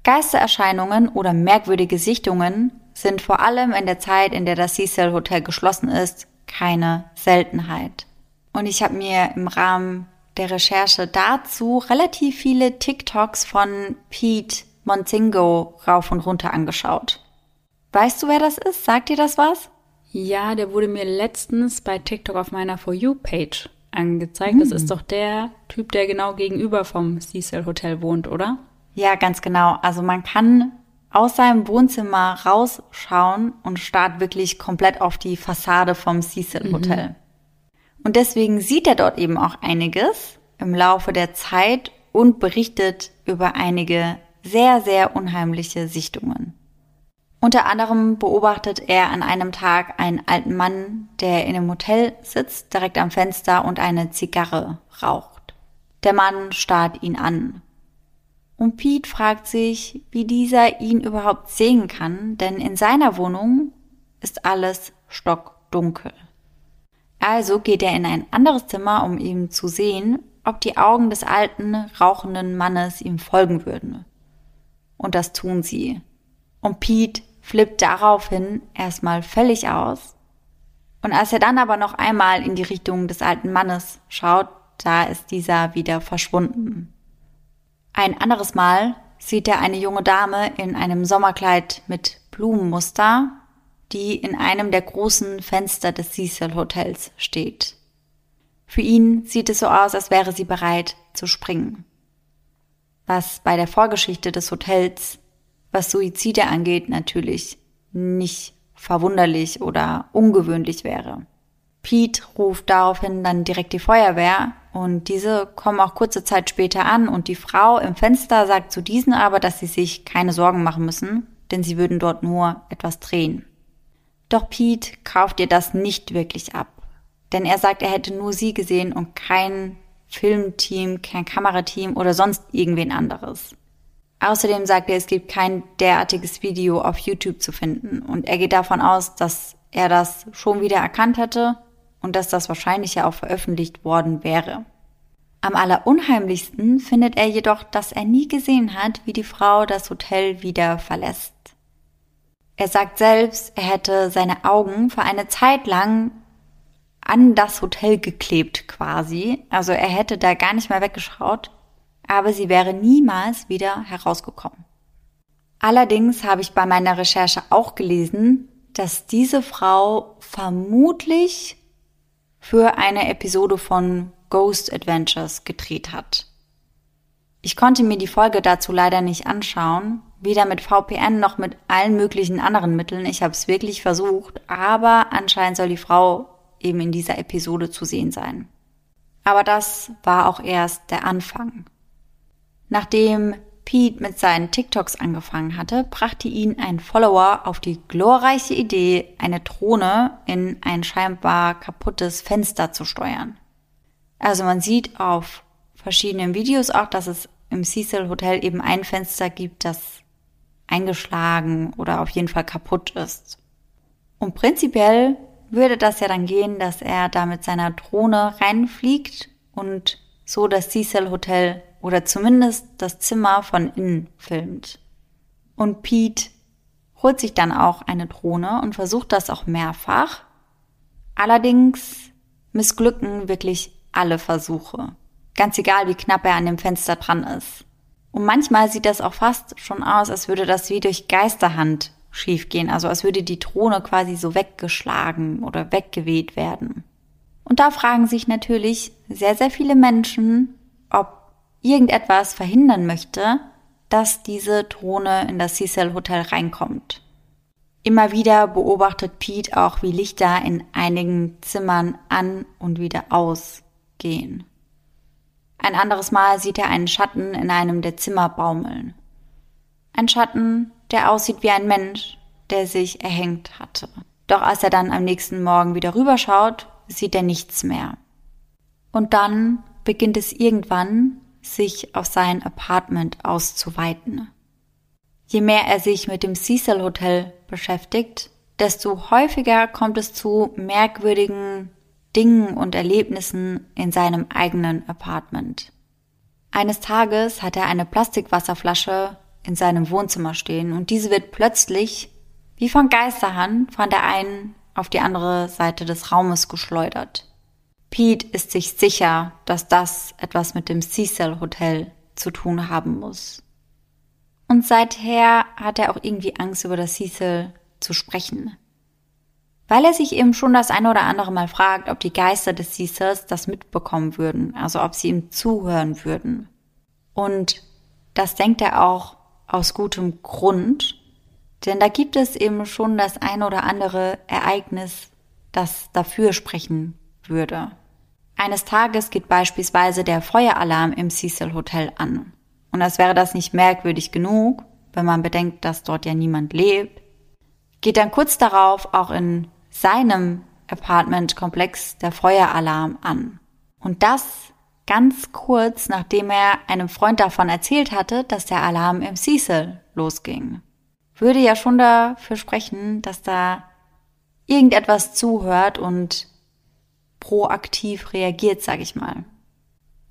Geistererscheinungen oder merkwürdige Sichtungen sind vor allem in der Zeit, in der das Cecil Hotel geschlossen ist, keine Seltenheit. Und ich habe mir im Rahmen der Recherche dazu relativ viele TikToks von Pete Monzingo rauf und runter angeschaut. Weißt du, wer das ist? Sagt dir das was? Ja, der wurde mir letztens bei TikTok auf meiner For You-Page angezeigt. Mhm. Das ist hm. doch der Typ, der genau gegenüber vom Cecil Hotel wohnt, oder? Ja, ganz genau. Also man kann aus seinem Wohnzimmer rausschauen und starrt wirklich komplett auf die Fassade vom Cecil mhm. Hotel. Mhm. Und deswegen sieht er dort eben auch einiges im Laufe der Zeit und berichtet über einige sehr, sehr unheimliche Sichtungen. Unter anderem beobachtet er an einem Tag einen alten Mann, der in einem Hotel sitzt, direkt am Fenster und eine Zigarre raucht. Der Mann starrt ihn an. Und Pete fragt sich, wie dieser ihn überhaupt sehen kann, denn in seiner Wohnung ist alles stockdunkel. Also geht er in ein anderes Zimmer, um ihm zu sehen, ob die Augen des alten, rauchenden Mannes ihm folgen würden. Und das tun sie. Und Pete flippt daraufhin erstmal völlig aus. Und als er dann aber noch einmal in die Richtung des alten Mannes schaut, da ist dieser wieder verschwunden. Ein anderes Mal sieht er eine junge Dame in einem Sommerkleid mit Blumenmuster, die in einem der großen Fenster des Cecil Hotels steht. Für ihn sieht es so aus, als wäre sie bereit zu springen. Was bei der Vorgeschichte des Hotels was Suizide angeht, natürlich nicht verwunderlich oder ungewöhnlich wäre. Pete ruft daraufhin dann direkt die Feuerwehr und diese kommen auch kurze Zeit später an und die Frau im Fenster sagt zu diesen aber, dass sie sich keine Sorgen machen müssen, denn sie würden dort nur etwas drehen. Doch Pete kauft ihr das nicht wirklich ab. Denn er sagt, er hätte nur sie gesehen und kein Filmteam, kein Kamerateam oder sonst irgendwen anderes. Außerdem sagt er, es gibt kein derartiges Video auf YouTube zu finden und er geht davon aus, dass er das schon wieder erkannt hätte und dass das wahrscheinlich ja auch veröffentlicht worden wäre. Am allerunheimlichsten findet er jedoch, dass er nie gesehen hat, wie die Frau das Hotel wieder verlässt. Er sagt selbst, er hätte seine Augen für eine Zeit lang an das Hotel geklebt quasi. Also er hätte da gar nicht mehr weggeschaut aber sie wäre niemals wieder herausgekommen. Allerdings habe ich bei meiner Recherche auch gelesen, dass diese Frau vermutlich für eine Episode von Ghost Adventures gedreht hat. Ich konnte mir die Folge dazu leider nicht anschauen, weder mit VPN noch mit allen möglichen anderen Mitteln. Ich habe es wirklich versucht, aber anscheinend soll die Frau eben in dieser Episode zu sehen sein. Aber das war auch erst der Anfang. Nachdem Pete mit seinen TikToks angefangen hatte, brachte ihn ein Follower auf die glorreiche Idee, eine Drohne in ein scheinbar kaputtes Fenster zu steuern. Also man sieht auf verschiedenen Videos auch, dass es im Cecil Hotel eben ein Fenster gibt, das eingeschlagen oder auf jeden Fall kaputt ist. Und prinzipiell würde das ja dann gehen, dass er da mit seiner Drohne reinfliegt und so das Cecil Hotel oder zumindest das Zimmer von innen filmt. Und Pete holt sich dann auch eine Drohne und versucht das auch mehrfach. Allerdings missglücken wirklich alle Versuche. Ganz egal, wie knapp er an dem Fenster dran ist. Und manchmal sieht das auch fast schon aus, als würde das wie durch Geisterhand schiefgehen, also als würde die Drohne quasi so weggeschlagen oder weggeweht werden. Und da fragen sich natürlich sehr, sehr viele Menschen, ob irgendetwas verhindern möchte, dass diese Drohne in das Cecil Hotel reinkommt. Immer wieder beobachtet Pete auch, wie Lichter in einigen Zimmern an und wieder ausgehen. Ein anderes Mal sieht er einen Schatten in einem der Zimmer baumeln. Ein Schatten, der aussieht wie ein Mensch, der sich erhängt hatte. Doch als er dann am nächsten Morgen wieder rüberschaut, sieht er nichts mehr. Und dann beginnt es irgendwann sich auf sein Apartment auszuweiten. Je mehr er sich mit dem Cecil Hotel beschäftigt, desto häufiger kommt es zu merkwürdigen Dingen und Erlebnissen in seinem eigenen Apartment. Eines Tages hat er eine Plastikwasserflasche in seinem Wohnzimmer stehen und diese wird plötzlich wie von Geisterhand von der einen auf die andere Seite des Raumes geschleudert. Pete ist sich sicher, dass das etwas mit dem Cecil Hotel zu tun haben muss. Und seither hat er auch irgendwie Angst, über das Cecil zu sprechen. Weil er sich eben schon das eine oder andere Mal fragt, ob die Geister des Cecils das mitbekommen würden, also ob sie ihm zuhören würden. Und das denkt er auch aus gutem Grund, denn da gibt es eben schon das eine oder andere Ereignis, das dafür sprechen würde. Eines Tages geht beispielsweise der Feueralarm im Cecil Hotel an. Und als wäre das nicht merkwürdig genug, wenn man bedenkt, dass dort ja niemand lebt, geht dann kurz darauf auch in seinem Apartmentkomplex der Feueralarm an. Und das ganz kurz, nachdem er einem Freund davon erzählt hatte, dass der Alarm im Cecil losging. Würde ja schon dafür sprechen, dass da irgendetwas zuhört und proaktiv reagiert, sag ich mal.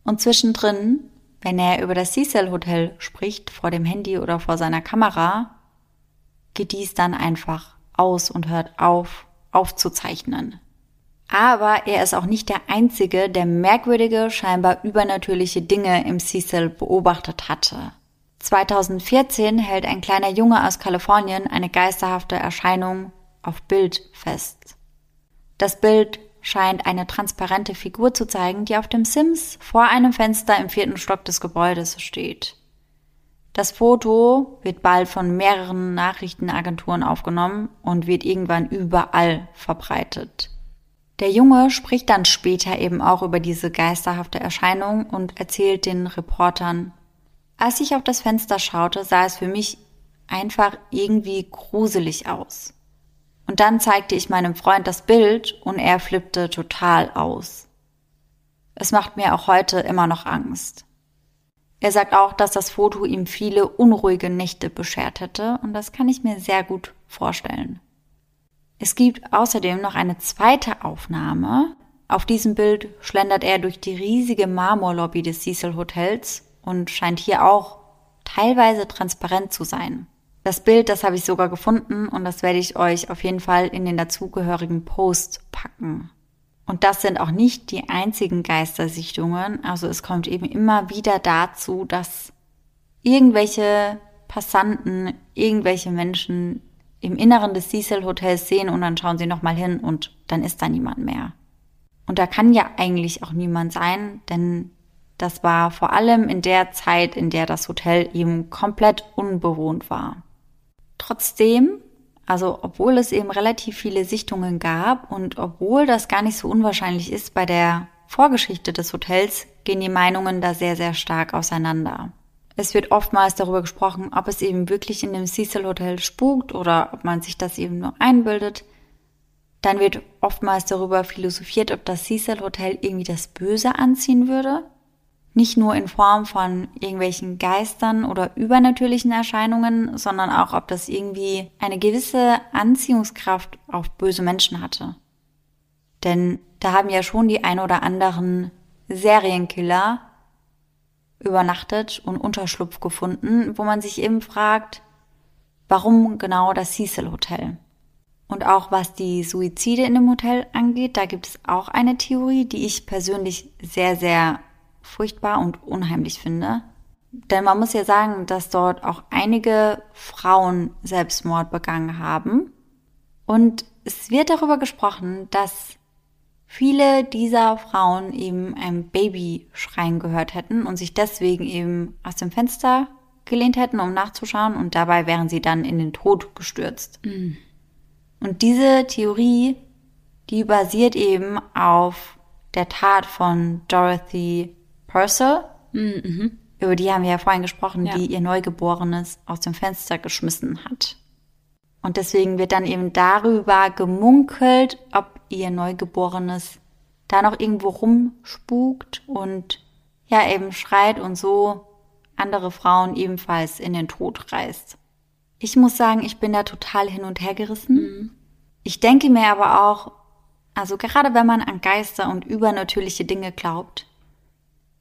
Und zwischendrin, wenn er über das Cecil Hotel spricht, vor dem Handy oder vor seiner Kamera, geht dies dann einfach aus und hört auf, aufzuzeichnen. Aber er ist auch nicht der Einzige, der merkwürdige, scheinbar übernatürliche Dinge im Cecil beobachtet hatte. 2014 hält ein kleiner Junge aus Kalifornien eine geisterhafte Erscheinung auf Bild fest. Das Bild scheint eine transparente Figur zu zeigen, die auf dem Sims vor einem Fenster im vierten Stock des Gebäudes steht. Das Foto wird bald von mehreren Nachrichtenagenturen aufgenommen und wird irgendwann überall verbreitet. Der Junge spricht dann später eben auch über diese geisterhafte Erscheinung und erzählt den Reportern, als ich auf das Fenster schaute, sah es für mich einfach irgendwie gruselig aus. Und dann zeigte ich meinem Freund das Bild und er flippte total aus. Es macht mir auch heute immer noch Angst. Er sagt auch, dass das Foto ihm viele unruhige Nächte beschert hätte und das kann ich mir sehr gut vorstellen. Es gibt außerdem noch eine zweite Aufnahme. Auf diesem Bild schlendert er durch die riesige Marmorlobby des Cecil Hotels und scheint hier auch teilweise transparent zu sein. Das Bild, das habe ich sogar gefunden und das werde ich euch auf jeden Fall in den dazugehörigen Post packen. Und das sind auch nicht die einzigen Geistersichtungen. Also es kommt eben immer wieder dazu, dass irgendwelche Passanten, irgendwelche Menschen im Inneren des Cecil Hotels sehen und dann schauen sie nochmal hin und dann ist da niemand mehr. Und da kann ja eigentlich auch niemand sein, denn das war vor allem in der Zeit, in der das Hotel eben komplett unbewohnt war. Trotzdem, also obwohl es eben relativ viele Sichtungen gab und obwohl das gar nicht so unwahrscheinlich ist bei der Vorgeschichte des Hotels, gehen die Meinungen da sehr, sehr stark auseinander. Es wird oftmals darüber gesprochen, ob es eben wirklich in dem Cecil Hotel spukt oder ob man sich das eben nur einbildet. Dann wird oftmals darüber philosophiert, ob das Cecil Hotel irgendwie das Böse anziehen würde. Nicht nur in Form von irgendwelchen Geistern oder übernatürlichen Erscheinungen, sondern auch, ob das irgendwie eine gewisse Anziehungskraft auf böse Menschen hatte. Denn da haben ja schon die ein oder anderen Serienkiller übernachtet und Unterschlupf gefunden, wo man sich eben fragt, warum genau das Cecil Hotel? Und auch was die Suizide in dem Hotel angeht, da gibt es auch eine Theorie, die ich persönlich sehr, sehr furchtbar und unheimlich finde. Denn man muss ja sagen, dass dort auch einige Frauen Selbstmord begangen haben. Und es wird darüber gesprochen, dass viele dieser Frauen eben ein Baby schreien gehört hätten und sich deswegen eben aus dem Fenster gelehnt hätten, um nachzuschauen und dabei wären sie dann in den Tod gestürzt. Mhm. Und diese Theorie, die basiert eben auf der Tat von Dorothy Purcell. Mhm. Über die haben wir ja vorhin gesprochen, ja. die ihr Neugeborenes aus dem Fenster geschmissen hat. Und deswegen wird dann eben darüber gemunkelt, ob ihr Neugeborenes da noch irgendwo rumspukt und ja eben schreit und so andere Frauen ebenfalls in den Tod reißt. Ich muss sagen, ich bin da total hin und her gerissen. Mhm. Ich denke mir aber auch, also gerade wenn man an Geister und übernatürliche Dinge glaubt,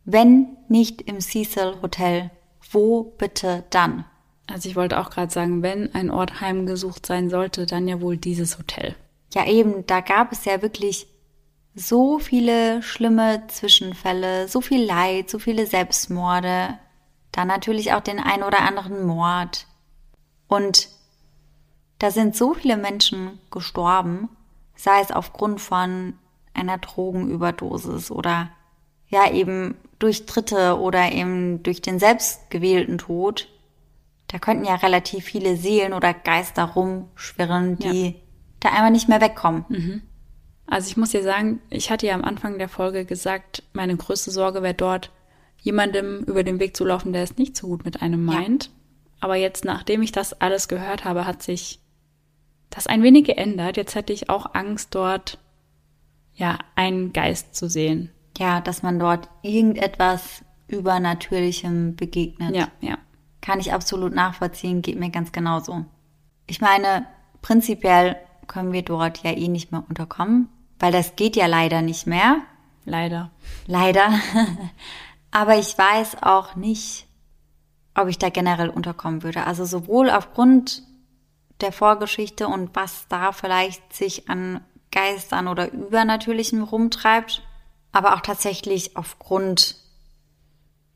wenn nicht im Cecil Hotel, wo bitte dann? Also ich wollte auch gerade sagen, wenn ein Ort heimgesucht sein sollte, dann ja wohl dieses Hotel. Ja eben, da gab es ja wirklich so viele schlimme Zwischenfälle, so viel Leid, so viele Selbstmorde, dann natürlich auch den ein oder anderen Mord. Und da sind so viele Menschen gestorben, sei es aufgrund von einer Drogenüberdosis oder ja eben durch Dritte oder eben durch den selbstgewählten Tod, da könnten ja relativ viele Seelen oder Geister rumschwirren, die ja. da einmal nicht mehr wegkommen. Mhm. Also ich muss dir sagen, ich hatte ja am Anfang der Folge gesagt, meine größte Sorge wäre dort, jemandem über den Weg zu laufen, der es nicht so gut mit einem meint. Ja. Aber jetzt, nachdem ich das alles gehört habe, hat sich das ein wenig geändert. Jetzt hätte ich auch Angst, dort ja einen Geist zu sehen ja, dass man dort irgendetwas Übernatürlichem begegnet. Ja, ja. Kann ich absolut nachvollziehen, geht mir ganz genauso. Ich meine, prinzipiell können wir dort ja eh nicht mehr unterkommen, weil das geht ja leider nicht mehr. Leider. Leider. Aber ich weiß auch nicht, ob ich da generell unterkommen würde. Also sowohl aufgrund der Vorgeschichte und was da vielleicht sich an Geistern oder Übernatürlichem rumtreibt, aber auch tatsächlich aufgrund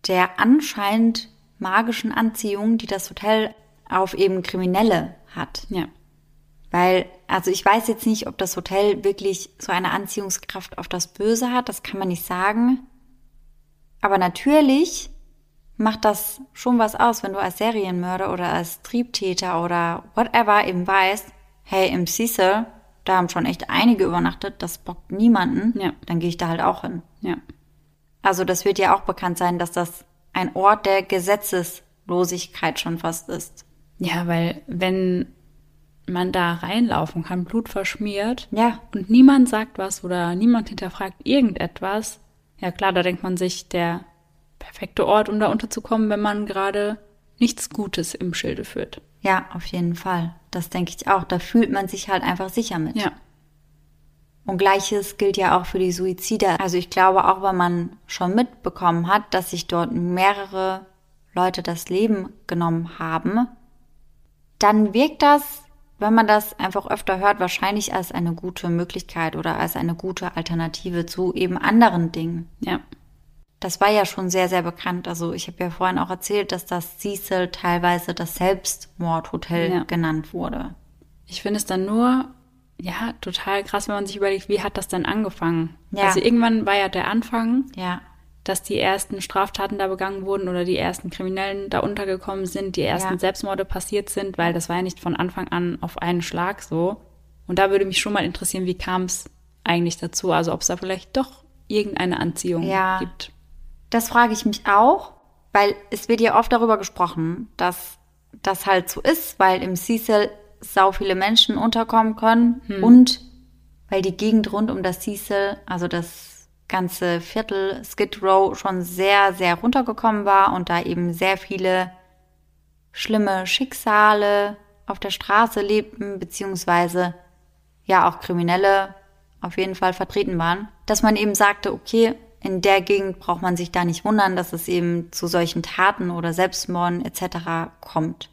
der anscheinend magischen Anziehung, die das Hotel auf eben Kriminelle hat. Ja. Weil, also ich weiß jetzt nicht, ob das Hotel wirklich so eine Anziehungskraft auf das Böse hat, das kann man nicht sagen. Aber natürlich macht das schon was aus, wenn du als Serienmörder oder als Triebtäter oder whatever eben weißt, hey, im Cecil da haben schon echt einige übernachtet, das bockt niemanden, ja. dann gehe ich da halt auch hin. Ja. Also das wird ja auch bekannt sein, dass das ein Ort der Gesetzeslosigkeit schon fast ist. Ja, weil wenn man da reinlaufen kann, Blut verschmiert. Ja. Und niemand sagt was oder niemand hinterfragt irgendetwas. Ja klar, da denkt man sich, der perfekte Ort, um da unterzukommen, wenn man gerade nichts Gutes im Schilde führt. Ja, auf jeden Fall. Das denke ich auch. Da fühlt man sich halt einfach sicher mit. Ja. Und gleiches gilt ja auch für die Suizide. Also ich glaube, auch wenn man schon mitbekommen hat, dass sich dort mehrere Leute das Leben genommen haben, dann wirkt das, wenn man das einfach öfter hört, wahrscheinlich als eine gute Möglichkeit oder als eine gute Alternative zu eben anderen Dingen. Ja. Das war ja schon sehr, sehr bekannt. Also ich habe ja vorhin auch erzählt, dass das Cecil teilweise das Selbstmordhotel Ja. genannt wurde. Ich finde es dann nur, ja, total krass, wenn man sich überlegt, wie hat das denn angefangen? Ja. Also irgendwann war ja der Anfang, Ja, dass die ersten Straftaten da begangen wurden oder die ersten Kriminellen da untergekommen sind, die ersten Ja. Selbstmorde passiert sind, weil das war ja nicht von Anfang an auf einen Schlag so. Und da würde mich schon mal interessieren, wie kam es eigentlich dazu? Also ob es da vielleicht doch irgendeine Anziehung gibt. Das frage ich mich auch, weil es wird ja oft darüber gesprochen, dass das halt so ist, weil im Cecil sau viele Menschen unterkommen können und weil die Gegend rund um das Cecil, also das ganze Viertel Skid Row schon sehr, sehr runtergekommen war und da eben sehr viele schlimme Schicksale auf der Straße lebten, beziehungsweise ja auch Kriminelle auf jeden Fall vertreten waren, dass man eben sagte, okay, in der Gegend braucht man sich da nicht wundern, dass es eben zu solchen Taten oder Selbstmorden etc. kommt.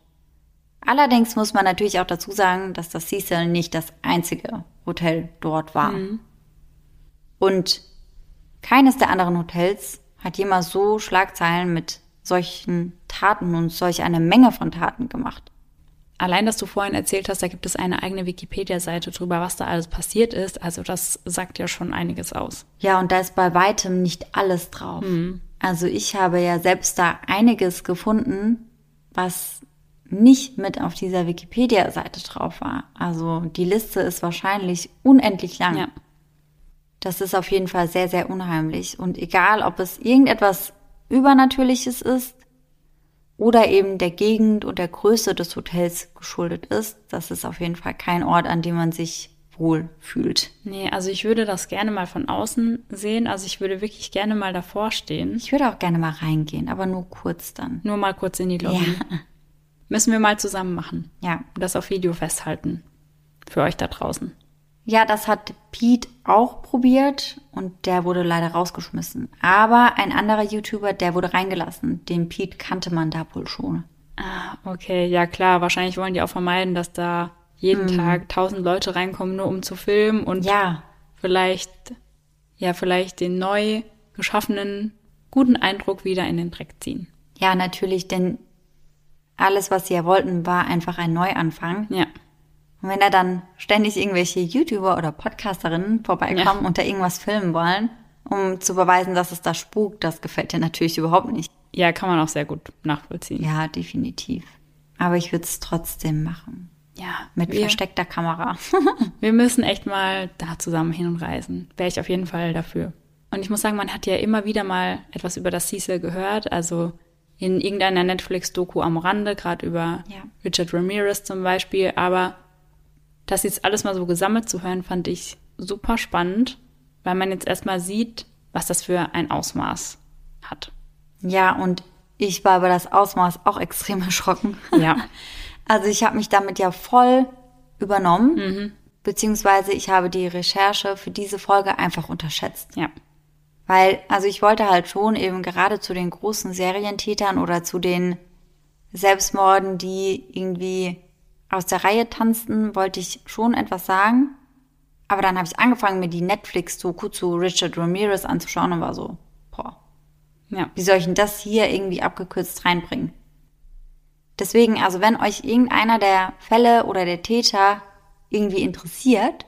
Allerdings muss man natürlich auch dazu sagen, dass das Cecil nicht das einzige Hotel dort war. Und keines der anderen Hotels hat jemals so Schlagzeilen mit solchen Taten und solch eine Menge von Taten gemacht. Allein, dass du vorhin erzählt hast, da gibt es eine eigene Wikipedia-Seite drüber, was da alles passiert ist. Also das sagt ja schon einiges aus. Ja, und da ist bei weitem nicht alles drauf. Also ich habe ja selbst da einiges gefunden, was nicht mit auf dieser Wikipedia-Seite drauf war. Also die Liste ist wahrscheinlich unendlich lang. Ja. Das ist auf jeden Fall sehr, sehr unheimlich. Und egal, ob es irgendetwas Übernatürliches ist oder eben der Gegend und der Größe des Hotels geschuldet ist, das ist auf jeden Fall kein Ort, an dem man sich wohl fühlt. Nee, also ich würde das gerne mal von außen sehen. Also ich würde wirklich gerne mal davor stehen. Ich würde auch gerne mal reingehen, aber nur kurz dann. Nur mal kurz in die Lobby. Ja. Müssen wir mal zusammen machen. Ja. Und das auf Video festhalten. Für euch da draußen. Ja, das hat Pete auch probiert und der wurde leider rausgeschmissen. Aber ein anderer YouTuber, der wurde reingelassen. Den Pete kannte man da wohl schon. Ah, okay, ja klar. Wahrscheinlich wollen die auch vermeiden, dass da jeden Tag tausend Leute reinkommen, nur um zu filmen und Ja, vielleicht, ja, vielleicht den neu geschaffenen guten Eindruck wieder in den Dreck ziehen. ja, natürlich, denn alles, was sie ja wollten, war einfach ein Neuanfang. Ja. Und wenn da dann ständig irgendwelche YouTuber oder Podcasterinnen vorbeikommen Ja. und da irgendwas filmen wollen, um zu beweisen, dass es da spukt, das gefällt dir natürlich überhaupt nicht. Ja, kann man auch sehr gut nachvollziehen. Ja, definitiv. Aber ich würde es trotzdem machen. Ja, Mit wir, versteckter Kamera. wir müssen echt mal da zusammen hin und reisen. Wäre ich auf jeden Fall dafür. Und ich muss sagen, man hat ja immer wieder mal etwas über das Cecil gehört, also in irgendeiner Netflix-Doku am Rande, gerade über Ja. Richard Ramirez zum Beispiel. Aber das jetzt alles mal so gesammelt zu hören, fand ich super spannend, weil man jetzt erstmal sieht, was das für ein Ausmaß hat. Ja, und ich war über das Ausmaß auch extrem erschrocken. Ja. Also ich habe mich damit ja voll übernommen, Mhm. beziehungsweise ich habe die Recherche für diese Folge einfach unterschätzt. Ja. Weil, also ich wollte halt schon eben gerade zu den großen Serientätern oder zu den Selbstmorden, die irgendwie aus der Reihe tanzten, wollte ich schon etwas sagen. Aber dann habe ich angefangen, mir die Netflix-Doku zu Richard Ramirez anzuschauen und war so, boah, Ja. wie soll ich denn das hier irgendwie abgekürzt reinbringen? Deswegen, also wenn euch irgendeiner der Fälle oder der Täter irgendwie interessiert,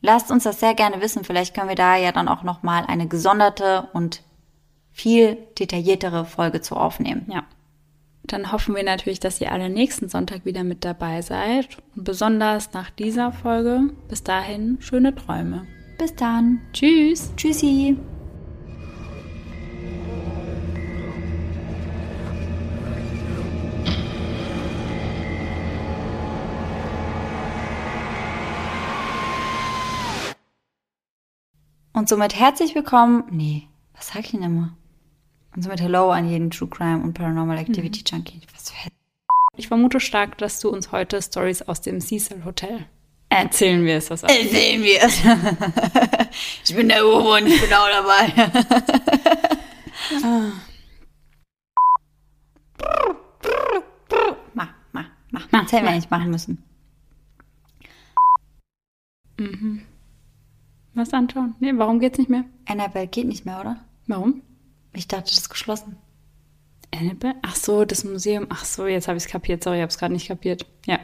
lasst uns das sehr gerne wissen. Vielleicht können wir da ja dann auch nochmal eine gesonderte und viel detailliertere Folge zu aufnehmen. Ja dann hoffen wir natürlich, dass ihr alle nächsten Sonntag wieder mit dabei seid. Und besonders nach dieser Folge. Bis dahin, schöne Träume. Bis dann. Tschüss. Tschüssi. Und somit herzlich willkommen. Nee, was sag ich denn immer? Und somit Hello an jeden True Crime und Paranormal Activity mhm. Junkie. Was für ich vermute stark, dass du uns heute Stories aus dem Cecil Hotel erzählen wirst. Was erzählen wir es. ich bin der Uwe und ich bin auch dabei. Mach, mach, mach. mach das hätten wir nicht machen müssen. Mhm. Was anschauen? Nee, warum geht's nicht mehr? Annabelle geht nicht mehr, oder? Warum? Ich dachte, das ist geschlossen. Annabelle? Ach so, das Museum. Ach so, jetzt habe ich es kapiert. Sorry, ich habe es gerade nicht kapiert. Ja.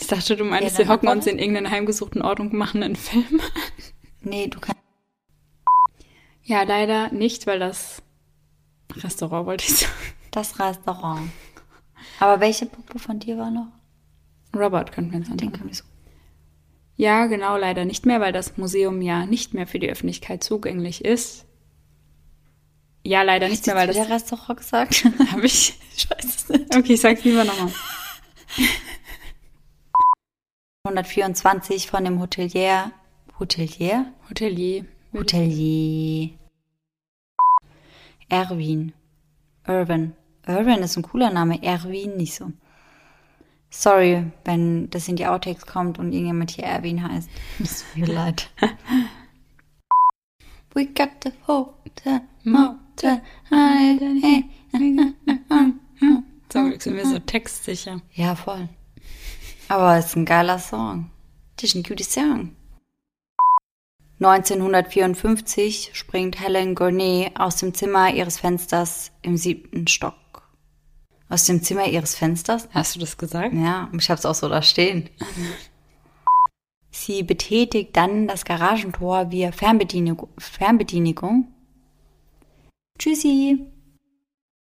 Ich dachte, du meinst, ja, wir hocken uns in irgendeinen heimgesuchten Ort und machen einen Film. nee, du kannst. Ja, leider nicht, weil das Restaurant wollte ich sagen. Das Restaurant. Aber welche Puppe von dir war noch? Robert könnten wir uns anschauen. Den können wir so. Ja, genau, leider nicht mehr, weil das Museum ja nicht mehr für die Öffentlichkeit zugänglich ist. Ja, leider Hast nicht mehr, weil das. der Restaurant gesagt? Habe ich? Ich weiß es nicht. Okay, ich sag's lieber nochmal. 124 von dem Hotelier. Hotelier? Hotelier. Hotelier. Erwin. Irwin. Irwin ist ein cooler Name. Erwin nicht so. Sorry, wenn das in die Outtakes kommt und irgendjemand hier Erwin heißt. Es tut mir leid. We got the hotel, motel, Zum Glück sind wir so textsicher. Ja, voll. Aber es ist ein geiler Song. Das ist ein guter Song. 1954 springt Helen Gournay aus dem Zimmer ihres Fensters im siebten Stock. Aus dem Zimmer ihres Fensters? Hast du das gesagt? Ja, ich hab's auch so da stehen. Sie betätigt dann das Garagentor via Fernbedienigung. Fernbedienigung. Tschüssi.